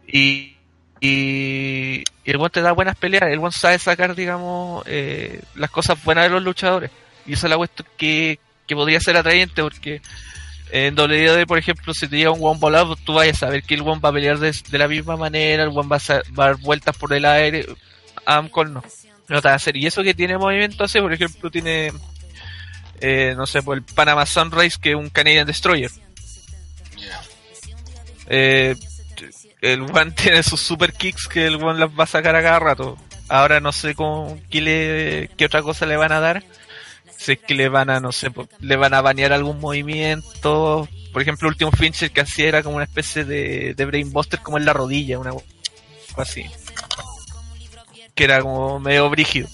Speaker 2: Y, y, y el buen te da buenas peleas. El buen sabe sacar, digamos, eh, las cosas buenas de los luchadores. Y esa es la cuestión que, que podría ser atrayente porque en WWE, por ejemplo, si te llega un one volado, tú vayas a saber que el one va a pelear de, de la misma manera, el one va a, va a dar vueltas por el aire. Adam Cole no. No te va a hacer. Y eso que tiene movimiento así, por ejemplo, tiene, eh, no sé, por el Panama Sunrise, que es un Canadian Destroyer. Eh, el one tiene sus super kicks que el one las va a sacar a cada rato. Ahora no sé con qué, le, qué otra cosa le van a dar. Si es que le van a, no sé, le van a banear algún movimiento. Por ejemplo, el último Fincher que hacía era como una especie de, de Brainbuster como en la rodilla, una así. Que era como medio brígido.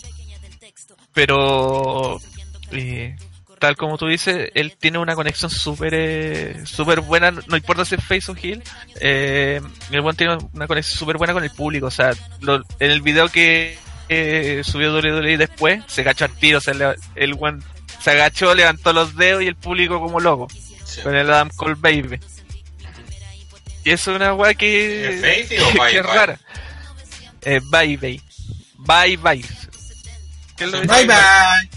Speaker 2: Pero, eh, tal como tú dices, él tiene una conexión súper eh, súper buena, no importa si es face o heel, eh, el buen tiene una conexión súper buena con el público, o sea, lo- en el video que eh, subió WWE después, se cachó al tiro, o sea, le- el buen se agachó, levantó los dedos y el público como loco,
Speaker 3: Sí.
Speaker 2: con el Adam Cole Baby. Y eso es una weá que,
Speaker 3: ¿Es baby o
Speaker 2: que
Speaker 3: bye
Speaker 2: es
Speaker 3: bye?
Speaker 2: rara. Eh, bye bye. Bye bye. ¿Qué es lo que
Speaker 5: Bye bye.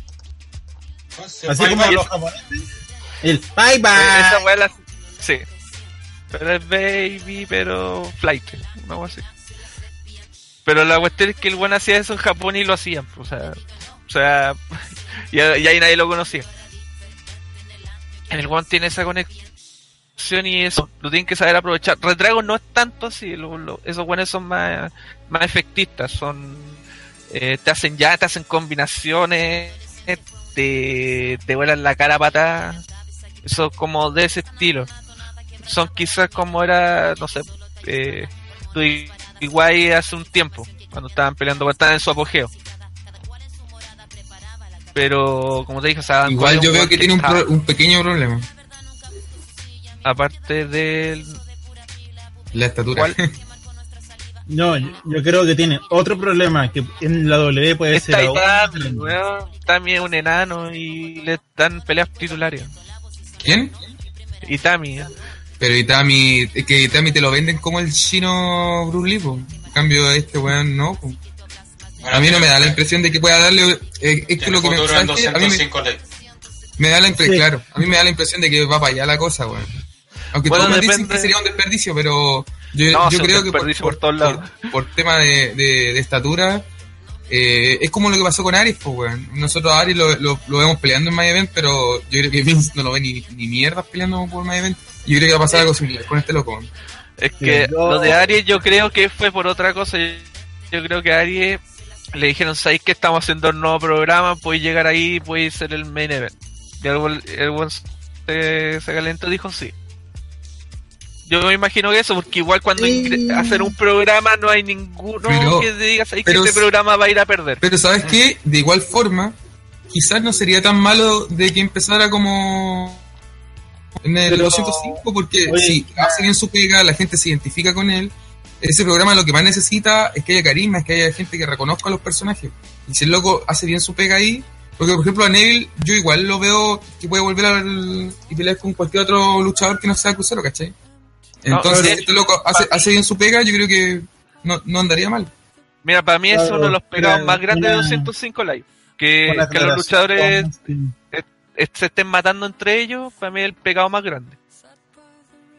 Speaker 3: Sí,
Speaker 5: Así
Speaker 3: bye,
Speaker 5: como
Speaker 3: bye.
Speaker 5: los japoneses. El bye
Speaker 2: Eh,
Speaker 5: bye.
Speaker 2: Esa weá la... Sí. Pero es baby, pero flight. Una weá así. Pero la cuestión es que el buen hacía eso en Japón y lo hacían. O sea, o sea y, ahí nadie lo conocía. El one tiene esa conexión y eso lo tienen que saber aprovechar. Red Dragon no es tanto así. lo- lo- esos buenos son más, más efectistas. Son eh, te hacen ya, te hacen combinaciones, te, te vuelan la cara patada. Eso como de ese estilo. Son quizás como era, no sé, eh, igual hace un tiempo, cuando estaban peleando, cuando estaban en su apogeo. Pero, como te dije, o sea,
Speaker 7: igual yo veo que tiene un, pro- un pequeño problema,
Speaker 2: Aparte del...
Speaker 7: la estatura.
Speaker 2: ¿Cuál?
Speaker 5: No, yo, yo creo que tiene otro problema que en la W puede
Speaker 2: Está
Speaker 5: ser
Speaker 2: weón. Itami es un enano y le dan peleas titulares.
Speaker 7: ¿Quién?
Speaker 2: Itami, ¿eh?
Speaker 7: Pero Itami, es que Itami te lo venden como el chino Bruce Lee, po. En cambio este weón no, po.
Speaker 3: Bueno,
Speaker 7: A mí no me da la impresión de que pueda darle. eh, es que lo que me, a mí me,
Speaker 3: 205 ley.
Speaker 7: me da la impresión,
Speaker 5: Sí.
Speaker 7: claro, a mí me da la impresión de que va para allá la cosa, weón. Aunque
Speaker 2: Bueno,
Speaker 7: todos me dicen que sería un desperdicio, pero yo,
Speaker 2: No,
Speaker 7: creo que por, por,
Speaker 2: por todos lados.
Speaker 7: por- por tema de, de- de estatura, eh, es como lo que pasó con Aries, pues, weón. Nosotros a Aries lo, lo, lo vemos peleando en My Event, pero yo creo que Vince no lo ve ni, ni mierda peleando por My Event. Yo creo que va a pasar algo similar con este loco.
Speaker 2: Es que
Speaker 5: yo-
Speaker 2: lo de Aries yo creo que fue por otra cosa. Yo, creo que Aries le dijeron, ¿sabéis que estamos haciendo un nuevo programa? Puedes llegar ahí, puedes ser el main event. Y el, el buen se, se calentó y dijo sí. Yo me imagino que eso, porque igual cuando
Speaker 5: Sí.
Speaker 2: hacen un programa no hay ninguno
Speaker 7: Pero-
Speaker 2: que te diga, ¿sabéis que
Speaker 7: pero
Speaker 2: este
Speaker 7: s-
Speaker 2: programa va a ir a perder?
Speaker 7: Pero ¿sabes qué? De igual forma, quizás no sería tan malo de que empezara como en el
Speaker 5: Pero-
Speaker 7: 205, porque
Speaker 5: Oye,
Speaker 7: si hace bien su pega, la gente se identifica con él. Ese programa lo que más necesita es que haya carisma, es que haya gente que reconozca a los personajes. Y si el loco hace bien su pega ahí, porque por ejemplo a Neville, yo igual lo veo que puede volver al, y pelear con cualquier otro luchador que no sea crucero, ¿cachai?
Speaker 2: No,
Speaker 7: Entonces,
Speaker 2: de-
Speaker 7: este loco hace, hace bien su pega, yo creo que no, no andaría mal.
Speaker 2: Mira, para mí es uno de los pegados más grandes de
Speaker 5: una-
Speaker 2: 205 Live. Que, que los luchadores se estén matando entre ellos, para mí es el pecado más grande.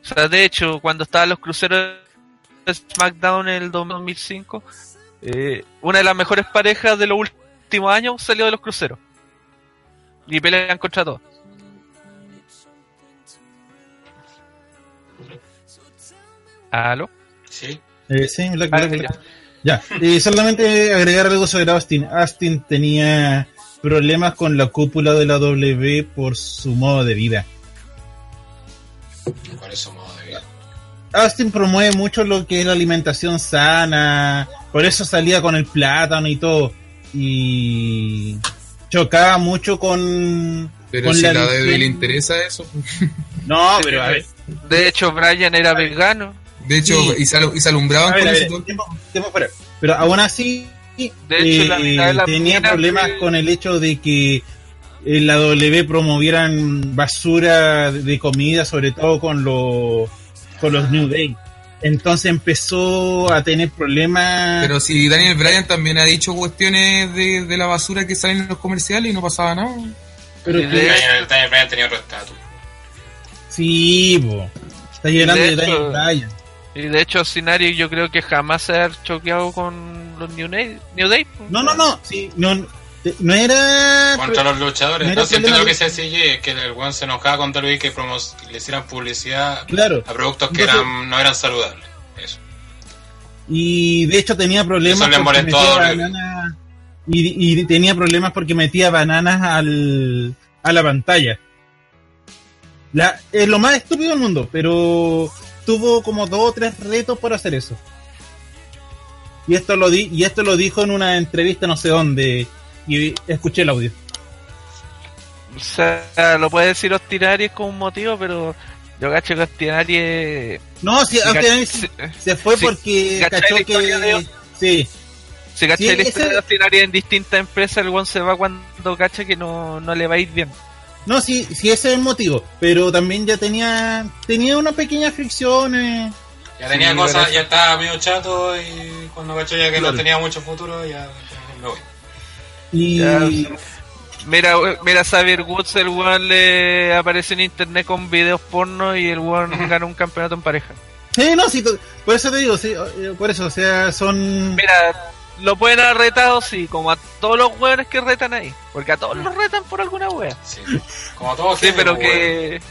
Speaker 2: O sea, de hecho, cuando estaban los cruceros de SmackDown en el 2005, eh, una de las mejores parejas de los últimos años salió de los cruceros. Y pelean contra todos. ¿Aló?
Speaker 3: Sí.
Speaker 5: Eh, sí, Black,
Speaker 2: Ah,
Speaker 5: Black, Black. Ya, y solamente agregar algo sobre Austin. Austin tenía problemas con la cúpula de la W por su modo de vida.
Speaker 3: Por eso modo de vida.
Speaker 5: Austin promueve mucho lo que es la alimentación sana, por eso salía con el plátano y todo. Y chocaba mucho con.
Speaker 7: Pero
Speaker 5: con
Speaker 7: si a la
Speaker 5: visión-
Speaker 7: DB le interesa eso,
Speaker 5: No, pero a ver.
Speaker 2: De hecho, Brian era vegano.
Speaker 7: De hecho,
Speaker 5: Sí.
Speaker 7: y, se, alu- y se alumbraban
Speaker 5: A ver,
Speaker 7: con
Speaker 5: a
Speaker 7: eso.
Speaker 5: ver,
Speaker 7: todo el
Speaker 5: tiempo- tiempo fuera. Pero aún así,
Speaker 2: De hecho, la mitad de la
Speaker 5: tenía problemas con el hecho de que en la W promovieran basura de comida, sobre todo con los con los New Day. Entonces empezó a tener problemas.
Speaker 7: Pero si Daniel Bryan también ha dicho cuestiones de, de la basura que salen en los comerciales y no pasaba nada.
Speaker 5: pero que-
Speaker 3: Daniel, Daniel Bryan tenía otro estatus.
Speaker 5: sí, po. está llenando
Speaker 2: De
Speaker 5: de, Daniel Bryan.
Speaker 2: Y de hecho, Sinari yo creo que jamás se ha choqueado con los New Day. New Day pues.
Speaker 5: No, no, no, sí, no, no era.
Speaker 3: Contra los luchadores.
Speaker 5: no era
Speaker 3: No, si entiendo lo que se CJ es que el weón se enojaba con WWE que promos le hicieran publicidad
Speaker 5: Claro.
Speaker 3: a productos que
Speaker 5: Entonces-
Speaker 3: eran, no eran saludables. Eso.
Speaker 5: Y de hecho tenía problemas
Speaker 3: Eso
Speaker 5: porque metía bananas y, y tenía problemas porque metía bananas al, a la pantalla. La, es lo más estúpido del mundo, pero tuvo como dos o tres retos por hacer eso. Y esto lo di, y esto lo dijo en una entrevista no sé dónde y escuché el audio.
Speaker 2: O sea, lo puede decir Ostinari como un motivo, pero yo cacho que Ostinari es-
Speaker 5: No, si
Speaker 2: cach-
Speaker 5: se, se fue porque
Speaker 2: ¿cachai
Speaker 5: cachó
Speaker 2: de
Speaker 5: que sí,
Speaker 2: Si cacha
Speaker 5: Sí, ese-
Speaker 2: de Ostinari en distintas empresas, el one se va cuando cacha que no, no le va a ir bien.
Speaker 5: No, sí, sí, ese es el motivo. Pero también ya tenía tenía una pequeña fricción. eh.
Speaker 3: Ya tenía
Speaker 2: Sí,
Speaker 3: cosas, ya estaba medio chato y cuando cachó ya que
Speaker 5: Claro.
Speaker 3: no tenía mucho futuro, ya me voy.
Speaker 5: Y
Speaker 2: Ya, Mira, mira Xavier Woods, el one le aparece en internet con videos porno y el one ganó un campeonato en pareja.
Speaker 5: sí, no, sí, por eso te digo, sí, eh, por eso, o sea, son.
Speaker 2: Mira, lo pueden haber retado, sí, como a todos los weones que retan ahí. Porque a todos los retan por alguna wea.
Speaker 3: Sí. Como todo
Speaker 2: Sí,
Speaker 3: jefe,
Speaker 2: pero que.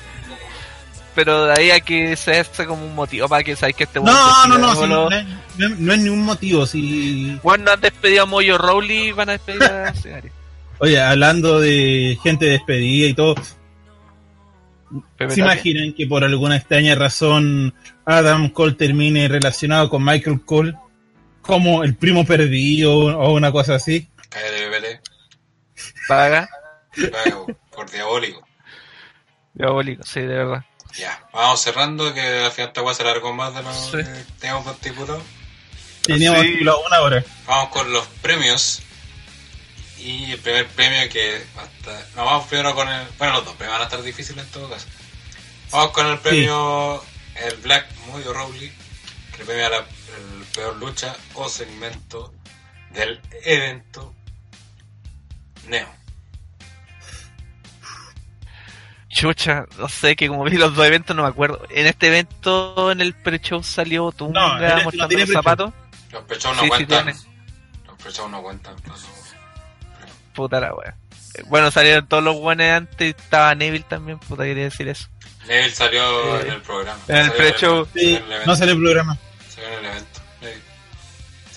Speaker 2: Pero de ahí a que se hace como un motivo para que sabes que este
Speaker 5: No, no, no, no, es- no no es ningún motivo. Sí.
Speaker 2: Weón, no han despedido a Moyo Rowley y van a despedir a.
Speaker 5: Oye, hablando de gente despedida y todo,
Speaker 2: Pepe
Speaker 5: ¿se imaginan que por alguna extraña razón Adam Cole termine relacionado con Michael Cole como el primo perdido o una cosa así?
Speaker 3: Cállate.
Speaker 2: Paga.
Speaker 3: Pago, Por diabólico.
Speaker 2: Diabólico, sí, de verdad.
Speaker 3: Ya, vamos cerrando que al final esta weá se largó más de lo
Speaker 2: Sí.
Speaker 3: que teníamos estipulado.
Speaker 5: Teníamos
Speaker 2: Sí.
Speaker 5: estipulado una hora.
Speaker 3: Vamos con los premios. Y el primer premio que va a estar... No, vamos primero con el... Bueno, los dos premios van a estar difíciles en todo caso. Vamos con el premio... El Black Moyo Rowley. Que premia la el peor lucha o segmento del evento Neo.
Speaker 2: Chucha, no sé, que como vi los dos eventos no me acuerdo. En este evento, en el pre-show salió
Speaker 5: No,
Speaker 2: Tunga
Speaker 5: no
Speaker 2: mostrando
Speaker 5: tiene
Speaker 2: los
Speaker 5: pre-show.
Speaker 2: zapatos.
Speaker 3: Los pechados no
Speaker 2: Sí, sí
Speaker 3: cuentan.
Speaker 2: tiene.
Speaker 3: los pechados no cuentan. no, no.
Speaker 2: Puta la wea. Bueno, salieron todos los buenos antes, estaba Neville también, puta, quería decir eso.
Speaker 3: Neville salió
Speaker 2: Eh,
Speaker 3: en el programa.
Speaker 2: en el
Speaker 3: Salió
Speaker 2: pre-show.
Speaker 3: salió
Speaker 5: Sí,
Speaker 3: en el evento.
Speaker 5: no sale el programa.
Speaker 3: Salió en el evento.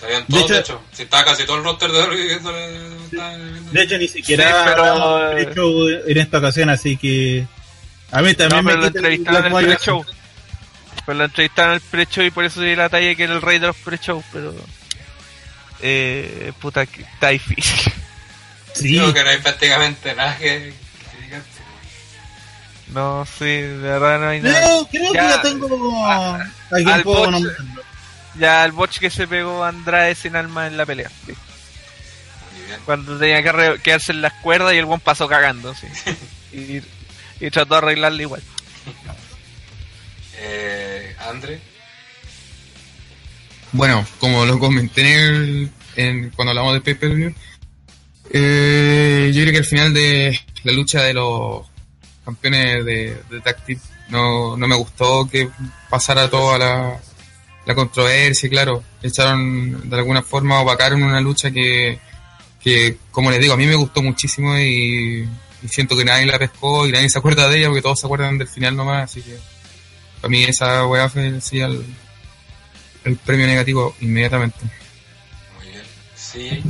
Speaker 3: Neville. Sabían
Speaker 5: De
Speaker 3: todos, de
Speaker 5: hecho-
Speaker 3: hecho. Si estaba casi todo el roster de WWE.
Speaker 5: De hecho, ni siquiera
Speaker 2: Sí, pero-
Speaker 5: en esta ocasión, así que a mí
Speaker 2: No,
Speaker 5: también
Speaker 2: pero lo
Speaker 5: me el
Speaker 2: entrevistaron en el pre-show. Pero lo entrevistaron en el pre-show y por eso di la talla que era el rey de los pre-show, pero... Eh, puta, que está difícil.
Speaker 5: Sí,
Speaker 3: Digo que no hay prácticamente nada que.
Speaker 2: No, sí, de verdad no hay nada.
Speaker 5: creo, creo que
Speaker 2: Ya,
Speaker 5: ya tengo a quien
Speaker 2: al
Speaker 5: puedo.
Speaker 2: Ya el botch que se pegó a Andrade sin alma en la pelea. sí.
Speaker 3: Muy bien.
Speaker 2: Cuando tenía que quedarse en las cuerdas y el buen pasó cagando, sí. Y, y trató de arreglarle igual.
Speaker 3: Eh, Andre,
Speaker 7: Bueno, como lo comenté en el- en- cuando hablamos de pay-per-view, eh, yo creo que al final de la lucha de los campeones de, de team no, no me gustó que pasara toda la, la controversia, claro, echaron de alguna forma, opacaron una lucha que, que, como les digo, a mí me gustó muchísimo y, y siento que nadie la pescó y nadie se acuerda de ella porque todos se acuerdan del final nomás, así que para mí esa weá fue sí, el, el premio negativo inmediatamente.
Speaker 3: muy bien. Sí,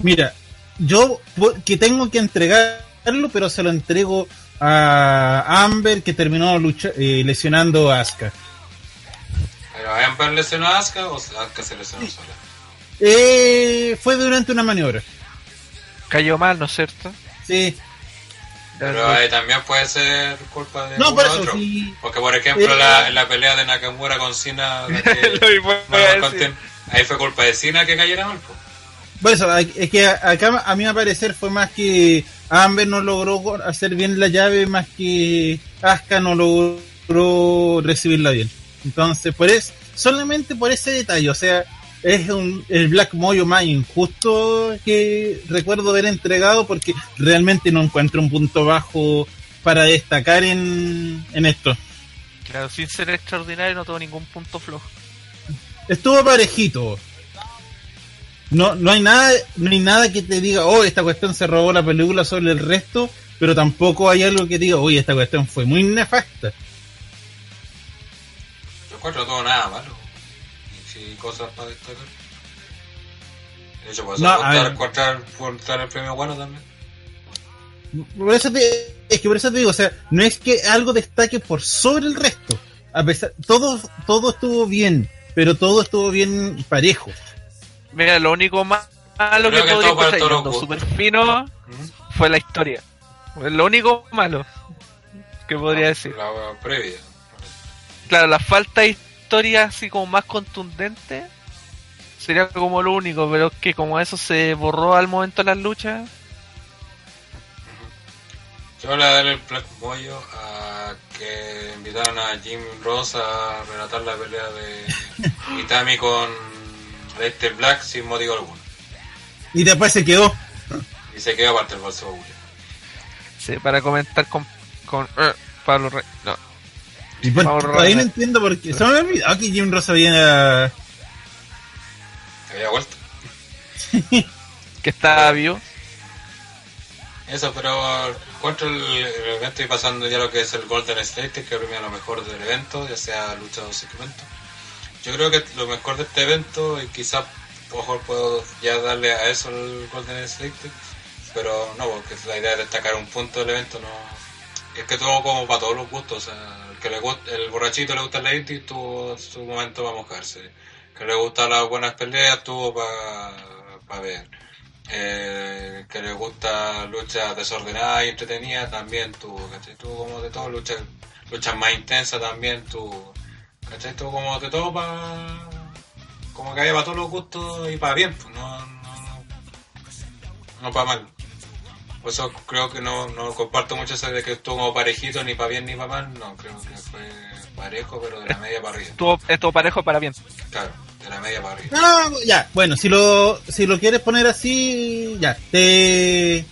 Speaker 5: Mira, yo que tengo que entregarlo, pero se lo entrego a Amber que terminó lucha, eh, lesionando a Asuka.
Speaker 3: Pero ¿Amber lesionó a Asuka o Asuka se lesionó sola?
Speaker 5: Eh, fue durante una maniobra.
Speaker 2: Cayó mal, ¿no es cierto?
Speaker 5: Sí.
Speaker 3: Pero ahí también puede ser culpa de
Speaker 5: No, por eso
Speaker 3: otro.
Speaker 5: sí.
Speaker 3: Porque por ejemplo
Speaker 5: Eh,
Speaker 3: la, la pelea de Nakamura con Cena,
Speaker 2: a
Speaker 3: ahí fue culpa de Cena que cayera mal. po.
Speaker 5: Por eso, es que acá a mí a parecer fue más que Amber no logró hacer bien la llave, más que Asuka no logró recibirla bien. Entonces, por eso, solamente por ese detalle, o sea, es un, el Black Moyo más injusto que recuerdo haber entregado porque realmente no encuentro un punto bajo para destacar en, en esto.
Speaker 2: Claro, sin ser extraordinario no tuvo ningún punto flojo.
Speaker 5: Estuvo parejito. No, no hay nada, no hay nada que te diga, oh, esta cuestión se robó la película sobre el resto, pero tampoco hay algo que diga, oye, esta cuestión fue muy nefasta.
Speaker 3: Encuentro todo nada malo. Y sí, cosas para destacar. De hecho, por eso
Speaker 5: No,
Speaker 3: encontrar el premio bueno también.
Speaker 5: Por eso te, es que por eso te digo, o sea, no es que algo destaque por sobre el resto. A pesar, todo, todo estuvo bien, pero todo estuvo bien parejo.
Speaker 2: Mira, lo único ma- malo
Speaker 3: Creo
Speaker 2: que
Speaker 3: que
Speaker 2: podría
Speaker 3: todo Gu-
Speaker 2: super fino
Speaker 3: ¿Mm?
Speaker 2: fue la historia. Lo único malo que podría decir.
Speaker 3: La previa.
Speaker 2: Claro, la falta de historia así como más contundente sería como lo único, pero es que como eso se borró al momento de las luchas,
Speaker 3: Yo le voy a dar el Black Moyo a que invitaron a Jim Ross a relatar la pelea de Itami con Leicester Black sin motivo alguno.
Speaker 5: Y después se quedó.
Speaker 3: Y se quedó aparte el bolso
Speaker 2: sí, para comentar con, con eh, Pablo Rey. No,
Speaker 5: Y por-
Speaker 2: Vamos,
Speaker 5: todavía no entiendo por qué. Se me olvidado que Jim Ross había.
Speaker 3: Había vuelto.
Speaker 2: que estaba vivo.
Speaker 3: Eso, pero encuentro el, el evento y pasando ya lo que es el Golden State, que premia lo mejor del evento, ya sea lucha o segmento. Yo creo que lo mejor de este evento, y quizás mejor puedo ya darle a eso el Golden State, pero no, porque la idea de destacar un punto del evento no. Es que todo como para todos los gustos, o sea, que le gusta, el borrachito le gusta el lady tuvo su momento para mojarse, que le gustan las buenas peleas tuvo para ver. Eh, que le gusta lucha desordenada y entretenida también tuvo, ¿cachai? Tuvo como de todo, lucha, luchas más intensas también tuvo, ¿cachai? Tuvo como de todo para, como que había para todos los gustos y para bien, pues, no, no, no, no para mal. Por eso creo que no, no comparto mucho eso de que estuvo como parejito ni para bien ni para mal, no, creo que fue parejo, pero de la media para arriba,
Speaker 2: Estuvo, estuvo parejo para bien.
Speaker 3: claro, de la media para arriba.
Speaker 5: No, ya, bueno, si lo, si lo quieres poner así, ya, te...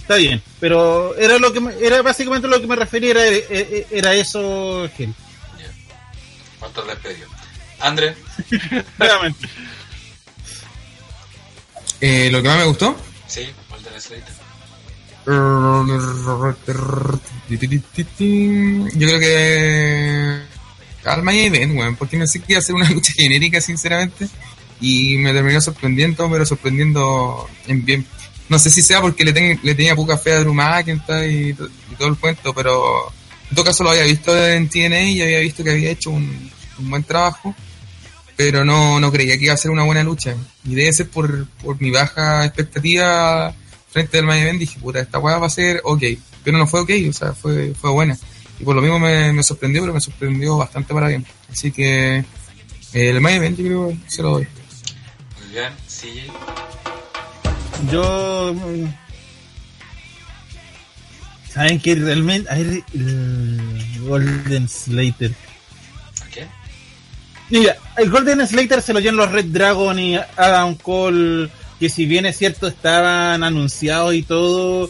Speaker 5: Está bien, pero era lo que me- era básicamente lo que me refería, era, era, era eso, Gil.
Speaker 3: Ya. Falta el despedido. André.
Speaker 7: Eh, lo que más me gustó,
Speaker 3: sí, Golden State.
Speaker 7: Yo creo que al main event, weón, porque no sé qué iba a ser una lucha genérica, sinceramente. y me terminó sorprendiendo, pero sorprendiendo en bien. No sé si sea porque le, ten- le tenía poca fe a Drew McIntyre y, y todo el cuento, pero en todo caso lo había visto en TNA y había visto que había hecho un, un buen trabajo, pero no, no creía que iba a ser una buena lucha. Y debe ser por, por mi baja expectativa frente al main event, dije, puta, esta weá va a ser ok, pero no fue ok, o sea, fue, fue buena. Y por lo mismo me, me sorprendió, pero me sorprendió bastante para bien. Así que eh, el main event yo creo que se lo doy.
Speaker 3: Muy bien, CJ.
Speaker 5: Yo. ¿Saben que realmente. Ver, el Golden Slater.
Speaker 3: ¿A qué?
Speaker 5: Mira, el Golden Slater se lo llevan los Red Dragon y Adam Cole, que si bien es cierto estaban anunciados y todo,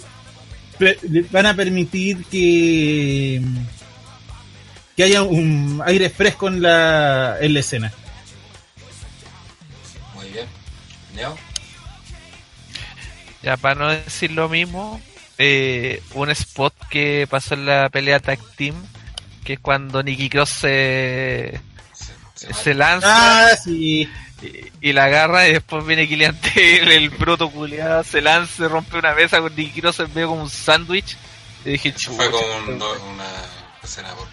Speaker 5: van a permitir que que haya un aire fresco en la, en la escena.
Speaker 3: Muy bien.
Speaker 2: Ya, para no decir lo mismo, eh, un spot que pasó en la pelea Tag Team, que es cuando Nikki Cross se,
Speaker 3: Se, se
Speaker 2: lanza
Speaker 5: Ah, sí.
Speaker 2: y, y la agarra y después viene Killian Taylor, el bruto culiado, se lanza, rompe una mesa con Nikki Cross en medio como un sándwich. Y dije,
Speaker 3: fue como un una escena por.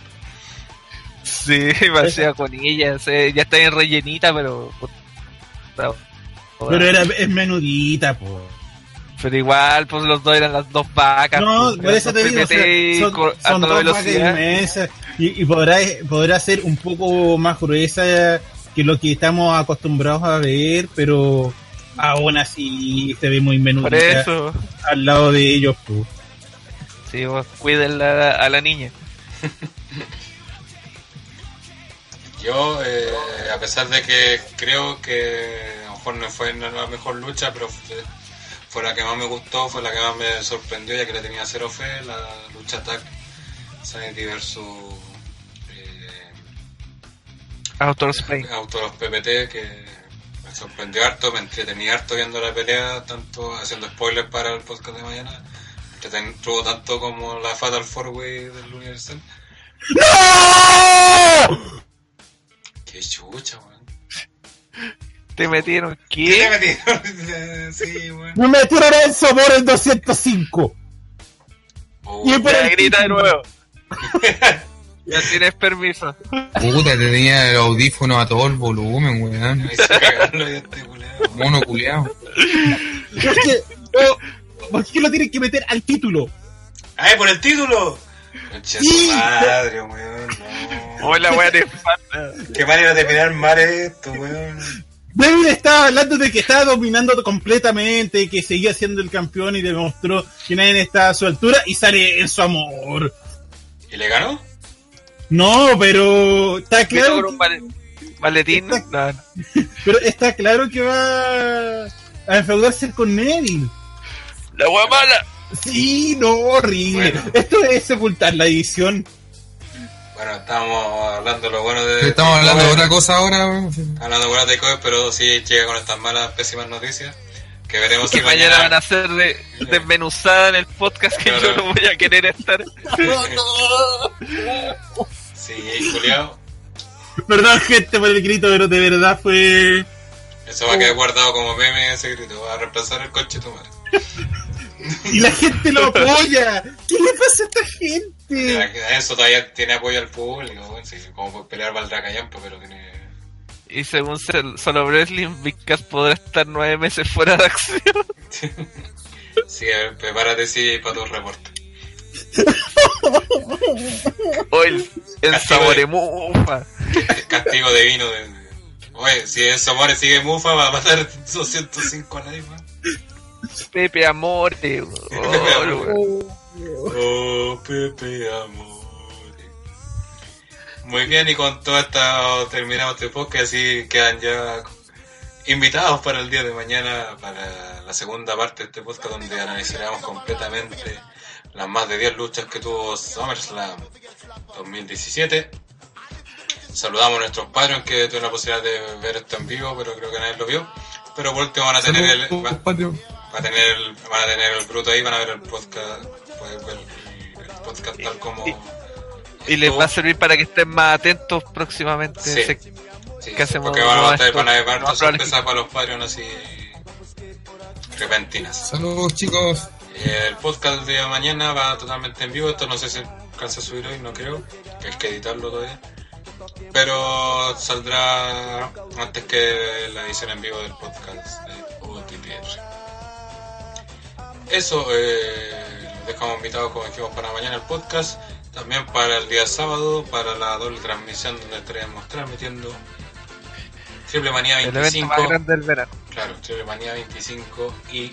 Speaker 2: Sí, parecía con ella, se- ya está bien rellenita, pero...
Speaker 5: Pero era, es menudita, po.
Speaker 2: Pero igual, pues los dos eran las dos vacas.
Speaker 5: No,
Speaker 2: pues,
Speaker 5: por eso te digo, o sea,
Speaker 2: PPT
Speaker 5: son, dos vacas inmensas y, y podrá, podrá ser un poco más gruesa que lo que estamos acostumbrados a ver, pero aún así se ve muy
Speaker 2: Por
Speaker 5: menudita
Speaker 2: eso,
Speaker 5: al lado de ellos. po.
Speaker 2: sí, pues, cuídenla a la niña.
Speaker 3: Yo, eh, a pesar de que creo que a lo mejor no fue la mejor lucha, pero fue, la que más me gustó, fue la que más me sorprendió, ya que le tenía cero fe, la lucha tag Sanity versus eh,
Speaker 2: Autor Spain.
Speaker 3: PPT, que me sorprendió harto, me entretení harto viendo la pelea, tanto haciendo spoilers para el podcast de mañana. Me entretuvo tanto como la Fatal Four Way del Universal. ¡Qué chucha, weón!
Speaker 2: Te metieron,
Speaker 3: ¿Qué le metieron? sí.
Speaker 5: Me metieron en Somor en 205.
Speaker 3: Oh,
Speaker 5: Y por
Speaker 2: Ya,
Speaker 5: el
Speaker 2: grita de nuevo. ya tienes permiso.
Speaker 7: Puta, te tenía el audífono a todo el volumen, weón.
Speaker 3: me hizo cagarlo y este culiao.
Speaker 7: Mono culeado.
Speaker 5: Es que, ¿Por qué lo tienen que meter al título?
Speaker 3: ¡Ay, por el título! Concha
Speaker 5: Sí.
Speaker 3: madre, weón. No.
Speaker 2: Hola, weón.
Speaker 3: Qué manera de mirar mal esto, weón.
Speaker 5: David estaba hablando de que estaba dominando completamente, que seguía siendo el campeón y demostró que nadie estaba a su altura y sale en su amor.
Speaker 3: ¿Y le ganó?
Speaker 5: No, pero está claro,
Speaker 2: un male- maletín. No, no.
Speaker 5: pero está claro que va a enfeudarse con Neville.
Speaker 2: La wea mala.
Speaker 5: Sí, no, horrible.
Speaker 3: Bueno.
Speaker 5: Esto es sepultar la edición.
Speaker 3: Bueno, estábamos hablando de lo bueno de.
Speaker 7: Estamos hablando de otra cosa ahora, weón.
Speaker 3: Hablando de buenas takeovers, pero sí llega con estas malas, pésimas noticias. Que veremos
Speaker 2: Que
Speaker 3: si
Speaker 2: mañana van a ser de, desmenuzada en el podcast que
Speaker 3: Claro.
Speaker 2: yo no voy a querer estar.
Speaker 3: Sí, culiao.
Speaker 5: Perdón, gente, por el grito, pero de verdad fue.
Speaker 3: Eso va a quedar guardado como meme ese grito. Va a reemplazar el coche tu madre.
Speaker 5: Y la gente lo apoya. ¿Qué le pasa a esta gente?
Speaker 3: Ya, Eso todavía tiene apoyo al público. Sí, como por pelear Valdrá Callampa, pero tiene.
Speaker 2: Y según Sol- Solo Wrestling, Big Cass podrá estar nueve meses fuera de acción.
Speaker 3: Así que prepárate, sí, para tu reporte.
Speaker 2: Hoy el, el
Speaker 3: Castigo
Speaker 2: sabor
Speaker 3: de-
Speaker 2: mufa.
Speaker 3: El castigo de vino de. Oye, si eso muere sigue mufa, va a matar 205 a nadie más.
Speaker 2: Pepe Amore. Oh,
Speaker 3: Oh, Pepe Amor. Muy bien, y con todo esto terminamos este podcast. Así quedan ya invitados para el día de mañana, para la segunda parte de este podcast, donde analizaremos completamente las más de 10 luchas que tuvo SummerSlam 2017. Saludamos a nuestros padres que tuvieron la posibilidad de ver esto en vivo, pero creo que nadie lo vio. Pero por último van a tener el, va-. Va a tener el, van a tener el bruto ahí, van a ver el podcast, pueden ver el, el podcast tal como
Speaker 2: Y- Y les va a servir para que estén más atentos próximamente.
Speaker 3: Sí.
Speaker 2: Se-
Speaker 3: Sí,
Speaker 2: ¿Qué hacemos?
Speaker 3: Porque van a estar
Speaker 2: esto-
Speaker 3: van a haber
Speaker 2: no,
Speaker 3: sorpresas para los Patreon así repentinas.
Speaker 7: Saludos, chicos.
Speaker 3: Eh, El podcast de mañana va totalmente en vivo. Esto no sé si alcanza a subir hoy, no creo. Que hay que editarlo todavía. Pero saldrá antes que la edición en vivo del podcast de OTPR. Eso, eh, dejamos invitados como dijimos para mañana el podcast. También para el día sábado, para la doble transmisión donde estaremos transmitiendo Triple Manía
Speaker 2: El evento
Speaker 3: 25.
Speaker 2: más grande del verano.
Speaker 3: Claro, Triple Manía 25 y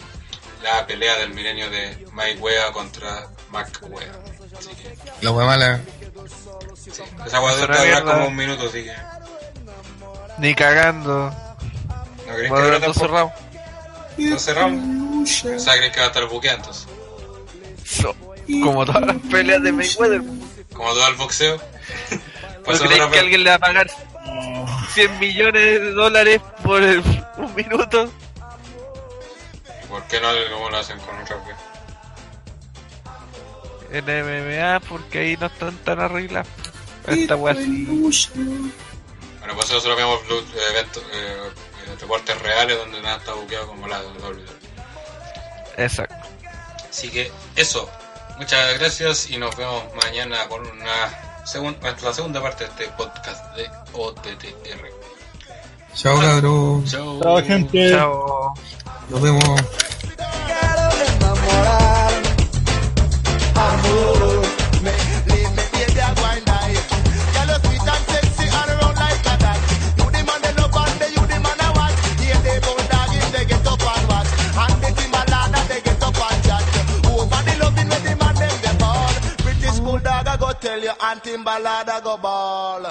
Speaker 3: la pelea del milenio de Mike Wea contra Mac Wea. Así que,
Speaker 7: La hueá mala.
Speaker 3: sí. Esa
Speaker 2: una
Speaker 3: dura como un minuto, así que.
Speaker 2: Ni cagando.
Speaker 3: ¿No crees que dura tampoco?
Speaker 2: cerrados.
Speaker 3: ¿No cerramos? O sea, ¿crees que va a estar buqueado entonces?
Speaker 2: So- como todas las peleas de Mayweather.
Speaker 3: Como todo el boxeo.
Speaker 2: ¿No
Speaker 3: Pues
Speaker 2: crees
Speaker 3: otra
Speaker 2: que alguien le va a pagar 100 millones de dólares por el- un minuto?
Speaker 3: ¿Y ¿Por qué no lo hacen con otra wea?
Speaker 2: En MMA, porque ahí no están tan arreglados. Esta wea sí.
Speaker 3: Bueno, pues nosotros vemos lu- eventos, eh, eh, reportes reales donde nada está buqueado como la WWE.
Speaker 2: Exacto.
Speaker 3: Así que eso. Muchas gracias y nos vemos mañana con una segunda, la segunda parte de este podcast de OTTR.
Speaker 7: Chao, cabrón.
Speaker 3: Chao.
Speaker 5: Chao, gente.
Speaker 2: Chao.
Speaker 7: Nos vemos.
Speaker 8: tell your auntie Balada go ball.